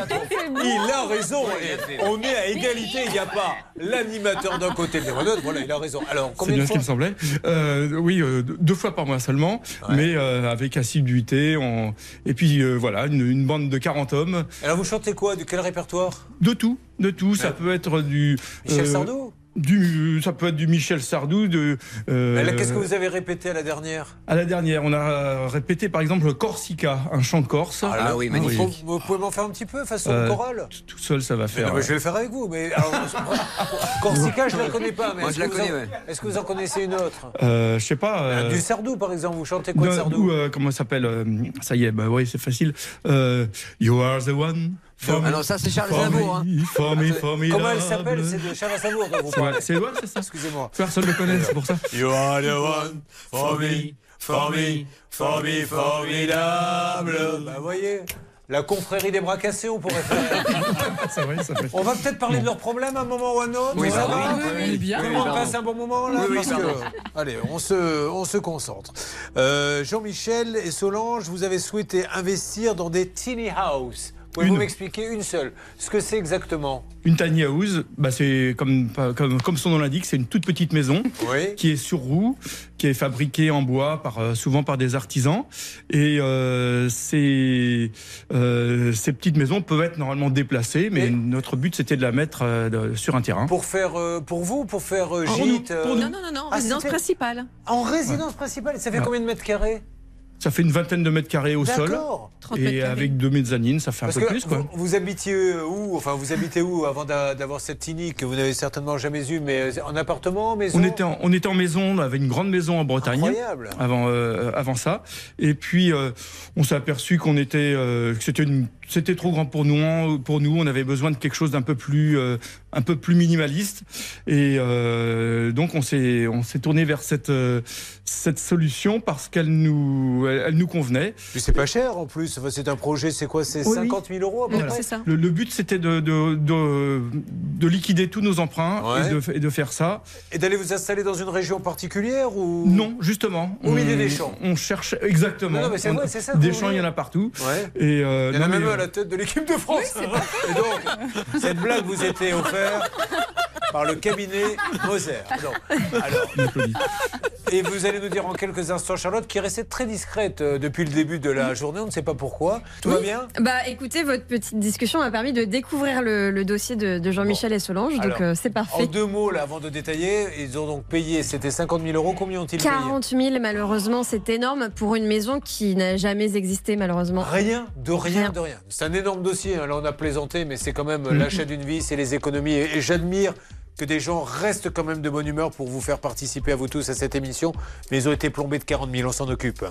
il a raison. Et on est à égalité. Il n'y a pas l'animateur d'un côté et de l'autre. Voilà, il a raison. Alors, C'est bien ce qui fois me semblait. Euh, oui, euh, deux fois par mois seulement, mais euh, avec assiduité. On... Et puis euh, voilà, une, une bande de 40 hommes. Alors, vous chantez quoi? De quel répertoire? De tout, de tout. Ça peut être du. Michel Sardou? Du, Ça peut être du Michel Sardou. De, euh, Qu'est-ce que vous avez répété à la dernière? À la dernière, on a euh, répété par exemple Corsica, un chant corse. Ah Vous, vous pouvez m'en faire un petit peu façon Euh, chorale? Tout seul, ça va faire. Non, mais je vais le faire avec vous. Mais alors, Corsica, je ne la connais pas. Mais Moi, je la que vous en- connais, ouais. Est-ce que vous en connaissez une autre? Euh, je sais pas. euh, Du Sardou, par exemple. Vous chantez quoi de Sardou? ou, euh, comment ça s'appelle Ça y est, bah oui, c'est facile. Euh, you are the one. For Ah non, ça, c'est Charles Aznavour, hein. Me, Comment elle s'appelle? C'est de Charles Aznavour dont vous C'est parlez. vrai, c'est ouais, c'est ça? Excusez-moi. Personne ne le connaît, c'est pour ça. You are the one for me, for me, for me, formidable. Bah, voyez. La confrérie des bras cassés, on pourrait faire. C'est vrai, ça fait. On va peut-être parler de leurs problèmes à un moment ou à un autre. Oui, ça bah va oui, bien. Oui, pardon. passe un bon moment là? Oui, oui, parce pardon. que- Allez, on se, on se concentre. Euh, Jean-Michel et Solange, vous avez souhaité investir dans des tiny house. Pouvez-vous m'expliquer une seule Ce que c'est exactement? Une tiny house, bah c'est comme, comme, comme son nom l'indique, c'est une toute petite maison Oui. qui est sur roue, qui est fabriquée en bois, par, euh, souvent par des artisans. Et euh, ces, euh, ces petites maisons peuvent être normalement déplacées, mais notre but c'était de la mettre euh, de- sur un terrain. Pour faire, euh, pour vous, pour faire euh, Pour gîte nous, pour nous. Non, non, non, non, Ah, résidence principale. En résidence principale, ça fait Ouais. combien de mètres carrés? Ça fait une vingtaine de mètres carrés au sol. D'accord. 30 mètres Et carrés. avec deux mezzanines, ça fait un peu que plus. Quoi. Vous, vous habitiez où Enfin, vous habitez où avant d'a- d'avoir cette tiny que vous n'avez certainement jamais eue, mais euh, en appartement, maison? On était, en, on était en maison, on avait une grande maison en Bretagne. Incroyable. Avant, euh, avant ça. Et puis, euh, on s'est aperçu qu'on était, euh, que c'était une- c'était trop grand pour nous. hein, Pour nous, on avait besoin de quelque chose d'un peu plus, euh, un peu plus minimaliste. Et euh, donc, on s'est, on s'est tourné vers cette, euh, cette solution parce qu'elle nous, elle, elle nous convenait. Puis c'est pas cher en plus. Enfin, c'est un projet, c'est quoi? C'est Oui, 50 000 euros à peu Voilà. près? Le, le but, c'était de, de, de, de liquider tous nos emprunts Ouais. et, de, et de faire ça. Et d'aller vous installer dans une région particulière ou? Non, justement. Au on- milieu des champs. On cherche exactement. Non, non, mais c'est On- vrai, c'est ça que Des champs, il y en a partout. Ouais. Et euh, Il y en a même à la tête de l'équipe de France. Et donc, cette blague vous était offerte par le cabinet Moser. Non. Alors, et vous allez nous dire en quelques instants, Charlotte, qui est restée très discrète euh, depuis le début de la journée. On ne sait pas pourquoi. Tout va bien? Bah écoutez, votre petite discussion m'a permis de découvrir le, le dossier de, de Jean-Michel et Solange, donc euh, c'est En parfait. deux mots, là, avant de détailler, ils ont donc payé, c'était 50 000 euros. Combien ont-ils payé? 40 000, malheureusement, c'est énorme pour une maison qui n'a jamais existé, malheureusement. Rien, de rien, de rien. C'est un énorme dossier. hein. Là, on a plaisanté, mais c'est quand même Mm-hmm. l'achat d'une vie, c'est les économies. Et, et j'admire que des gens restent quand même de bonne humeur pour vous faire participer à vous tous à cette émission. Mais ils ont été plombés de 40 000, on s'en occupe.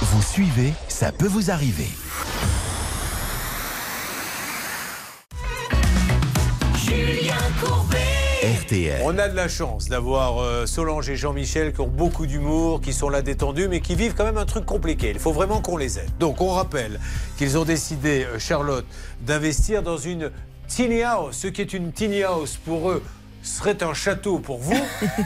Vous suivez, ça peut vous arriver. Julien Courbet. On a de la chance d'avoir euh, Solange et Jean-Michel qui ont beaucoup d'humour, qui sont là détendus, mais qui vivent quand même un truc compliqué. Il faut vraiment qu'on les aide. Donc on rappelle qu'ils ont décidé, euh, Charlotte, d'investir dans une tiny house. Ce qui est une tiny house pour eux serait un château pour vous.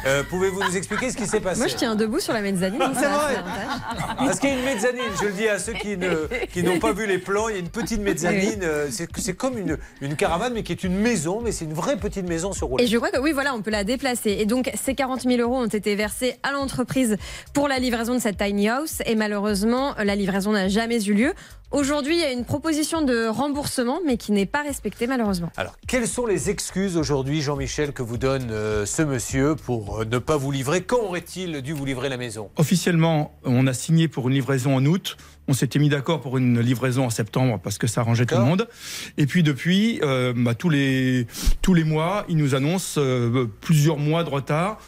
Euh, Pouvez-vous nous expliquer ce qui s'est passé Moi, je tiens debout sur la mezzanine. C'est ça a vrai. avantages. Parce qu'il y a une mezzanine, je le dis à ceux qui ne- qui n'ont pas vu les plans, il y a une petite mezzanine, euh, c'est c'est comme une, une caravane, mais qui est une maison, mais c'est une vraie petite maison sur roulette. Et je crois que oui, voilà, on peut la déplacer. Et donc, ces 40 000 euros ont été versés à l'entreprise pour la livraison de cette tiny house. Et malheureusement, la livraison n'a jamais eu lieu. Aujourd'hui, il y a une proposition de remboursement, mais qui n'est pas respectée, malheureusement. Alors, quelles sont les excuses aujourd'hui, Jean-Michel, que vous donne euh, ce monsieur pour euh, ne pas vous livrer? Quand aurait-il dû vous livrer la maison? Officiellement, on a signé pour une livraison en août. On s'était mis d'accord pour une livraison en septembre parce que ça arrangeait tout le monde. Et puis depuis, euh, bah, tous, les, tous les mois, il nous annonce euh, plusieurs mois de retard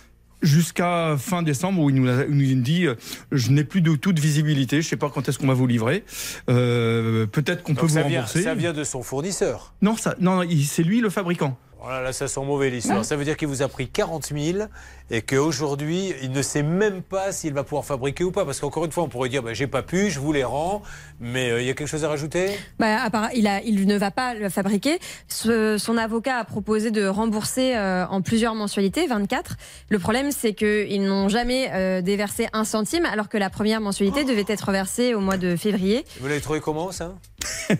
jusqu'à fin décembre où il nous, a- où il nous dit euh, je n'ai plus de toute visibilité, je ne sais pas quand est-ce qu'on va vous livrer. Euh, Peut-être qu'on peut vous vient, rembourser. ça vient de son fournisseur. Non, ça, non, c'est lui le fabricant. Voilà, là, ça sent mauvais l'histoire. Ça veut dire qu'il vous a pris 40 000 et qu'aujourd'hui, il ne sait même pas s'il va pouvoir fabriquer ou pas. Parce qu'encore une fois, on pourrait dire bah, j'ai pas pu, je vous les rends. Mais euh, il y a quelque chose à rajouter? Bah, il, a, il ne va pas le fabriquer. Ce- son avocat a proposé de rembourser euh, en plusieurs mensualités, 24. Le problème, c'est qu'ils n'ont jamais euh, déversé un centime, alors que la première mensualité devait être versée au mois de février. Vous l'avez trouvé comment, ça?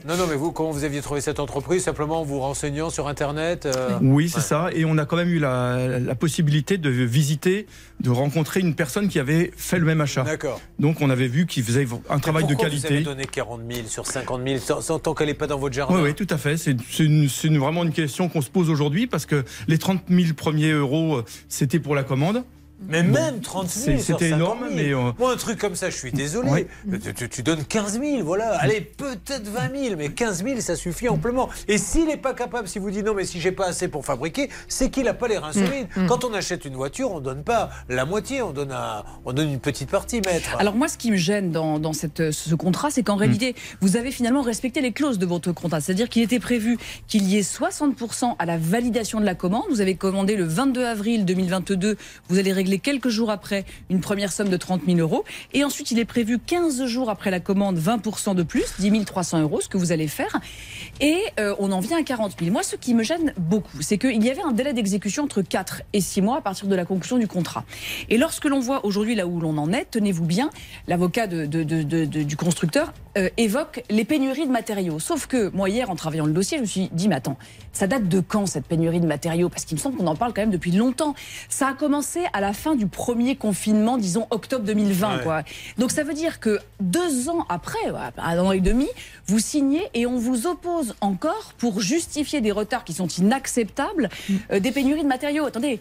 Non, non, mais vous, comment vous aviez trouvé cette entreprise? Simplement en vous renseignant sur Internet euh, Oui, c'est ça. Et on a quand même eu la, la possibilité de visiter, de rencontrer une personne qui avait fait le même achat. D'accord. Donc on avait vu qu'il faisait un travail de Pourquoi Vous avez qualité. donné 40 000 sur 50 000 sans- tant qu'elle n'est pas dans votre jardin Oui, oui, tout à fait. C'est une- une- vraiment une question qu'on se pose aujourd'hui parce que les 30 000 premiers euros, euh, c'était pour la commande. Mais même 30 000 c'est- sur C'était 50 énorme, 000. mais euh, Moi, un truc comme ça, je suis désolé. Oui. Tu, donnes 15 000, voilà. Allez, peut-être 20 000, mais 15 000, ça suffit amplement. Et s'il n'est pas capable, si vous dites non, mais si j'ai pas assez pour fabriquer, c'est qu'il n'a pas les reins Mm, solides. Quand on achète une voiture, on donne pas la moitié, on donne, un- on donne une petite partie, maître. Alors moi, ce qui me gêne dans, dans cette, ce contrat, c'est qu'en réalité, vous avez finalement respecté les clauses de votre contrat. C'est-à-dire qu'il était prévu qu'il y ait 60% à la validation de la commande. Vous avez commandé le 22 avril 2022, vous allez régler régler quelques jours après une première somme de 30 000 euros. Et ensuite, il est prévu 15 jours après la commande, 20% de plus, 10 300 euros, ce que vous allez faire. Et euh, on en vient à 40 000. Moi, ce qui me gêne beaucoup, c'est qu'il y avait un délai d'exécution entre 4 et 6 mois à partir de la conclusion du contrat. Et lorsque l'on voit aujourd'hui là où l'on en est, tenez-vous bien, l'avocat du constructeur euh, évoque les pénuries de matériaux. Sauf que moi, hier, en travaillant le dossier, je me suis dit, mais attends, ça date de quand cette pénurie de matériaux? Parce qu'il me semble qu'on en parle quand même depuis longtemps. Ça a commencé à la fin du premier confinement, disons octobre 2020. Ouais. Quoi. Donc ça veut dire que deux ans après, un an et demi, vous signez et on vous oppose encore pour justifier des retards qui sont inacceptables, euh, des pénuries de matériaux. Attendez,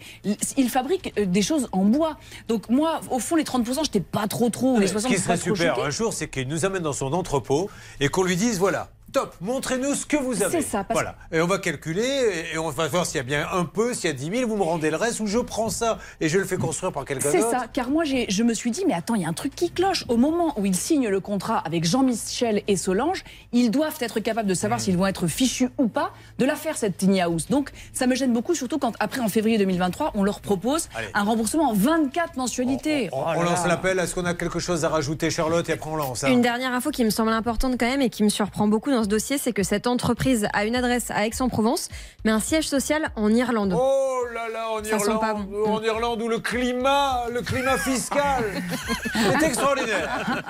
ils fabriquent euh, des choses en bois. Donc moi, au fond, les 30%, j'étais pas trop trop, les Ce 60, qui je suis pas serait super choquée. un jour, c'est qu'il nous amène dans son entrepôt et qu'on lui dise voilà. Top, montrez-nous ce que vous avez. C'est ça, parce- Voilà. Et on va calculer et on va voir s'il y a bien un peu, s'il y a 10 000, vous me rendez le reste ou je prends ça et je le fais construire par quelqu'un C'est d'autre. ça, car moi je me suis dit, mais attends, il y a un truc qui cloche. Au moment où ils signent le contrat avec Jean-Michel et Solange, ils doivent être capables de savoir s'ils vont être fichus ou pas de la faire cette tiny house. Donc ça me gêne beaucoup, surtout quand après en février 2023, on leur propose Allez. un remboursement en 24 mensualités. On, Oh lance là. l'appel. Est-ce qu'on a quelque chose à rajouter, Charlotte Et après on lance. hein. Une dernière info qui me semble importante quand même et qui me surprend beaucoup dans ce dossier, c'est que cette entreprise a une adresse à Aix-en-Provence, mais un siège social en Irlande. Oh là là, en Ça sent pas Irlande, bon. en Irlande où le climat, le climat fiscal est extraordinaire.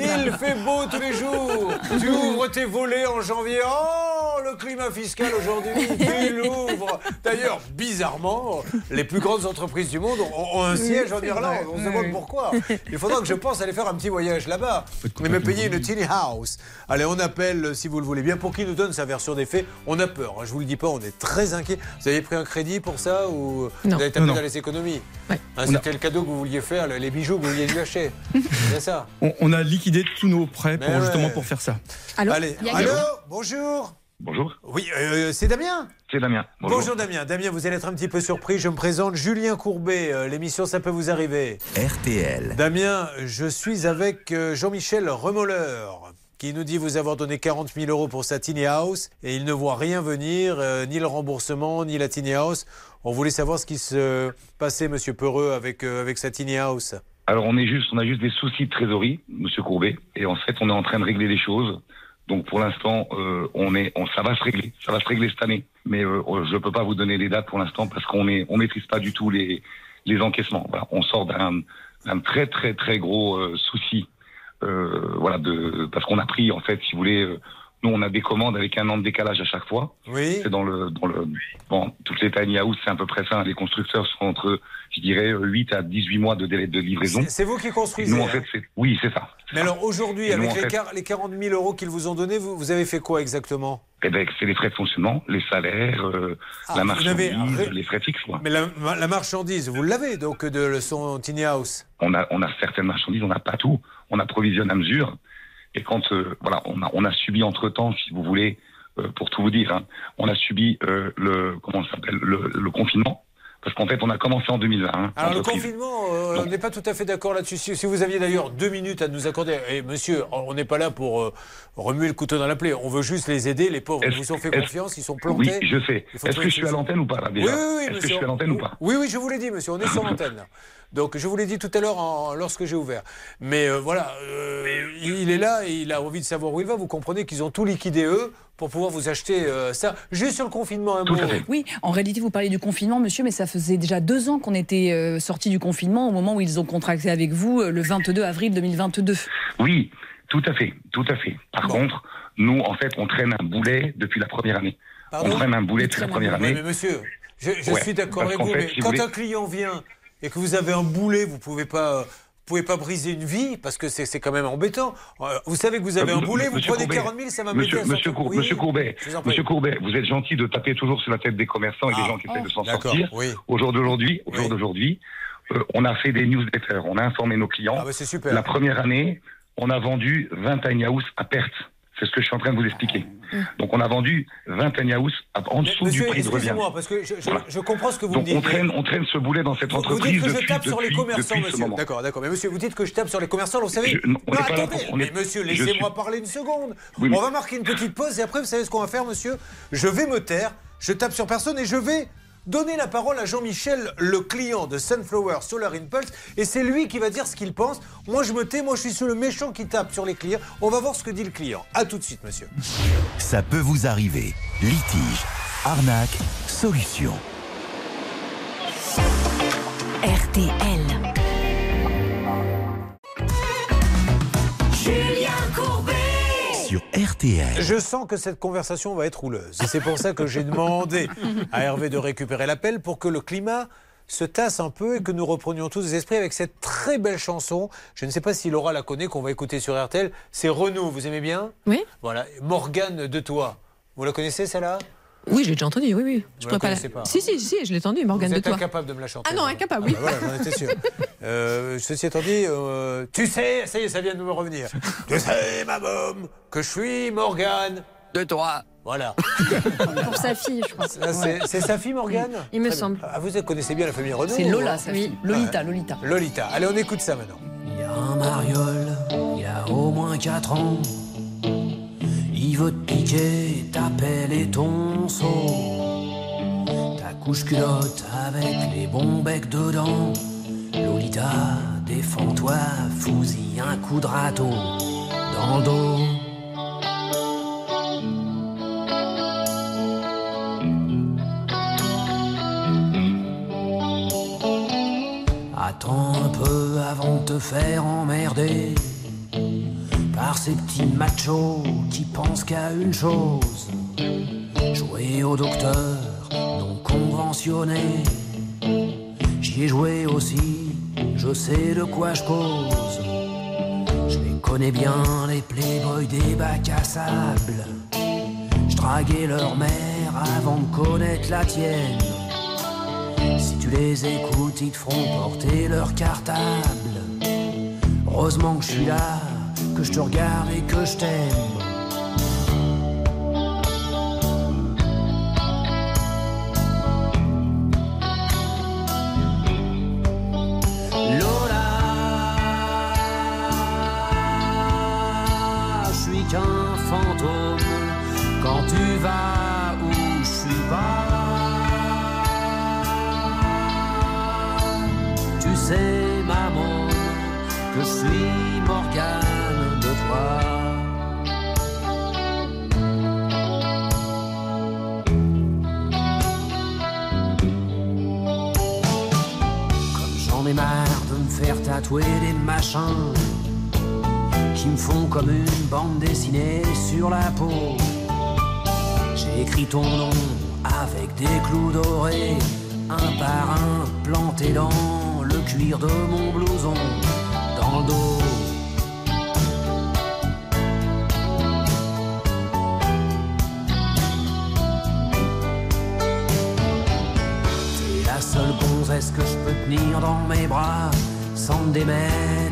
Il fait beau tous les jours. Tu ouvres tes volets en janvier. Oh, le climat fiscal aujourd'hui, tu l'ouvres. D'ailleurs, bizarrement, les plus grandes entreprises du monde ont, ont un siège en Irlande. On se demande pourquoi. Il faudra que je pense aller faire un petit voyage là-bas. Mais me payer une tiny house. Allez, on appelle, euh, si vous le voulez bien, pour qu'il nous donne sa version des faits. On a peur, hein, je vous le dis pas, on est très inquiet. Vous avez pris un crédit pour ça ou Non. vous avez tapé Non, non. dans les économies? Hein, On a- C'était le cadeau que vous vouliez faire, le- les bijoux que vous vouliez lui acheter. C'est ça On, on a liquidé tous nos prêts pour justement ouais. pour faire ça. Allez, allô, quelqu'un? Bonjour. Bonjour. Oui, euh, c'est Damien? C'est Damien. Bonjour. Damien. Damien, vous allez être un petit peu surpris. Je me présente Julien Courbet. Euh, L'émission, ça peut vous arriver. RTL. Damien, je suis avec euh, Jean-Michel Remolleur qui nous dit vous avoir donné 40 000 euros pour sa tiny house et il ne voit rien venir, euh, ni le remboursement, ni la tiny house. On voulait savoir ce qui se passait, monsieur Peureux, avec, euh, avec sa tiny house. Alors on est juste, on a juste des soucis de trésorerie, Monsieur Courbet, et en fait on est en train de régler les choses. Donc pour l'instant, euh, on est, on, ça va se régler, ça va se régler cette année. Mais euh, je peux pas vous donner les dates pour l'instant parce qu'on est, on maîtrise pas du tout les, les encaissements. On sort d'un, très très très gros souci. Euh, voilà, de, parce qu'on a pris en fait, si vous voulez, euh, nous on a des commandes avec un an de décalage à chaque fois. Oui. C'est dans le, dans le, bon, toutes les tiny house, c'est à peu près ça. Les constructeurs sont entre, je dirais, 8 à 18 mois de délai de livraison. C'est- vous qui construisez, Nous, en hein fait, c'est, oui, c'est ça. Mais alors aujourd'hui, nous, avec les, fait- les 40 000 euros qu'ils vous ont donnés, vous, vous avez fait quoi exactement? Eh ben, c'est les frais de fonctionnement, les salaires, euh, Ah, la marchandise, n'avez- les frais fixes. quoi. Mais la, la marchandise, vous l'avez donc de son tiny house? On a, on a certaines marchandises, on n'a pas tout. On approvisionne à mesure. Et quand, euh, voilà, on a, on a subi entre temps, si vous voulez, euh, pour tout vous dire, hein, on a subi euh, le, comment s'appelle, le, le confinement. Parce qu'en fait, on a commencé en 2020. hein, Alors le confinement, on n'est pas tout à fait d'accord là-dessus. Si, si vous aviez d'ailleurs deux minutes à nous accorder, et monsieur, on n'est pas là pour remuer le couteau dans la plaie, on veut juste les aider, les pauvres, ils vous ont fait confiance, ils sont Oui, plantés. je sais. Est-ce que je suis à l'antenne ou pas, là, Oui, déjà oui, oui, Est-ce que je suis à l'antenne ou pas Oui, oui, je vous l'ai dit, monsieur, on est sur l'antenne. Donc je vous l'ai dit tout à l'heure lorsque j'ai ouvert. Mais euh, voilà, euh, il est là et il a envie de savoir où il va. Vous comprenez qu'ils ont tout liquidé eux pour pouvoir vous acheter euh, ça. Juste sur le confinement, un mot. Oui, en réalité, vous parlez du confinement, monsieur, mais ça faisait déjà deux ans qu'on était euh, sortis du confinement au moment où ils ont contracté avec vous euh, le 22 avril 2022. Oui, tout à fait, tout à fait. Par contre, nous, en fait, on traîne un boulet depuis la première année. Pardon? on traîne un boulet depuis la première année. mais monsieur, je, je Ouais, suis d'accord avec vous, fait, mais si vous quand voulez- un client vient et que vous avez un boulet, vous pouvez pas. vous pouvez pas briser une vie parce que c'est c'est quand même embêtant. Euh, Vous savez que vous avez un Euh, boulet, vous Monsieur prenez Courbet, 40 000, ça m'a Monsieur, monsieur, Cour- monsieur Courbet, monsieur Courbet, vous êtes gentil de taper toujours sur la tête des commerçants et des Ah, gens qui essaient de s'en sortir. oui. Au jour d'aujourd'hui, au jour d'aujourd'hui, euh, on a fait des newsletters, on a informé nos clients. Ah bah c'est super. La première année, on a vendu 20 tiny house à perte. C'est ce que je suis en train de vous expliquer. Donc on a vendu 20 tiny house à- en dessous Monsieur, du prix de revient. excusez-moi, parce que je, je- Voilà. je comprends ce que vous Donc me dites. on traîne, on traîne ce boulet dans cette Vous- Vous entreprise dites que je depuis, tape sur les commerçants, monsieur. D'accord, d'accord. Mais monsieur, vous dites que je tape sur les commerçants, vous savez. Je- on n'est pas là attendez, pour- on est- mais monsieur, laissez-moi suis- parler une seconde. Oui, mais- On va marquer une petite pause et après, vous savez ce qu'on va faire, monsieur? Je vais me taire, je tape sur personne et je vais donner la parole à Jean-Michel, le client de Sunflower Solar Impulse, et c'est lui qui va dire ce qu'il pense. Moi, je me tais, moi, je suis sur le méchant qui tape sur les clients. On va voir ce que dit le client. À tout de suite, monsieur. Ça peut vous arriver. Litige, arnaque, solution. RTL. Sur RTL. Je sens que cette conversation va être rouleuse. Et c'est pour ça que j'ai demandé à Hervé de récupérer l'appel pour que le climat se tasse un peu et que nous reprenions tous des esprits avec cette très belle chanson. Je ne sais pas si Laura la connaît, qu'on va écouter sur RTL. C'est Renaud, vous aimez bien? Oui. Voilà. Morgane de toi. Vous la connaissez celle-là? Oui, j'ai déjà entendu, oui, oui. Vous pourrais la connaissez pas Si, si, si, je l'ai entendu, Morgane Vous de êtes toi. incapable de me la chanter. Ah non, incapable, oui. Ah bah voilà, j'en étais sûr. Euh, ceci étant dit, euh, tu sais, ça y est, ça vient de me revenir. tu sais, ma môme, que je suis Morgane. De toi. Voilà. Pour sa fille, je crois. C'est- sa fille, Morgane Il me semble. Ah, vous connaissez bien la famille Renaud C'est Lola, hein sa fille. Lolita, Lolita. Lolita. Allez, on écoute ça maintenant. Un mariole, il a au moins 4 ans. Il veut te piquer ta pelle et ton seau. Ta couche culotte avec les bons becs dedans. Lolita, défends-toi, fous-y un coup de râteau dans le dos. Attends un peu avant de te faire emmerder ces petits machos qui pensent qu'à une chose jouer au docteur non conventionné. J'y ai joué aussi, je sais de quoi je cause. Je les connais bien, les playboys des bacs à sable. Je draguais leur mère avant de connaître la tienne. Si tu les écoutes, ils te feront porter leur cartable. Heureusement que je suis là, que je te regarde et que je t'aime. Qui me font comme une bande dessinée sur la peau. J'ai écrit ton nom avec des clous dorés, un par un planté dans le cuir de mon blouson, dans le dos. T'es la seule gonzesse que je peux tenir dans mes bras, sans me démettre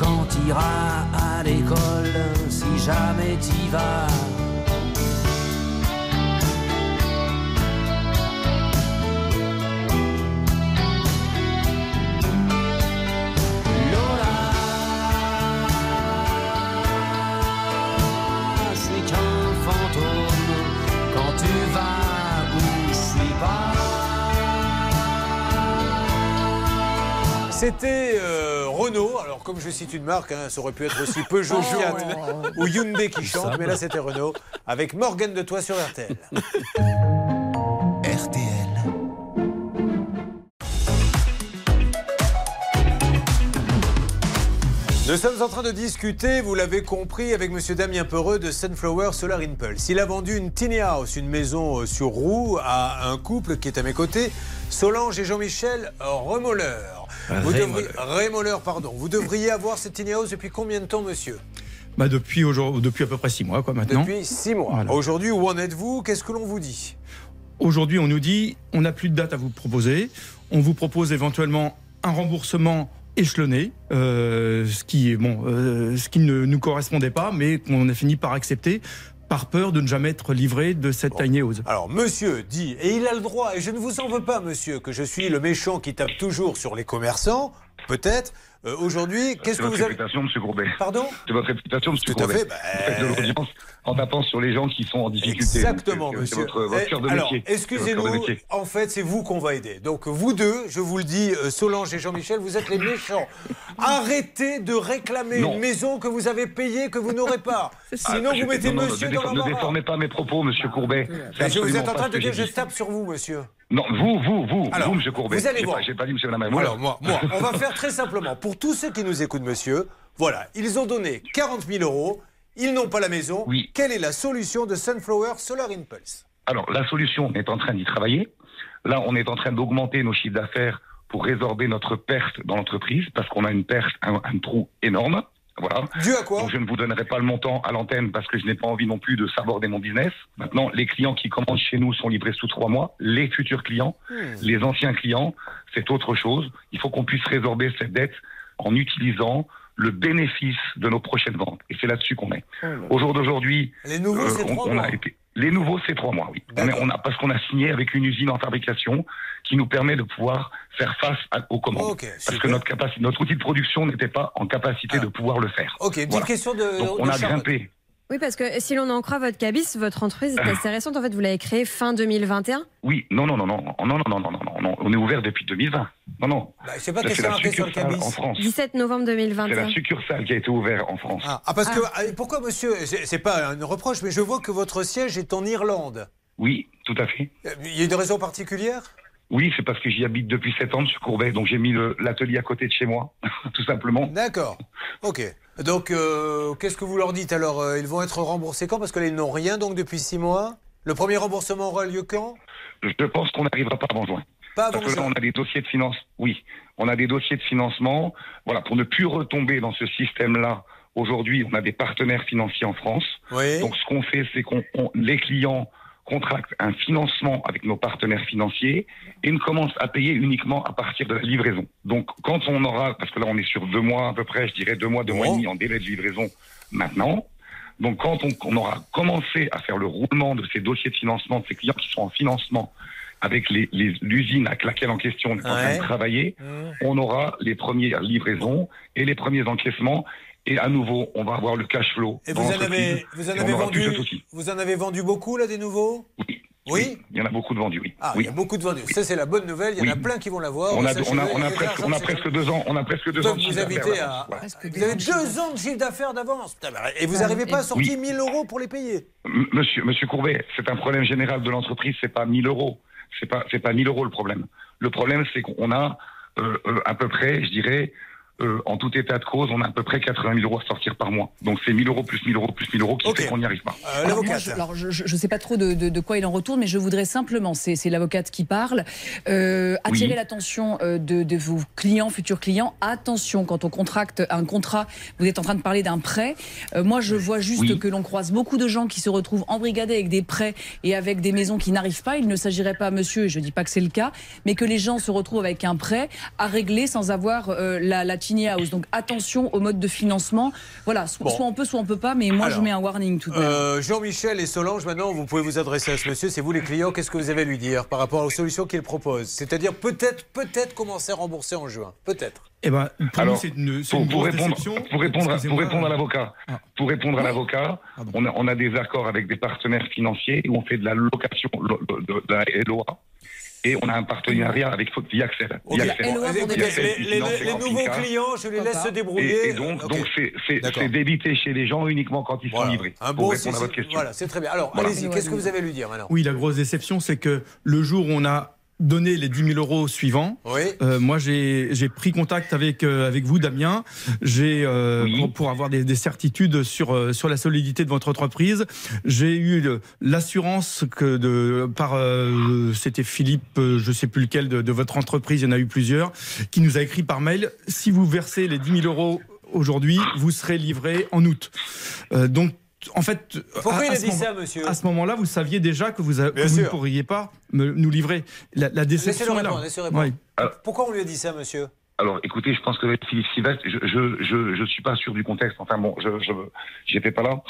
quand t'iras à l'école, si jamais t'y vas. je suis qu'un fantôme quand tu vas où je suis pas. C'était euh, Renault. Alors, comme je cite une marque, hein, ça aurait pu être aussi Peugeot, Fiat ou Hyundai qui chante, mais là c'était Renault avec Morgane de Toi sur RTL. Nous sommes en train de discuter, vous l'avez compris, avec Monsieur Damien Peureux de Sunflower Solar Impulse. Il a vendu une tiny house, une maison euh, sur roue, à un couple qui est à mes côtés, Solange et Jean-Michel Remolleur. Vous Rémolleur. devriez- pardon. Vous devriez avoir cette house depuis combien de temps, monsieur? Bah depuis, aujourd'hui- depuis à peu près six mois, quoi, maintenant. Depuis six mois. Aujourd'hui, où en êtes-vous? Qu'est-ce que l'on vous dit? Aujourd'hui, on nous dit on n'a plus de date à vous proposer. On vous propose éventuellement un remboursement échelonné, euh, ce qui, bon, euh, ce qui ne nous correspondait pas, mais qu'on a fini par accepter par peur de ne jamais être livré de cette tiny house. Alors, monsieur dit, et il a le droit, et je ne vous en veux pas, monsieur, que je suis le méchant qui tape toujours sur les commerçants, peut-être. Euh, Aujourd'hui, qu'est-ce C'est que votre vous avez. réputation, monsieur Courbet. Pardon C'est votre réputation, monsieur Tout à Courbet. fait, bah, Vous faites de l'audience en tapant sur les gens qui sont en difficulté. Exactement, c'est- monsieur. C'est votre, votre Eh, cœur de Alors, métier. C'est votre de excusez-nous, métier. en fait, c'est vous qu'on va aider. Donc, vous deux, je vous le dis, euh, Solange et Jean-Michel, vous êtes les méchants. Arrêtez de réclamer Non. une maison que vous avez payée, que vous n'aurez pas. Sinon, Ah, je- vous mettez non, non, monsieur ne dans Ne déformez pas mes propos, monsieur Courbet. C'est je vous êtes en train de que dire, j'ai je tape sur vous, monsieur. Non, vous, vous, vous, Alors, vous, monsieur Courbet. vous allez voir. pas- J'ai pas dit monsieur Lamar. Alors, moi, moi, on va faire très simplement. Pour tous ceux qui nous écoutent, monsieur, voilà, ils ont donné 40 000 euros, ils n'ont pas la maison. Oui. Quelle est la solution de Sunflower Solar Impulse? Alors, la solution, on est en train d'y travailler. Là, on est en train d'augmenter nos chiffres d'affaires pour résorber notre perte dans l'entreprise, parce qu'on a une perte, un, un trou énorme. Voilà. Dû à quoi Donc, je ne vous donnerai pas le montant à l'antenne parce que je n'ai pas envie non plus de saborder mon business. Maintenant, les clients qui commandent chez nous sont livrés sous trois mois. Les futurs clients, les anciens clients, c'est autre chose. Il faut qu'on puisse résorber cette dette en utilisant le bénéfice de nos prochaines ventes. Et c'est là-dessus qu'on est. Au jour d'aujourd'hui, c'est on, on a été. Les nouveaux, c'est trois mois, oui. On est- on a, parce qu'on a signé avec une usine en fabrication qui nous permet de pouvoir faire face à- aux commandes. Parce que notre, capacité, notre outil de production n'était pas en capacité de pouvoir le faire. Ok, petite Voilà. question de. Donc on a grimpé. Oui, parce que si l'on en croit votre cabis, votre entreprise est assez récente. En fait, vous l'avez créée fin 2021. Oui, non, non, non, non, non, non, non, non, non, non, non, on est ouvert depuis 2020. Non, non. Bah, je sais pas qu'est-ce c'est marqué sur le cabis. en France. 17 novembre C'est 2021. la succursale qui a été ouverte en France. Ah, ah, parce que. ah, Pourquoi, monsieur C'est c'est pas un reproche, mais je vois que votre siège est en Irlande. Oui, tout à fait. Euh, Il y a une raison particulière? Oui, c'est parce que j'y habite depuis 7 ans, M. Courbet, donc j'ai mis l'atelier à côté de chez moi, tout simplement. D'accord. Ok. Donc, euh, qu'est-ce que vous leur dites alors euh, Ils vont être remboursés quand? Parce que là, ils n'ont rien donc depuis six mois. Le premier remboursement aura lieu quand? Je pense qu'on n'arrivera pas avant juin. Pas avant Parce que là, on a des dossiers de finance. Oui, on a des dossiers de financement. Voilà, pour ne plus retomber dans ce système-là. Aujourd'hui, on a des partenaires financiers en France. Oui. Donc, ce qu'on fait, c'est qu'on on- les clients contractent un financement avec nos partenaires financiers et ne commencent à payer uniquement à partir de la livraison. Donc, quand on aura, parce que là, on est sur deux mois à peu près, je dirais deux mois, deux mois et demi en délai de livraison maintenant. Donc, quand on, on aura commencé à faire le roulement de ces dossiers de financement de ces clients qui sont en financement avec l'usine avec laquelle en question on est en train de travailler, on aura les premières livraisons et les premiers encaissements. Et à nouveau, on va avoir le cash flow. Et vous en avez, vous en avez vendu. Vous en avez vendu beaucoup là des nouveaux? Oui. Oui. Il y en a beaucoup de vendus, oui. Ah, oui. il y a beaucoup de vendus. Ça c'est la bonne nouvelle. Il y en a Oui. plein qui vont l'avoir. On on a, on presque, argents, on a c'est- presque deux ans, on a presque deux ans de vous chiffre d'affaires à. Vous avez deux ans de chiffre d'affaires d'avance. Et vous Ah, n'arrivez pas à sortir Oui. 1000 euros pour les payer. Monsieur Courbet, c'est un problème général de l'entreprise. C'est pas 1000 euros. C'est pas, c'est pas 1000 euros le problème. Le problème, c'est qu'on a euh, euh, à peu près, je dirais, euh, en tout état de cause, on a à peu près 80 000 euros à sortir par mois. Donc c'est 1000 euros plus 1000 euros plus 1000 euros qui fait qu'on n'y arrive pas. Euh, Alors, moi, je, alors, je- je ne sais pas trop de, de- de quoi il en retourne, mais je voudrais simplement, c'est c'est l'avocate qui parle, euh, attirer Oui. l'attention euh, de, de vos clients, futurs clients. Attention, quand on contracte un contrat, vous êtes en train de parler d'un prêt. Euh, moi, je vois juste Oui. que l'on croise beaucoup de gens qui se retrouvent embrigadés avec des prêts et avec des maisons qui n'arrivent pas. Il ne s'agirait pas, monsieur, et je ne dis pas que c'est le cas, mais que les gens se retrouvent avec un prêt à régler sans avoir euh, la, la tiny house. Donc attention au mode de financement. Voilà, so- Bon. soit on peut, soit on peut pas, mais moi je mets un warning tout de même. Euh, Jean-Michel et Solange, maintenant, vous pouvez vous adresser à ce monsieur. C'est vous les clients. Qu'est-ce que vous avez à lui dire par rapport aux solutions qu'il propose? C'est-à-dire peut-être, peut-être commencer à rembourser en juin. Peut-être. Eh ben, pour Alors, nous, c'est une, pour, une pour répondre, pour répondre, à- pour Excusez-moi. répondre à l'avocat, pour répondre à l'avocat, on a, on a des accords avec des partenaires financiers où on fait de la location lo- de, de- de la LOA et on a un partenariat avec Viaxel. Les, nouveaux clients, je les laisse se débrouiller. Et, et donc, Ok. donc c'est, c'est, D'accord. c'est débité chez les gens uniquement quand ils sont Voilà. livrés. Un pour bon répondre à c'est- votre question. Voilà, c'est très bien. Alors, Voilà. allez-y. Qu'est-ce que vous avez à lui dire maintenant? Oui, la grosse déception, c'est que le jour où on a donné les 10 000 euros suivants, euh, moi j'ai j'ai pris contact avec, euh, avec vous, Damien, j'ai euh, pour, pour avoir des, des certitudes sur, euh, sur la solidité de votre entreprise. J'ai eu l'assurance que de par euh, c'était Philippe, euh, je sais plus lequel de, de votre entreprise, il y en a eu plusieurs, qui nous a écrit par mail si vous versez les 10 000 euros aujourd'hui, vous serez livré en août. Euh, donc en fait, Pourquoi à- il a ce dit moment- ça, monsieur À ce moment-là, vous saviez déjà que vous, a- que Bien vous ne pourriez pas me- nous livrer. La, la déception est là. Oui. Pourquoi on lui a dit ça, monsieur alors, écoutez, je pense que Philippe Sylvestre, je je, je, je suis pas sûr du contexte. Enfin bon, je je j'étais pas là.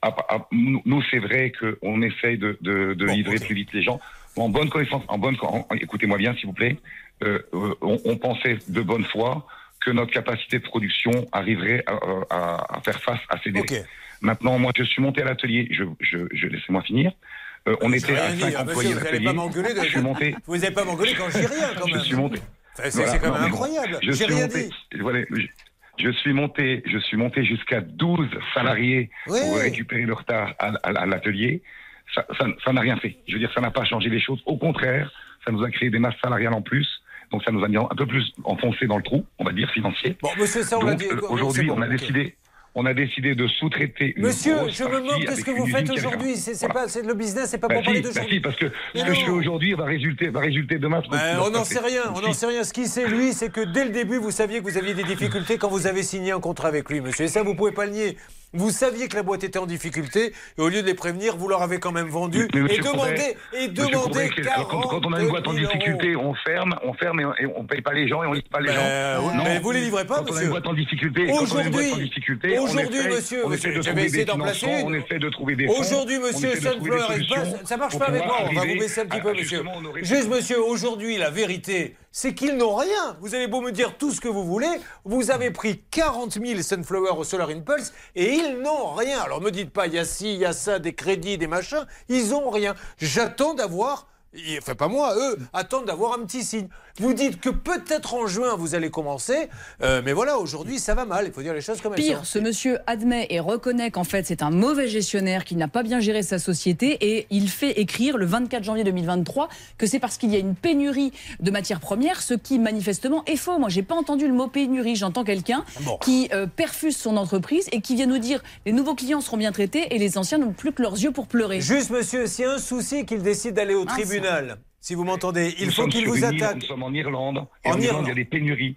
Ah, ah, nous, c'est vrai qu'on essaye de, de, de livrer plus vite les gens. En bonne connaissance, en bonne, écoutez-moi bien, s'il vous plaît. Euh, euh, on, on pensait de bonne foi que notre capacité de production arriverait à, à- à faire face à ces délais. Maintenant, moi, je suis monté à l'atelier. Je, je, je laissez-moi finir. Euh, on était à dit, 5 hein, employés à l'atelier. Je suis monté. Vous n'allez pas m'engueuler quand je dis rien, quand même. Je suis monté. C'est- quand même non, incroyable. Je suis rien monté. dit. Voilà, je, je suis monté. Je suis monté jusqu'à 12 salariés Oui. pour récupérer le retard à, à- à l'atelier. Ça, ça, ça n'a rien fait. Je veux dire, ça n'a pas changé les choses. Au contraire, ça nous a créé des masses salariales en plus. Donc, ça nous a mis un peu plus enfoncé dans le trou, on va dire financier. Bon, monsieur, ça, on l'a Donc, dit. euh, C'est Aujourd'hui, bon, on a décidé. On a décidé de sous-traiter une Monsieur, je me partie moque de ce avec que vous faites qui aujourd'hui. C'est c'est pas, le business, c'est pas Bah pour si, parler bah d'aujourd'hui. si, parce que Mais ce que je fais aujourd'hui va résulter, va résulter demain. sur- on n'en sait rien, on n'en sait rien. Ce qu'il sait, lui, c'est que dès le début, vous saviez que vous aviez des difficultés quand vous avez signé un contrat avec lui, monsieur. Et ça, vous pouvez pas le nier. Vous saviez que la boîte était en difficulté, et au lieu de les prévenir, vous leur avez quand même vendu. Mais et monsieur demandé, et demandé quand, quand on a une boîte en 40 000 difficulté, on ferme, on ferme et on, et on paye pas les gens et on livre pas les Ben, gens. oui, mais vous les livrez pas, quand on a monsieur. une boîte en difficulté, quand on a une boîte en Aujourd'hui, difficulté, monsieur, on monsieur, essaie j'avais essayé d'en placer on essaie de trouver des Aujourd'hui, on monsieur Sunflower ça marche pas avec moi, on va vous baisser un petit peu, monsieur. Juste, monsieur, aujourd'hui, la vérité, c'est qu'ils n'ont rien. Vous avez beau me dire tout ce que vous voulez, vous avez pris 40 000 Sunflower au Solar Impulse et ils n'ont rien. Alors me dites pas, il y a ci, il y a ça, des crédits, des machins, ils ont rien. J'attends d'avoir. Enfin, pas moi, eux attendent d'avoir un petit signe. Vous dites que peut-être en juin vous allez commencer, euh, mais voilà, aujourd'hui ça va mal, il faut dire les choses comme elles Pire, sont. ce monsieur admet et reconnaît qu'en fait c'est un mauvais gestionnaire qui n'a pas bien géré sa société et il fait écrire le 24 janvier 2023 que c'est parce qu'il y a une pénurie de matières premières, ce qui manifestement est faux. Moi j'ai pas entendu le mot pénurie, j'entends quelqu'un Bon. qui euh, perfuse son entreprise et qui vient nous dire les nouveaux clients seront bien traités et les anciens n'ont plus que leurs yeux pour pleurer. Juste, monsieur, s'il y a un souci qu'il décide d'aller au tribunal, si vous m'entendez, il Nous faut qu'il vous île, attaque. Nous sommes en Irlande. Et En en, Irlande, Irlande. il y a des pénuries.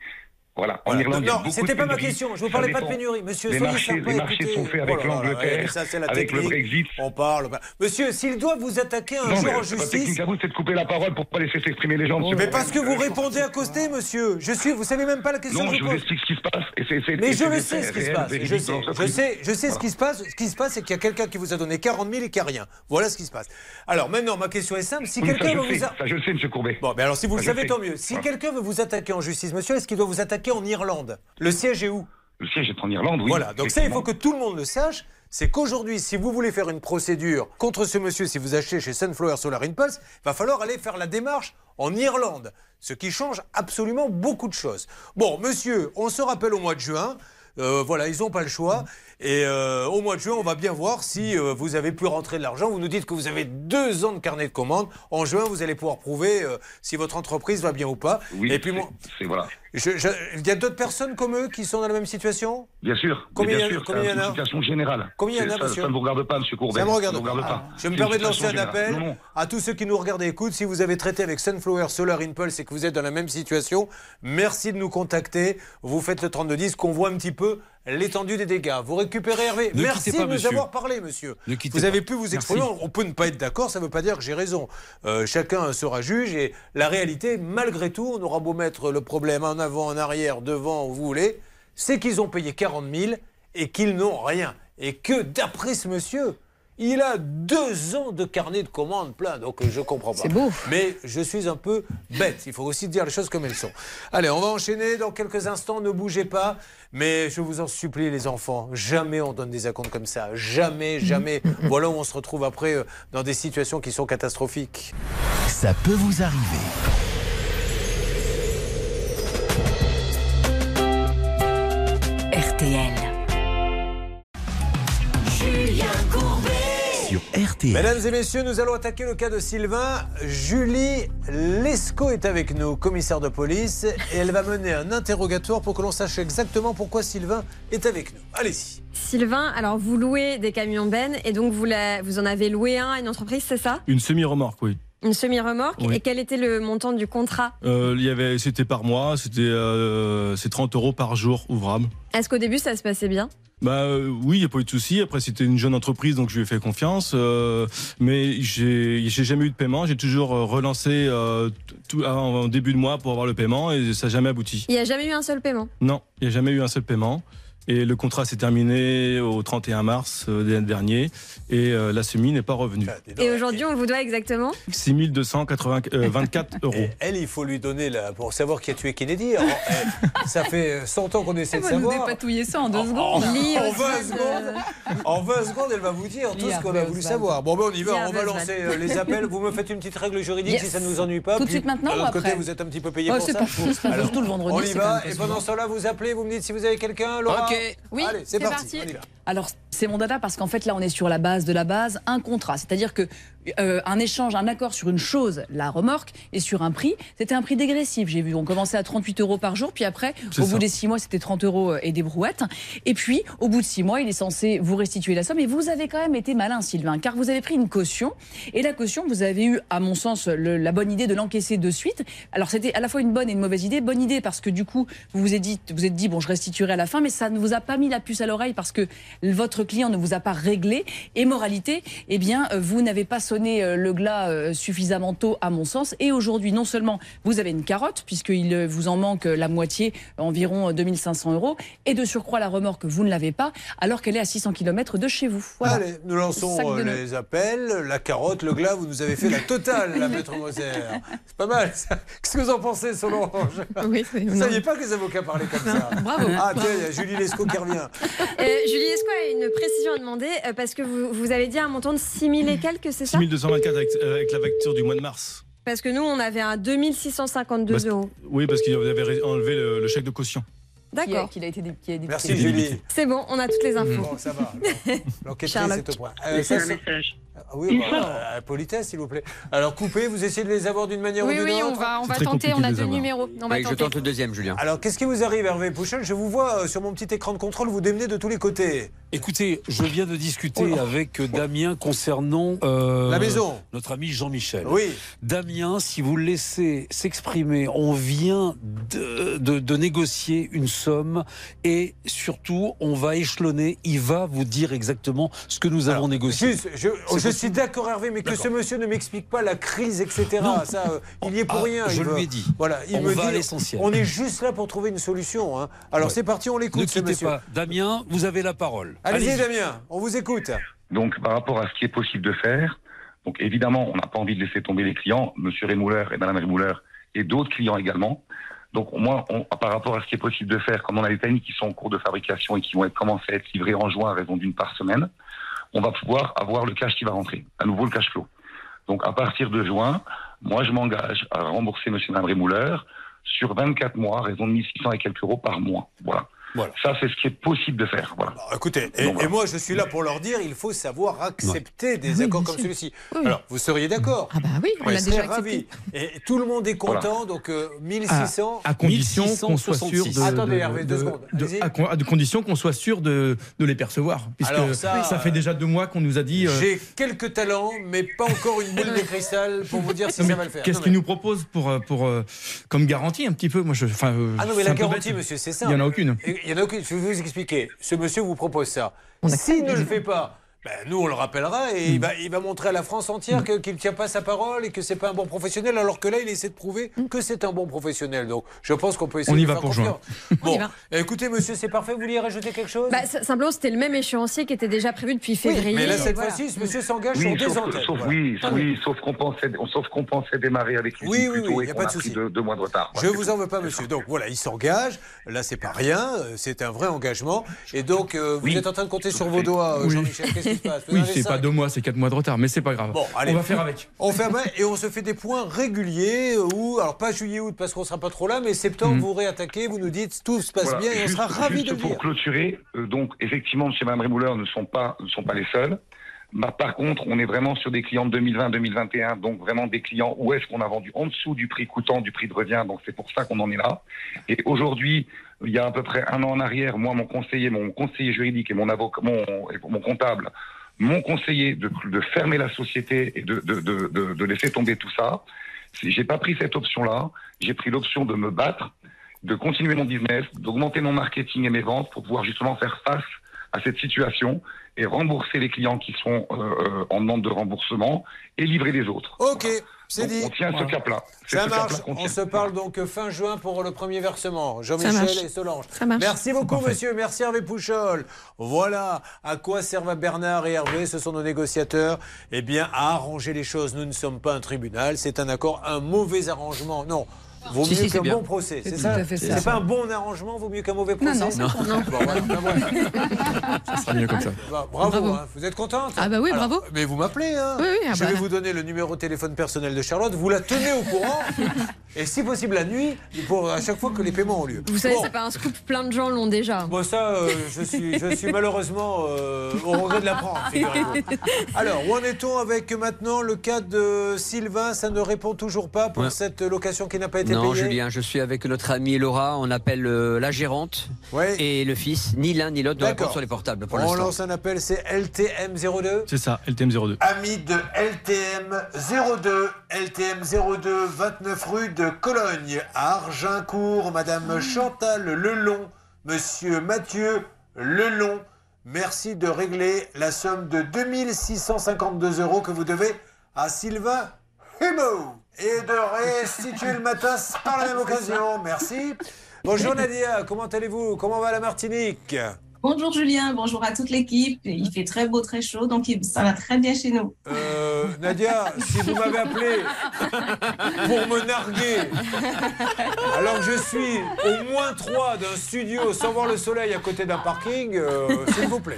Voilà. En Voilà. Irlande, non, beaucoup c'était pas ma question. Je vous parlais pas de pénurie. Monsieur, les marchés, les marchés écoutez. sont faits Oh avec ouais, l'Angleterre, la avec le. Brexit. On parle. Monsieur, s'il doit vous attaquer un Non, jour mais en justice. technique à vous, c'est de couper la parole pour pas laisser s'exprimer les gens. monsieur. Mais parce que vous répondez à côté, monsieur. Je suis, vous savez même pas la question Non, que je je vous explique ce qui se passe. Et c'est- c'est- Mais et je c'est le sais ce qui se passe. Je sais, je sais, je sais ce qui se passe. Ce qui se passe, c'est qu'il y a quelqu'un qui vous a donné 40 000 et qui a rien. Voilà ce qui se passe. Alors maintenant, ma question est simple. Si quelqu'un je vous a- ça, je le sais, monsieur Courbet. Bon, mais alors si vous le je savez, tant mieux. Si quelqu'un veut vous attaquer en justice, monsieur, est-ce qu'il doit vous attaquer en Irlande Le siège est où? Le siège est en Irlande, oui. Voilà, donc ça, il faut que tout le monde le sache. C'est qu'aujourd'hui, si vous voulez faire une procédure contre ce monsieur, si vous achetez chez Sunflower Solar Impulse, il va falloir aller faire la démarche en Irlande. Ce qui change absolument beaucoup de choses. Bon, monsieur, on se rappelle au mois de juin. Euh, voilà, ils n'ont pas le choix. Et euh, au mois de juin, on va bien voir si euh, vous avez pu rentrer de l'argent. Vous nous dites que vous avez deux ans de carnet de commandes. En juin, vous allez pouvoir prouver si votre entreprise va bien ou pas. Oui, Et puis moi, c'est voilà. Je- je- il y a d'autres personnes comme eux qui sont dans la même situation? Bien sûr. Combien bien il y en a- sûr, combien il y en a une situation générale. Combien il y en a, ça, monsieur Ça ne vous regarde pas, monsieur Courbet. Ça me regarde vous pas. pas. Je me permets de lancer un situation appel. Non, non. à tous ceux qui nous regardent et écoutent. Si vous avez traité avec Sunflower Solar Impulse et que vous êtes dans la même situation, merci de nous contacter. Vous faites le 3210 qu'on voit un petit peu l'étendue des dégâts. Vous récupérez Hervé. Ne merci pas, de nous monsieur. avoir parlé, monsieur. Ne quittez Vous pas. avez pu vous exprimer. Merci. On peut ne pas être d'accord, ça ne veut pas dire que j'ai raison. Euh, chacun sera juge et la réalité, malgré tout, on aura beau mettre le problème en avant, en arrière, devant, où vous voulez, c'est qu'ils ont payé 40 000 et qu'ils n'ont rien. Et que, d'après ce monsieur, il a deux ans de carnet de commandes plein, donc euh, je comprends pas. C'est beau. Mais je suis un peu bête. Il faut aussi dire les choses comme elles sont. Allez, on va enchaîner dans quelques instants. Ne bougez pas. Mais je vous en supplie, les enfants, jamais on donne des acomptes comme ça. Jamais, jamais. voilà où on se retrouve après euh, dans des situations qui sont catastrophiques. Ça peut vous arriver. Sur RTL. Mesdames et messieurs, nous allons attaquer le cas de Sylvain. Julie Lescaut est avec nous, commissaire de police, et elle va mener un interrogatoire pour que l'on sache exactement pourquoi Sylvain est avec nous. Allez-y. Sylvain, alors vous louez des camions bennes et donc vous, la- vous en avez loué un à une entreprise, c'est ça? Une semi-remorque, oui. Une semi-remorque. Oui. Et quel était le montant du contrat? Euh, il y avait, c'était par mois, c'était euh, c'est 30 euros par jour ouvrable. Est-ce qu'au début ça se passait bien? Bah euh, oui, il n'y a pas eu de souci. Après, c'était une jeune entreprise, donc je lui ai fait confiance. Euh, mais j'ai j'ai jamais eu de paiement. J'ai toujours euh, relancé euh, tout, en début de mois pour avoir le paiement et ça n'a jamais abouti. Il n'y a jamais eu un seul paiement? Non, il n'y a jamais eu un seul paiement. Et le contrat s'est terminé au 31 mars euh, l'année dernier et euh, la semi n'est pas revenue. Et aujourd'hui, on vous doit exactement 6224 euh, euros. Elle, il faut lui donner la, pour savoir qui a tué Kennedy. Alors, eh, ça fait 100 ans qu'on essaie Elle de va nous savoir. dépatouiller ça en deux En, secondes. en 20 secondes, en 20 secondes, elle va vous dire tout ce qu'on a voulu savoir. Bon, ben on y va, on va lancer les appels. Vous me faites une petite règle juridique Yes. si ça ne nous ennuie pas. Tout de suite maintenant de ou l'autre côté, après vous êtes un petit peu payé Oh, pour ça. pas fou, ça, Alors, surtout le vendredi, On y va, et pendant ce temps-là, vous appelez, vous me dites si vous avez quelqu'un, Laura. Oui, Allez, c'est parti. Alors, c'est mon dada parce qu'en fait, là, on est sur la base de la base, un contrat. C'est-à-dire que euh, un échange, un accord sur une chose, la remorque, et sur un prix, c'était un prix dégressif. J'ai vu, on commençait à 38 euros par jour, puis après, au ça. bout des six mois, c'était 30 euros et des brouettes. Et puis, au bout de six mois, il est censé vous restituer la somme. Et vous avez quand même été malin, Sylvain, car vous avez pris une caution. Et la caution, vous avez eu, à mon sens, le- la bonne idée de l'encaisser de suite. Alors, c'était à la fois une bonne et une mauvaise idée. Bonne idée parce que du coup, vous vous êtes dit, vous êtes dit, bon, je restituerai à la fin, mais ça ne vous a pas mis la puce à l'oreille parce que votre client ne vous a pas réglé. Et moralité, eh bien, euh, vous n'avez pas sonné euh, le glas euh, suffisamment tôt, à mon sens. Et aujourd'hui, non seulement vous avez une carotte, puisqu'il euh, vous en manque la moitié, environ euh, 2500 euros, et de surcroît, la remorque, vous ne l'avez pas, alors qu'elle est à 600 km de chez vous. Voilà. Allez, nous lançons euh, les appels. La carotte, le glas, vous nous avez fait la totale, la maître Moser. C'est pas mal. ça. Qu'est-ce que vous en pensez, Solange? Oui, c'est- Vous ne saviez pas que les avocats parlaient comme ça Bravo. Ah, tiens, il y a Julie Lescaut qui revient. Euh, Julie, y a une précision à demander euh, Parce que vous, vous avez dit un montant de 6 000 et quelques, c'est ça? 6224 avec, euh, avec la facture du mois de mars. Parce que nous, on avait un 2652 Bah, c'est- euros. Oui, parce qu'il avait ré- enlevé le, le chèque de caution. D'accord. Qu'il a été dé- qui a été Merci, débité. Julie. C'est bon, on a toutes les infos. Bon, ça va. L'enquêtrice Charlotte. est au point. Laissez un ça, message. Ah oui, bah, euh, politesse, s'il vous plaît. Alors, coupez, vous essayez de les avoir d'une manière Oui, ou d'une oui, autre on va, on va tenter. On a deux numéros. On va Oui, je tente le deuxième, Julien. Alors, qu'est-ce qui vous arrive, Hervé Pouchel Je vous vois euh, sur mon petit écran de contrôle, vous démenez de tous les côtés. Écoutez, je viens de discuter avec Damien concernant euh, La maison. Notre ami Jean-Michel. Oui. Damien, si vous le laissez s'exprimer, on vient de, de- de négocier une somme et surtout, on va échelonner. Il va vous dire exactement ce que nous avons négocié. Juste, je, je suis d'accord, Hervé, mais que ce monsieur ne m'explique pas la crise, etc. Non. Ça, euh, il y est pour Ah, rien. je il lui ai dit. Voilà, il On me va à dit. l'essentiel. On est juste là pour trouver une solution. hein. Alors, Ouais. c'est parti, on l'écoute, Ne ce monsieur. pas. Damien, vous avez la parole. Allez-y. Damien, on vous écoute. Donc, par rapport à ce qui est possible de faire, donc évidemment, on n'a pas envie de laisser tomber les clients, Monsieur Rémouler et Madame Rémouler, et d'autres clients également. Donc, moi, on- par rapport à ce qui est possible de faire, comme on a des timings qui sont en cours de fabrication et qui vont être commencés à être livrés en juin à raison d'une par semaine, on va pouvoir avoir le cash qui va rentrer, à nouveau le cash flow. Donc, à partir de juin, moi, je m'engage à rembourser et Madame Rémouler sur 24 mois, raison de 1600 et quelques euros par mois. Voilà. Ça, c'est ce qui est possible de faire. Voilà. Écoutez, et, et moi je suis là pour leur dire, il faut savoir accepter des accords comme celui-ci. Alors, vous seriez d'accord Ah bah oui, on l'a je déjà serais ravi. Et tout le monde est content, donc euh, 1600. À, à condition qu'on soit sûr de. Attendez, de- Hervé, deux de- secondes. de- à, condition qu'on soit sûr de, de les percevoir. Puisque Alors ça, ça, fait déjà deux mois qu'on nous a dit. euh, J'ai quelques talents, mais pas encore une boule de cristal pour vous dire si mais ça va le faire. Qu'est-ce Non, qu'il mais- nous propose pour, euh, pour, euh, comme garantie un petit peu? Moi, je, enfin, euh, Ah non, mais la garantie, monsieur, c'est ça. Il n'y en a aucune. Il y en a aucune. Je vais vous expliquer. Ce monsieur vous propose ça. S'il ne le fait pas, ben, nous, on le rappellera et Hmm. il, va, il va montrer à la France entière que- qu'il ne tient pas sa parole et que c'est pas un bon professionnel, alors que là, il essaie de prouver que c'est un bon professionnel. Donc, je pense qu'on peut essayer. On y de va faire pour confiance. y Bon, va. écoutez, monsieur, c'est parfait. Vous vouliez rajouter quelque chose? Bah, simplement, c'était le même échéancier qui était déjà prévu depuis février. mais là, cette Voilà. fois-ci, ce monsieur s'engage Oui, sur des sauf, antennes. sauf- voilà. oui, oui, sauf qu'on pensait, qu'on pensait démarrer avec lui Oui, oui, oui, et y a pas a de souci. deux, deux mois de retard. Je vous en veux pas, monsieur. Donc voilà, il s'engage. Là, c'est pas rien. euh, C'est un vrai engagement. Et donc, euh, vous Oui. êtes en train de compter sur vos doigts, euh, Oui. Jean-Michel. Qu'est-ce qui se passe Vous Oui, c'est pas deux mois, c'est quatre mois de retard, mais c'est pas grave. Bon, allez. On va faire avec. On fait avec et on se fait des points réguliers ou alors pas juillet-août parce qu'on sera pas trop là, mais septembre Mhm. vous réattaquez, vous nous dites tout se passe Voilà, bien et on sera ravis juste de le pour dire. clôturer, euh, donc effectivement, chez Mme Rémouleur ne sont pas ne sont pas les seuls. Bah, par contre, on est vraiment sur des clients de 2020-2021, donc vraiment des clients où est-ce qu'on a vendu en dessous du prix coûtant, du prix de revient, donc c'est pour ça qu'on en est là. Et aujourd'hui, il y a à peu près un an en arrière, moi, mon conseiller, mon conseiller juridique et mon avocat, mon, mon comptable m'ont conseillé de, de fermer la société et de, de, de, de, laisser tomber tout ça. J'ai pas pris cette option-là. J'ai pris l'option de me battre, de continuer mon business, d'augmenter mon marketing et mes ventes pour pouvoir justement faire face à cette situation et rembourser les clients qui sont euh, euh, en demande de remboursement et livrer les autres. Ok, c'est dit. On tient ce cap-là. Ça ce marche. On tient. se parle donc fin juin pour le premier versement. Ça Jean-Michel et Solange. Ça marche. Merci beaucoup, Parfait. monsieur. Merci Hervé Pouchol. Voilà à quoi servent Bernard et Hervé. Ce sont nos négociateurs. Eh bien, à arranger les choses. Nous ne sommes pas un tribunal. C'est un accord, un mauvais arrangement. Non. Vaut Si, mieux si, qu'un bon procès, c'est ça. C'est pas un bon arrangement, vaut mieux qu'un mauvais Non, procès non, c'est Non. Bon, voilà, ben voilà. Ça sera mieux comme ça. Bah, bravo, Bravo. hein. vous êtes contente Ah bah oui, Alors, bravo. Mais vous m'appelez, hein Oui, oui, ah Je bah. vais vous donner le numéro de téléphone personnel de Charlotte, vous la tenez au courant, et si possible la nuit, pour à chaque fois que les paiements ont lieu. Vous savez, Bon. c'est pas un scoop, plein de gens l'ont déjà. Bon, ça, euh, je, suis, je suis malheureusement euh, au regret de l'apprendre. Alors, où en est-on avec maintenant le cas de Sylvain? Ça ne répond toujours pas pour Ouais. cette location qui n'a pas été Non, Julien, je suis avec notre amie Laura. On appelle euh, la gérante et le fils. Ni l'un ni l'autre ne répondent sur les portables pour On lance un appel, c'est LTM02 C'est ça, LTM02. Ami de LTM 02, LTM 02, 29 rue de Cologne, à Argincourt, Madame Chantal Lelon, Monsieur Mathieu Lelon. Merci de régler la somme de 2652 euros que vous devez à Sylvain Humo et de restituer le matas par la même occasion. Merci. Bonjour Nadia, comment allez-vous? Comment va la Martinique? Bonjour Julien, bonjour à toute l'équipe. Il fait très beau, très chaud, donc ça va très bien chez nous. Euh, Nadia, si vous m'avez appelé pour me narguer, alors que je suis au moins 3 d'un studio sans voir le soleil à côté d'un parking, euh, s'il vous plaît.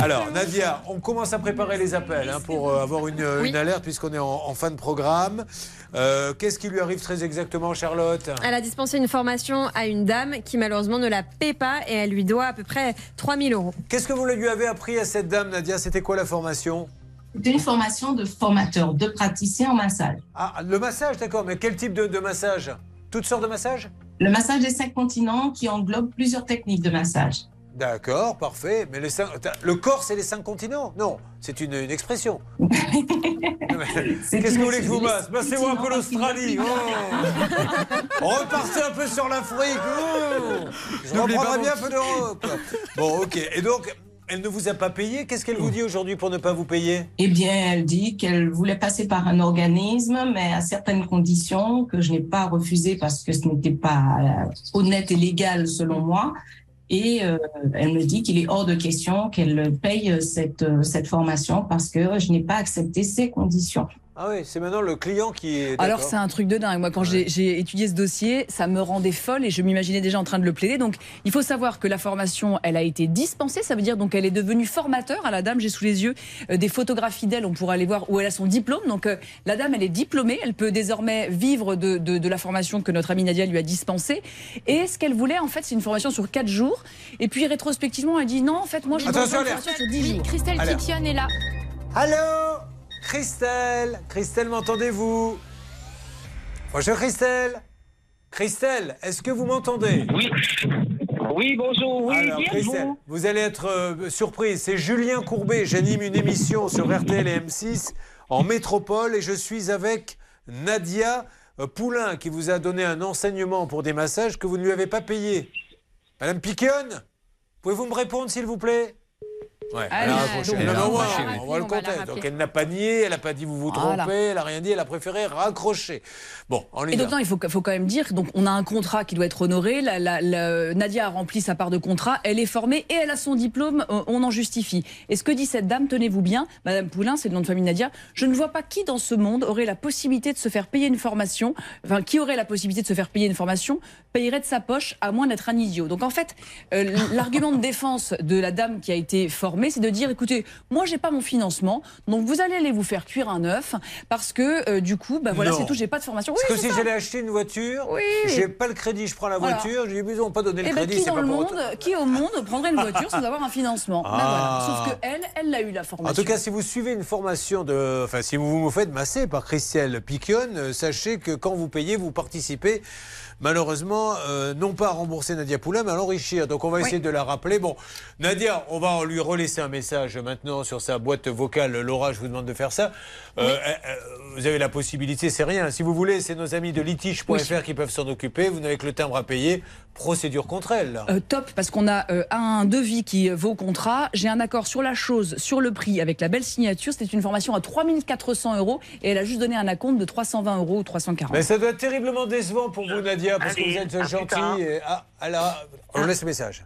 Alors, Nadia, on commence à préparer les appels hein, pour euh, avoir une, une alerte puisqu'on est en, en fin de programme. Euh, Qu'est-ce qui lui arrive très exactement, Charlotte? Elle a dispensé une formation à une dame qui malheureusement ne la paie pas et elle lui doit à peu près 3000 euros. Qu'est-ce que vous lui avez appris à cette dame, Nadia? C'était quoi la formation? C'est une formation de formateur, de praticien en massage. Ah, le massage, d'accord. Mais quel type de, de massage? Toutes sortes de massages? Le massage des cinq continents qui englobe plusieurs techniques de massage. D'accord, parfait. Mais les cinq- attends, le corps, c'est les cinq continents? Non, c'est une, une expression. Qu'est-ce que vous voulez que je vous masse Passez-moi un peu l'Australie. Oh. Repartez un peu sur l'Afrique. Oh. Je reprendrai bien un peu d'Europe. Bon, ok. Et donc, elle ne vous a pas payé? Qu'est-ce qu'elle vous dit aujourd'hui pour ne pas vous payer? Eh bien, elle dit qu'elle voulait passer par un organisme, mais à certaines conditions que je n'ai pas refusées parce que ce n'était pas euh, honnête et légal selon moi. Et euh, elle me dit qu'il est hors de question qu'elle paye cette, euh, cette formation parce que je n'ai pas accepté ces conditions. Ah oui, c'est maintenant le client qui est. Alors c'est un truc de dingue. Moi quand j'ai- j'ai étudié ce dossier, ça me rendait folle et je m'imaginais déjà en train de le plaider. Donc il faut savoir que la formation, elle a été dispensée. Ça veut dire donc elle est devenue formateur à la dame. J'ai sous les yeux euh, des photographies d'elle. On pourra aller voir où elle a son diplôme. Donc euh, la dame, elle est diplômée. Elle peut désormais vivre de, de- de la formation que notre amie Nadia lui a dispensée. Et ce qu'elle voulait en fait, c'est une formation sur 4 jours. Et puis rétrospectivement, elle dit non, en fait moi je veux Attention, une formation sur 10 Oui, jours. Christelle. Piquion est là. Allô? Christelle Christelle, m'entendez-vous? Bonjour Christelle Christelle, est-ce que vous m'entendez? Oui. Oui, bonjour. Oui, Alors, bien Christelle, vous? vous allez être euh, surprise. C'est Julien Courbet. J'anime une émission sur RTL et M6 en métropole et je suis avec Nadia euh, Poulain qui vous a donné un enseignement pour des massages que vous ne lui avez pas payé. Madame Piquionne, pouvez-vous me répondre s'il vous plaît? Ouais, elle a donc, Non, on on va le compter. elle n'a pas nié, elle n'a pas dit vous vous trompez, Voilà. elle n'a rien dit, elle a préféré raccrocher. Bon, on y Et donc, non, il faut, faut quand même dire, donc on a un contrat qui doit être honoré. La, la- la- Nadia a rempli sa part de contrat, elle est formée et elle a son diplôme, euh, on en justifie. Et ce que dit cette dame, tenez-vous bien, Madame Poulain, c'est le nom de famille Nadia, je ne vois pas qui dans ce monde aurait la possibilité de se faire payer une formation, enfin qui aurait la possibilité de se faire payer une formation, payerait de sa poche à moins d'être un idiot. Donc en fait, euh, l'argument de défense de la dame qui a été formée, c'est de dire, écoutez, moi j'ai pas mon financement, donc vous allez aller vous faire cuire un œuf parce que euh, du coup, bah voilà, c'est tout, j'ai pas de formation. Parce Oui, que si j'allais acheter une voiture, j'ai pas le crédit, je prends la voiture, j'ai ils n'ont pas donné le Eh ben, crédit, qui c'est dans pas le monde, qui au monde prendrait une voiture sans avoir un financement? Ben Ah. voilà. Sauf que elle, elle l'a eu la formation. En tout cas, si vous suivez une formation de. Enfin, si vous vous faites masser par Christelle Piquionne, euh, sachez que quand vous payez, vous participez. Malheureusement, euh, non pas à rembourser Nadia Poulain, mais à l'enrichir. Donc, on va essayer de la rappeler. Bon, Nadia, on va lui relaisser laisser un message maintenant sur sa boîte vocale. Laura, je vous demande de faire ça. Euh, euh, vous avez la possibilité, c'est rien. Si vous voulez, c'est nos amis de litige.fr qui peuvent s'en occuper. Vous n'avez que le timbre à payer. Procédure contre elle. Euh, top, parce qu'on a un devis qui vaut contrat. J'ai un accord sur la chose, sur le prix, avec la belle signature. C'était une formation à 3400 euros et elle a juste donné un acompte de 320 euros ou 340. Mais ça doit être terriblement décevant pour vous, Nadia, parce que vous êtes et- Ah, alors, on laisse le message.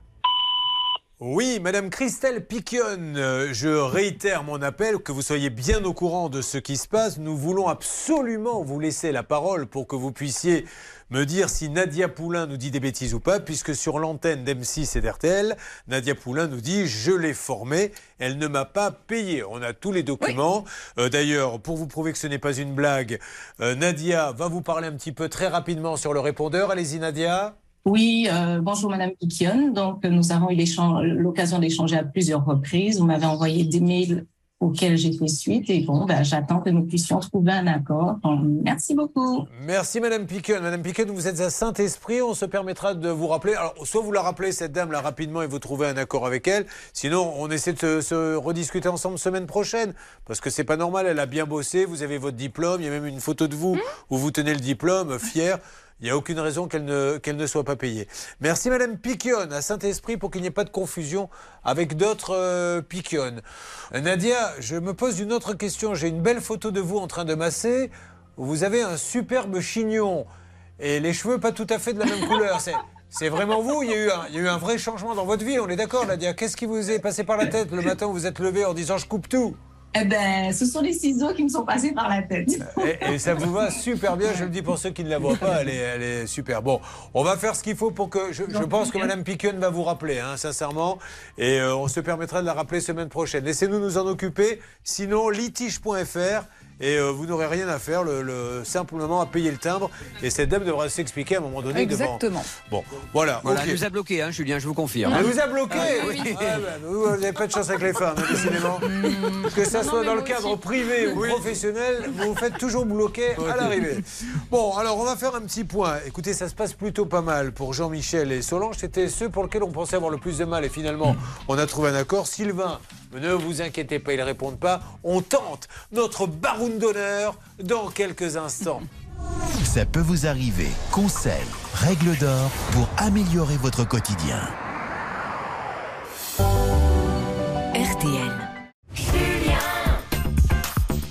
Oui, Madame Christelle Piquion, euh, je réitère mon appel, que vous soyez bien au courant de ce qui se passe. Nous voulons absolument vous laisser la parole pour que vous puissiez me dire si Nadia Poulain nous dit des bêtises ou pas, puisque sur l'antenne d'M6 et d'RTL, Nadia Poulain nous dit je l'ai formée, elle ne m'a pas payé. On a tous les documents. Euh, D'ailleurs, pour vous prouver que ce n'est pas une blague, euh, Nadia va vous parler un petit peu très rapidement sur le répondeur. Allez-y, Nadia. Oui, euh, bonjour Madame Piquion. Donc, nous avons eu l'occasion d'échanger à plusieurs reprises. Vous m'avez envoyé des mails auxquels j'ai fait suite et bon, ben, j'attends que nous puissions trouver un accord. Donc, merci beaucoup. Merci Madame Piquet. Madame Piquet, vous êtes à Saint-Esprit. On se permettra de vous rappeler. Alors, soit vous la rappelez, cette dame, là, rapidement, et vous trouvez un accord avec elle. Sinon, on essaie de se, se rediscuter ensemble semaine prochaine. Parce que c'est pas normal. Elle a bien bossé. Vous avez votre diplôme. Il y a même une photo de vous où vous tenez le diplôme, fier. Il n'y a aucune raison qu'elle ne, ne soit pas payée. Merci Madame Piquionne à Saint-Esprit pour qu'il n'y ait pas de confusion avec d'autres euh, Piquionnes. Nadia, je me pose une autre question. J'ai une belle photo de vous en train de masser. Vous avez un superbe chignon et les cheveux pas tout à fait de la même couleur. C'est, c'est vraiment vous? Il y, a eu un, il y a eu un vrai changement dans votre vie, on est d'accord Nadia Qu'est-ce qui vous est passé par la tête le matin où vous êtes levé en disant je coupe tout Eh ben, ce sont les ciseaux qui me sont passés par la tête. et, et ça vous va super bien, je le dis pour ceux qui ne la voient pas, elle est, elle est super. Bon, on va faire ce qu'il faut pour que. Je, je pense que Madame Piquen va vous rappeler, hein, sincèrement, et euh, on se permettra de la rappeler semaine prochaine. Laissez-nous nous en occuper, sinon litige.fr. Et euh, vous n'aurez rien à faire, le, le- simplement à payer le timbre. Et cette dame devra s'expliquer à un moment donné Exactement. devant. Bon, voilà. Voilà, ok. elle nous a bloqué, hein, Julien, je vous confirme. Elle vous a bloqué Ah, oui. Ah, bah, Vous n'avez pas de chance avec les femmes, hein, décidément. Que ça soit dans le cadre privé ou professionnel, vous vous faites toujours bloquer à l'arrivée. Bon, alors on va faire un petit point. Écoutez, ça se passe plutôt pas mal pour Jean-Michel et Solange. C'était ceux pour lesquels on pensait avoir le plus de mal. Et finalement, on a trouvé un accord. Sylvain, ne vous inquiétez pas, ils ne répondent pas. On tente notre baroune d'honneur dans quelques instants. Ça peut vous arriver. Conseils, règles d'or pour améliorer votre quotidien. RTL.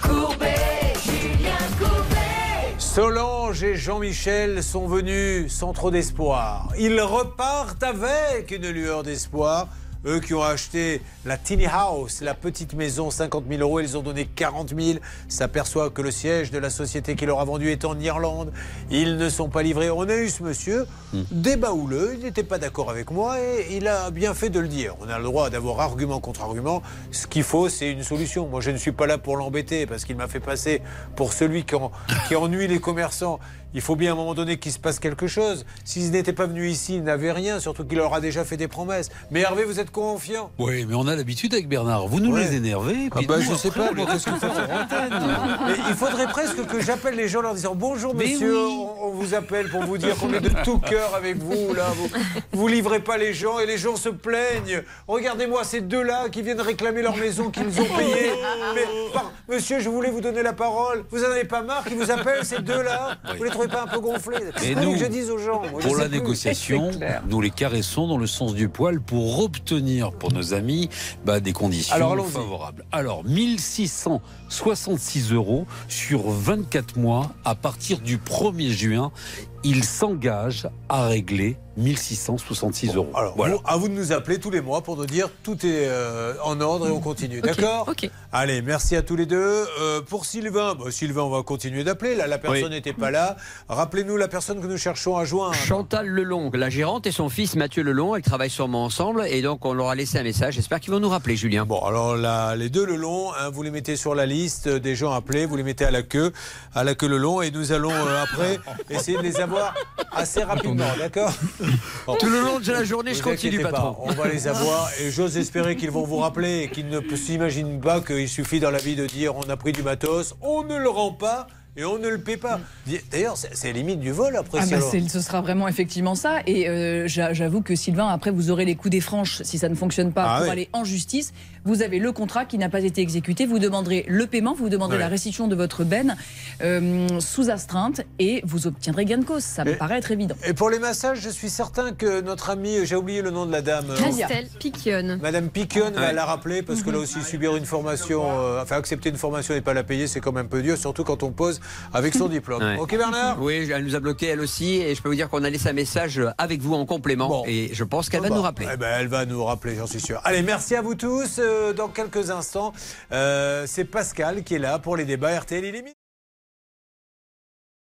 Courbet, Julien Courbet. Solange et Jean-Michel sont venus sans trop d'espoir. Ils repartent avec une lueur d'espoir. Eux qui ont acheté la tiny house, la petite maison, 50 000 euros, ils ont donné 40 000. S'aperçoit que le siège de la société qui leur a vendu est en Irlande. Ils ne sont pas livrés. On a eu ce monsieur, débat houleux, il n'était pas d'accord avec moi et il a bien fait de le dire. On a le droit d'avoir argument contre argument. Ce qu'il faut, c'est une solution. Moi, je ne suis pas là pour l'embêter parce qu'il m'a fait passer pour celui qui, en- qui ennuie les commerçants. Il faut bien à un moment donné qu'il se passe quelque chose. S'ils n'étaient pas venus ici, ils n'avaient rien, surtout qu'il leur a déjà fait des promesses. Mais Hervé, vous êtes confiant? Oui, mais on a l'habitude avec Bernard. Vous nous Ouais. les énervez. Ah bah, nous, je sais après, pas, moi, qu'est-ce. Mais il faudrait presque que j'appelle les gens en leur disant bonjour Mais monsieur, oui. on, on vous appelle pour vous dire qu'on est de tout cœur avec vous là. Vous, vous livrez pas les gens et les gens se plaignent. Regardez-moi ces deux-là qui viennent réclamer leur maison qu'ils ont payée. Mais par- monsieur, je voulais vous donner la parole. Vous en avez pas marre qu'ils vous appellent ces deux-là? Vous les trouvez pas un peu Qu'est-ce Et nous, que je dise aux gens Moi, je pour la plus. négociation, nous les caressons dans le sens du poil pour obtenir pour nos amis bah, des conditions Alors, favorables. Alors, 1666 euros sur 24 mois à partir du 1er juin. Il s'engage à régler 1666 euros. Alors, Voilà. vous- à vous de nous appeler tous les mois pour nous dire tout est euh, en ordre et on continue. D'accord ok. Allez, merci à tous les deux. Euh, pour Sylvain, bah, Sylvain, on va continuer d'appeler. Là, la personne Oui. n'était pas là. Rappelez-nous la personne que nous cherchons à joindre. Chantal Lelong, la gérante, et son fils Mathieu Lelong, elles travaillent sûrement ensemble, et donc on leur a laissé un message. J'espère qu'ils vont nous rappeler, Julien. Bon, alors là, les deux le long, hein, vous les mettez sur la liste des gens appelés, vous les mettez à la queue, à la queue le long, et nous allons euh, après essayer de les avoir assez rapidement, d'accord. Tout le long de la journée, je continue, pas, on va les avoir et j'ose espérer qu'ils vont vous rappeler et qu'ils ne s'imaginent pas qu'il suffit dans la vie de dire on a pris du matos, on ne le rend pas et on ne le paie pas. D'ailleurs, c'est limite du vol après. Ah si bah, ce sera vraiment effectivement ça. Et euh, j'a- j'avoue que Sylvain, après, vous aurez les coups des franches si ça ne fonctionne pas Ah pour oui. aller en justice. Vous avez le contrat qui n'a pas été exécuté. Vous demanderez le paiement, vous demanderez Ouais. la restitution de votre benne euh, sous astreinte et vous obtiendrez gain de cause. Ça me Et- paraît être évident. Et pour les massages, je suis certain que notre amie, j'ai oublié le nom de la dame. euh, Christelle Piquion. Madame Piquion va Ouais. la rappeler parce que là aussi subir une formation, euh, enfin accepter une formation et pas la payer, c'est quand même un peu dur, surtout quand on pose avec son diplôme. Ouais. Ok Bernard? Oui, elle nous a bloqué elle aussi et je peux vous dire qu'on a laissé un message avec vous en complément et je pense qu'elle va nous rappeler. eh ben, elle va nous rappeler, j'en suis sûr. Allez, merci à vous tous. Dans quelques instants, euh, c'est Pascal qui est là pour les débats RTL illimité.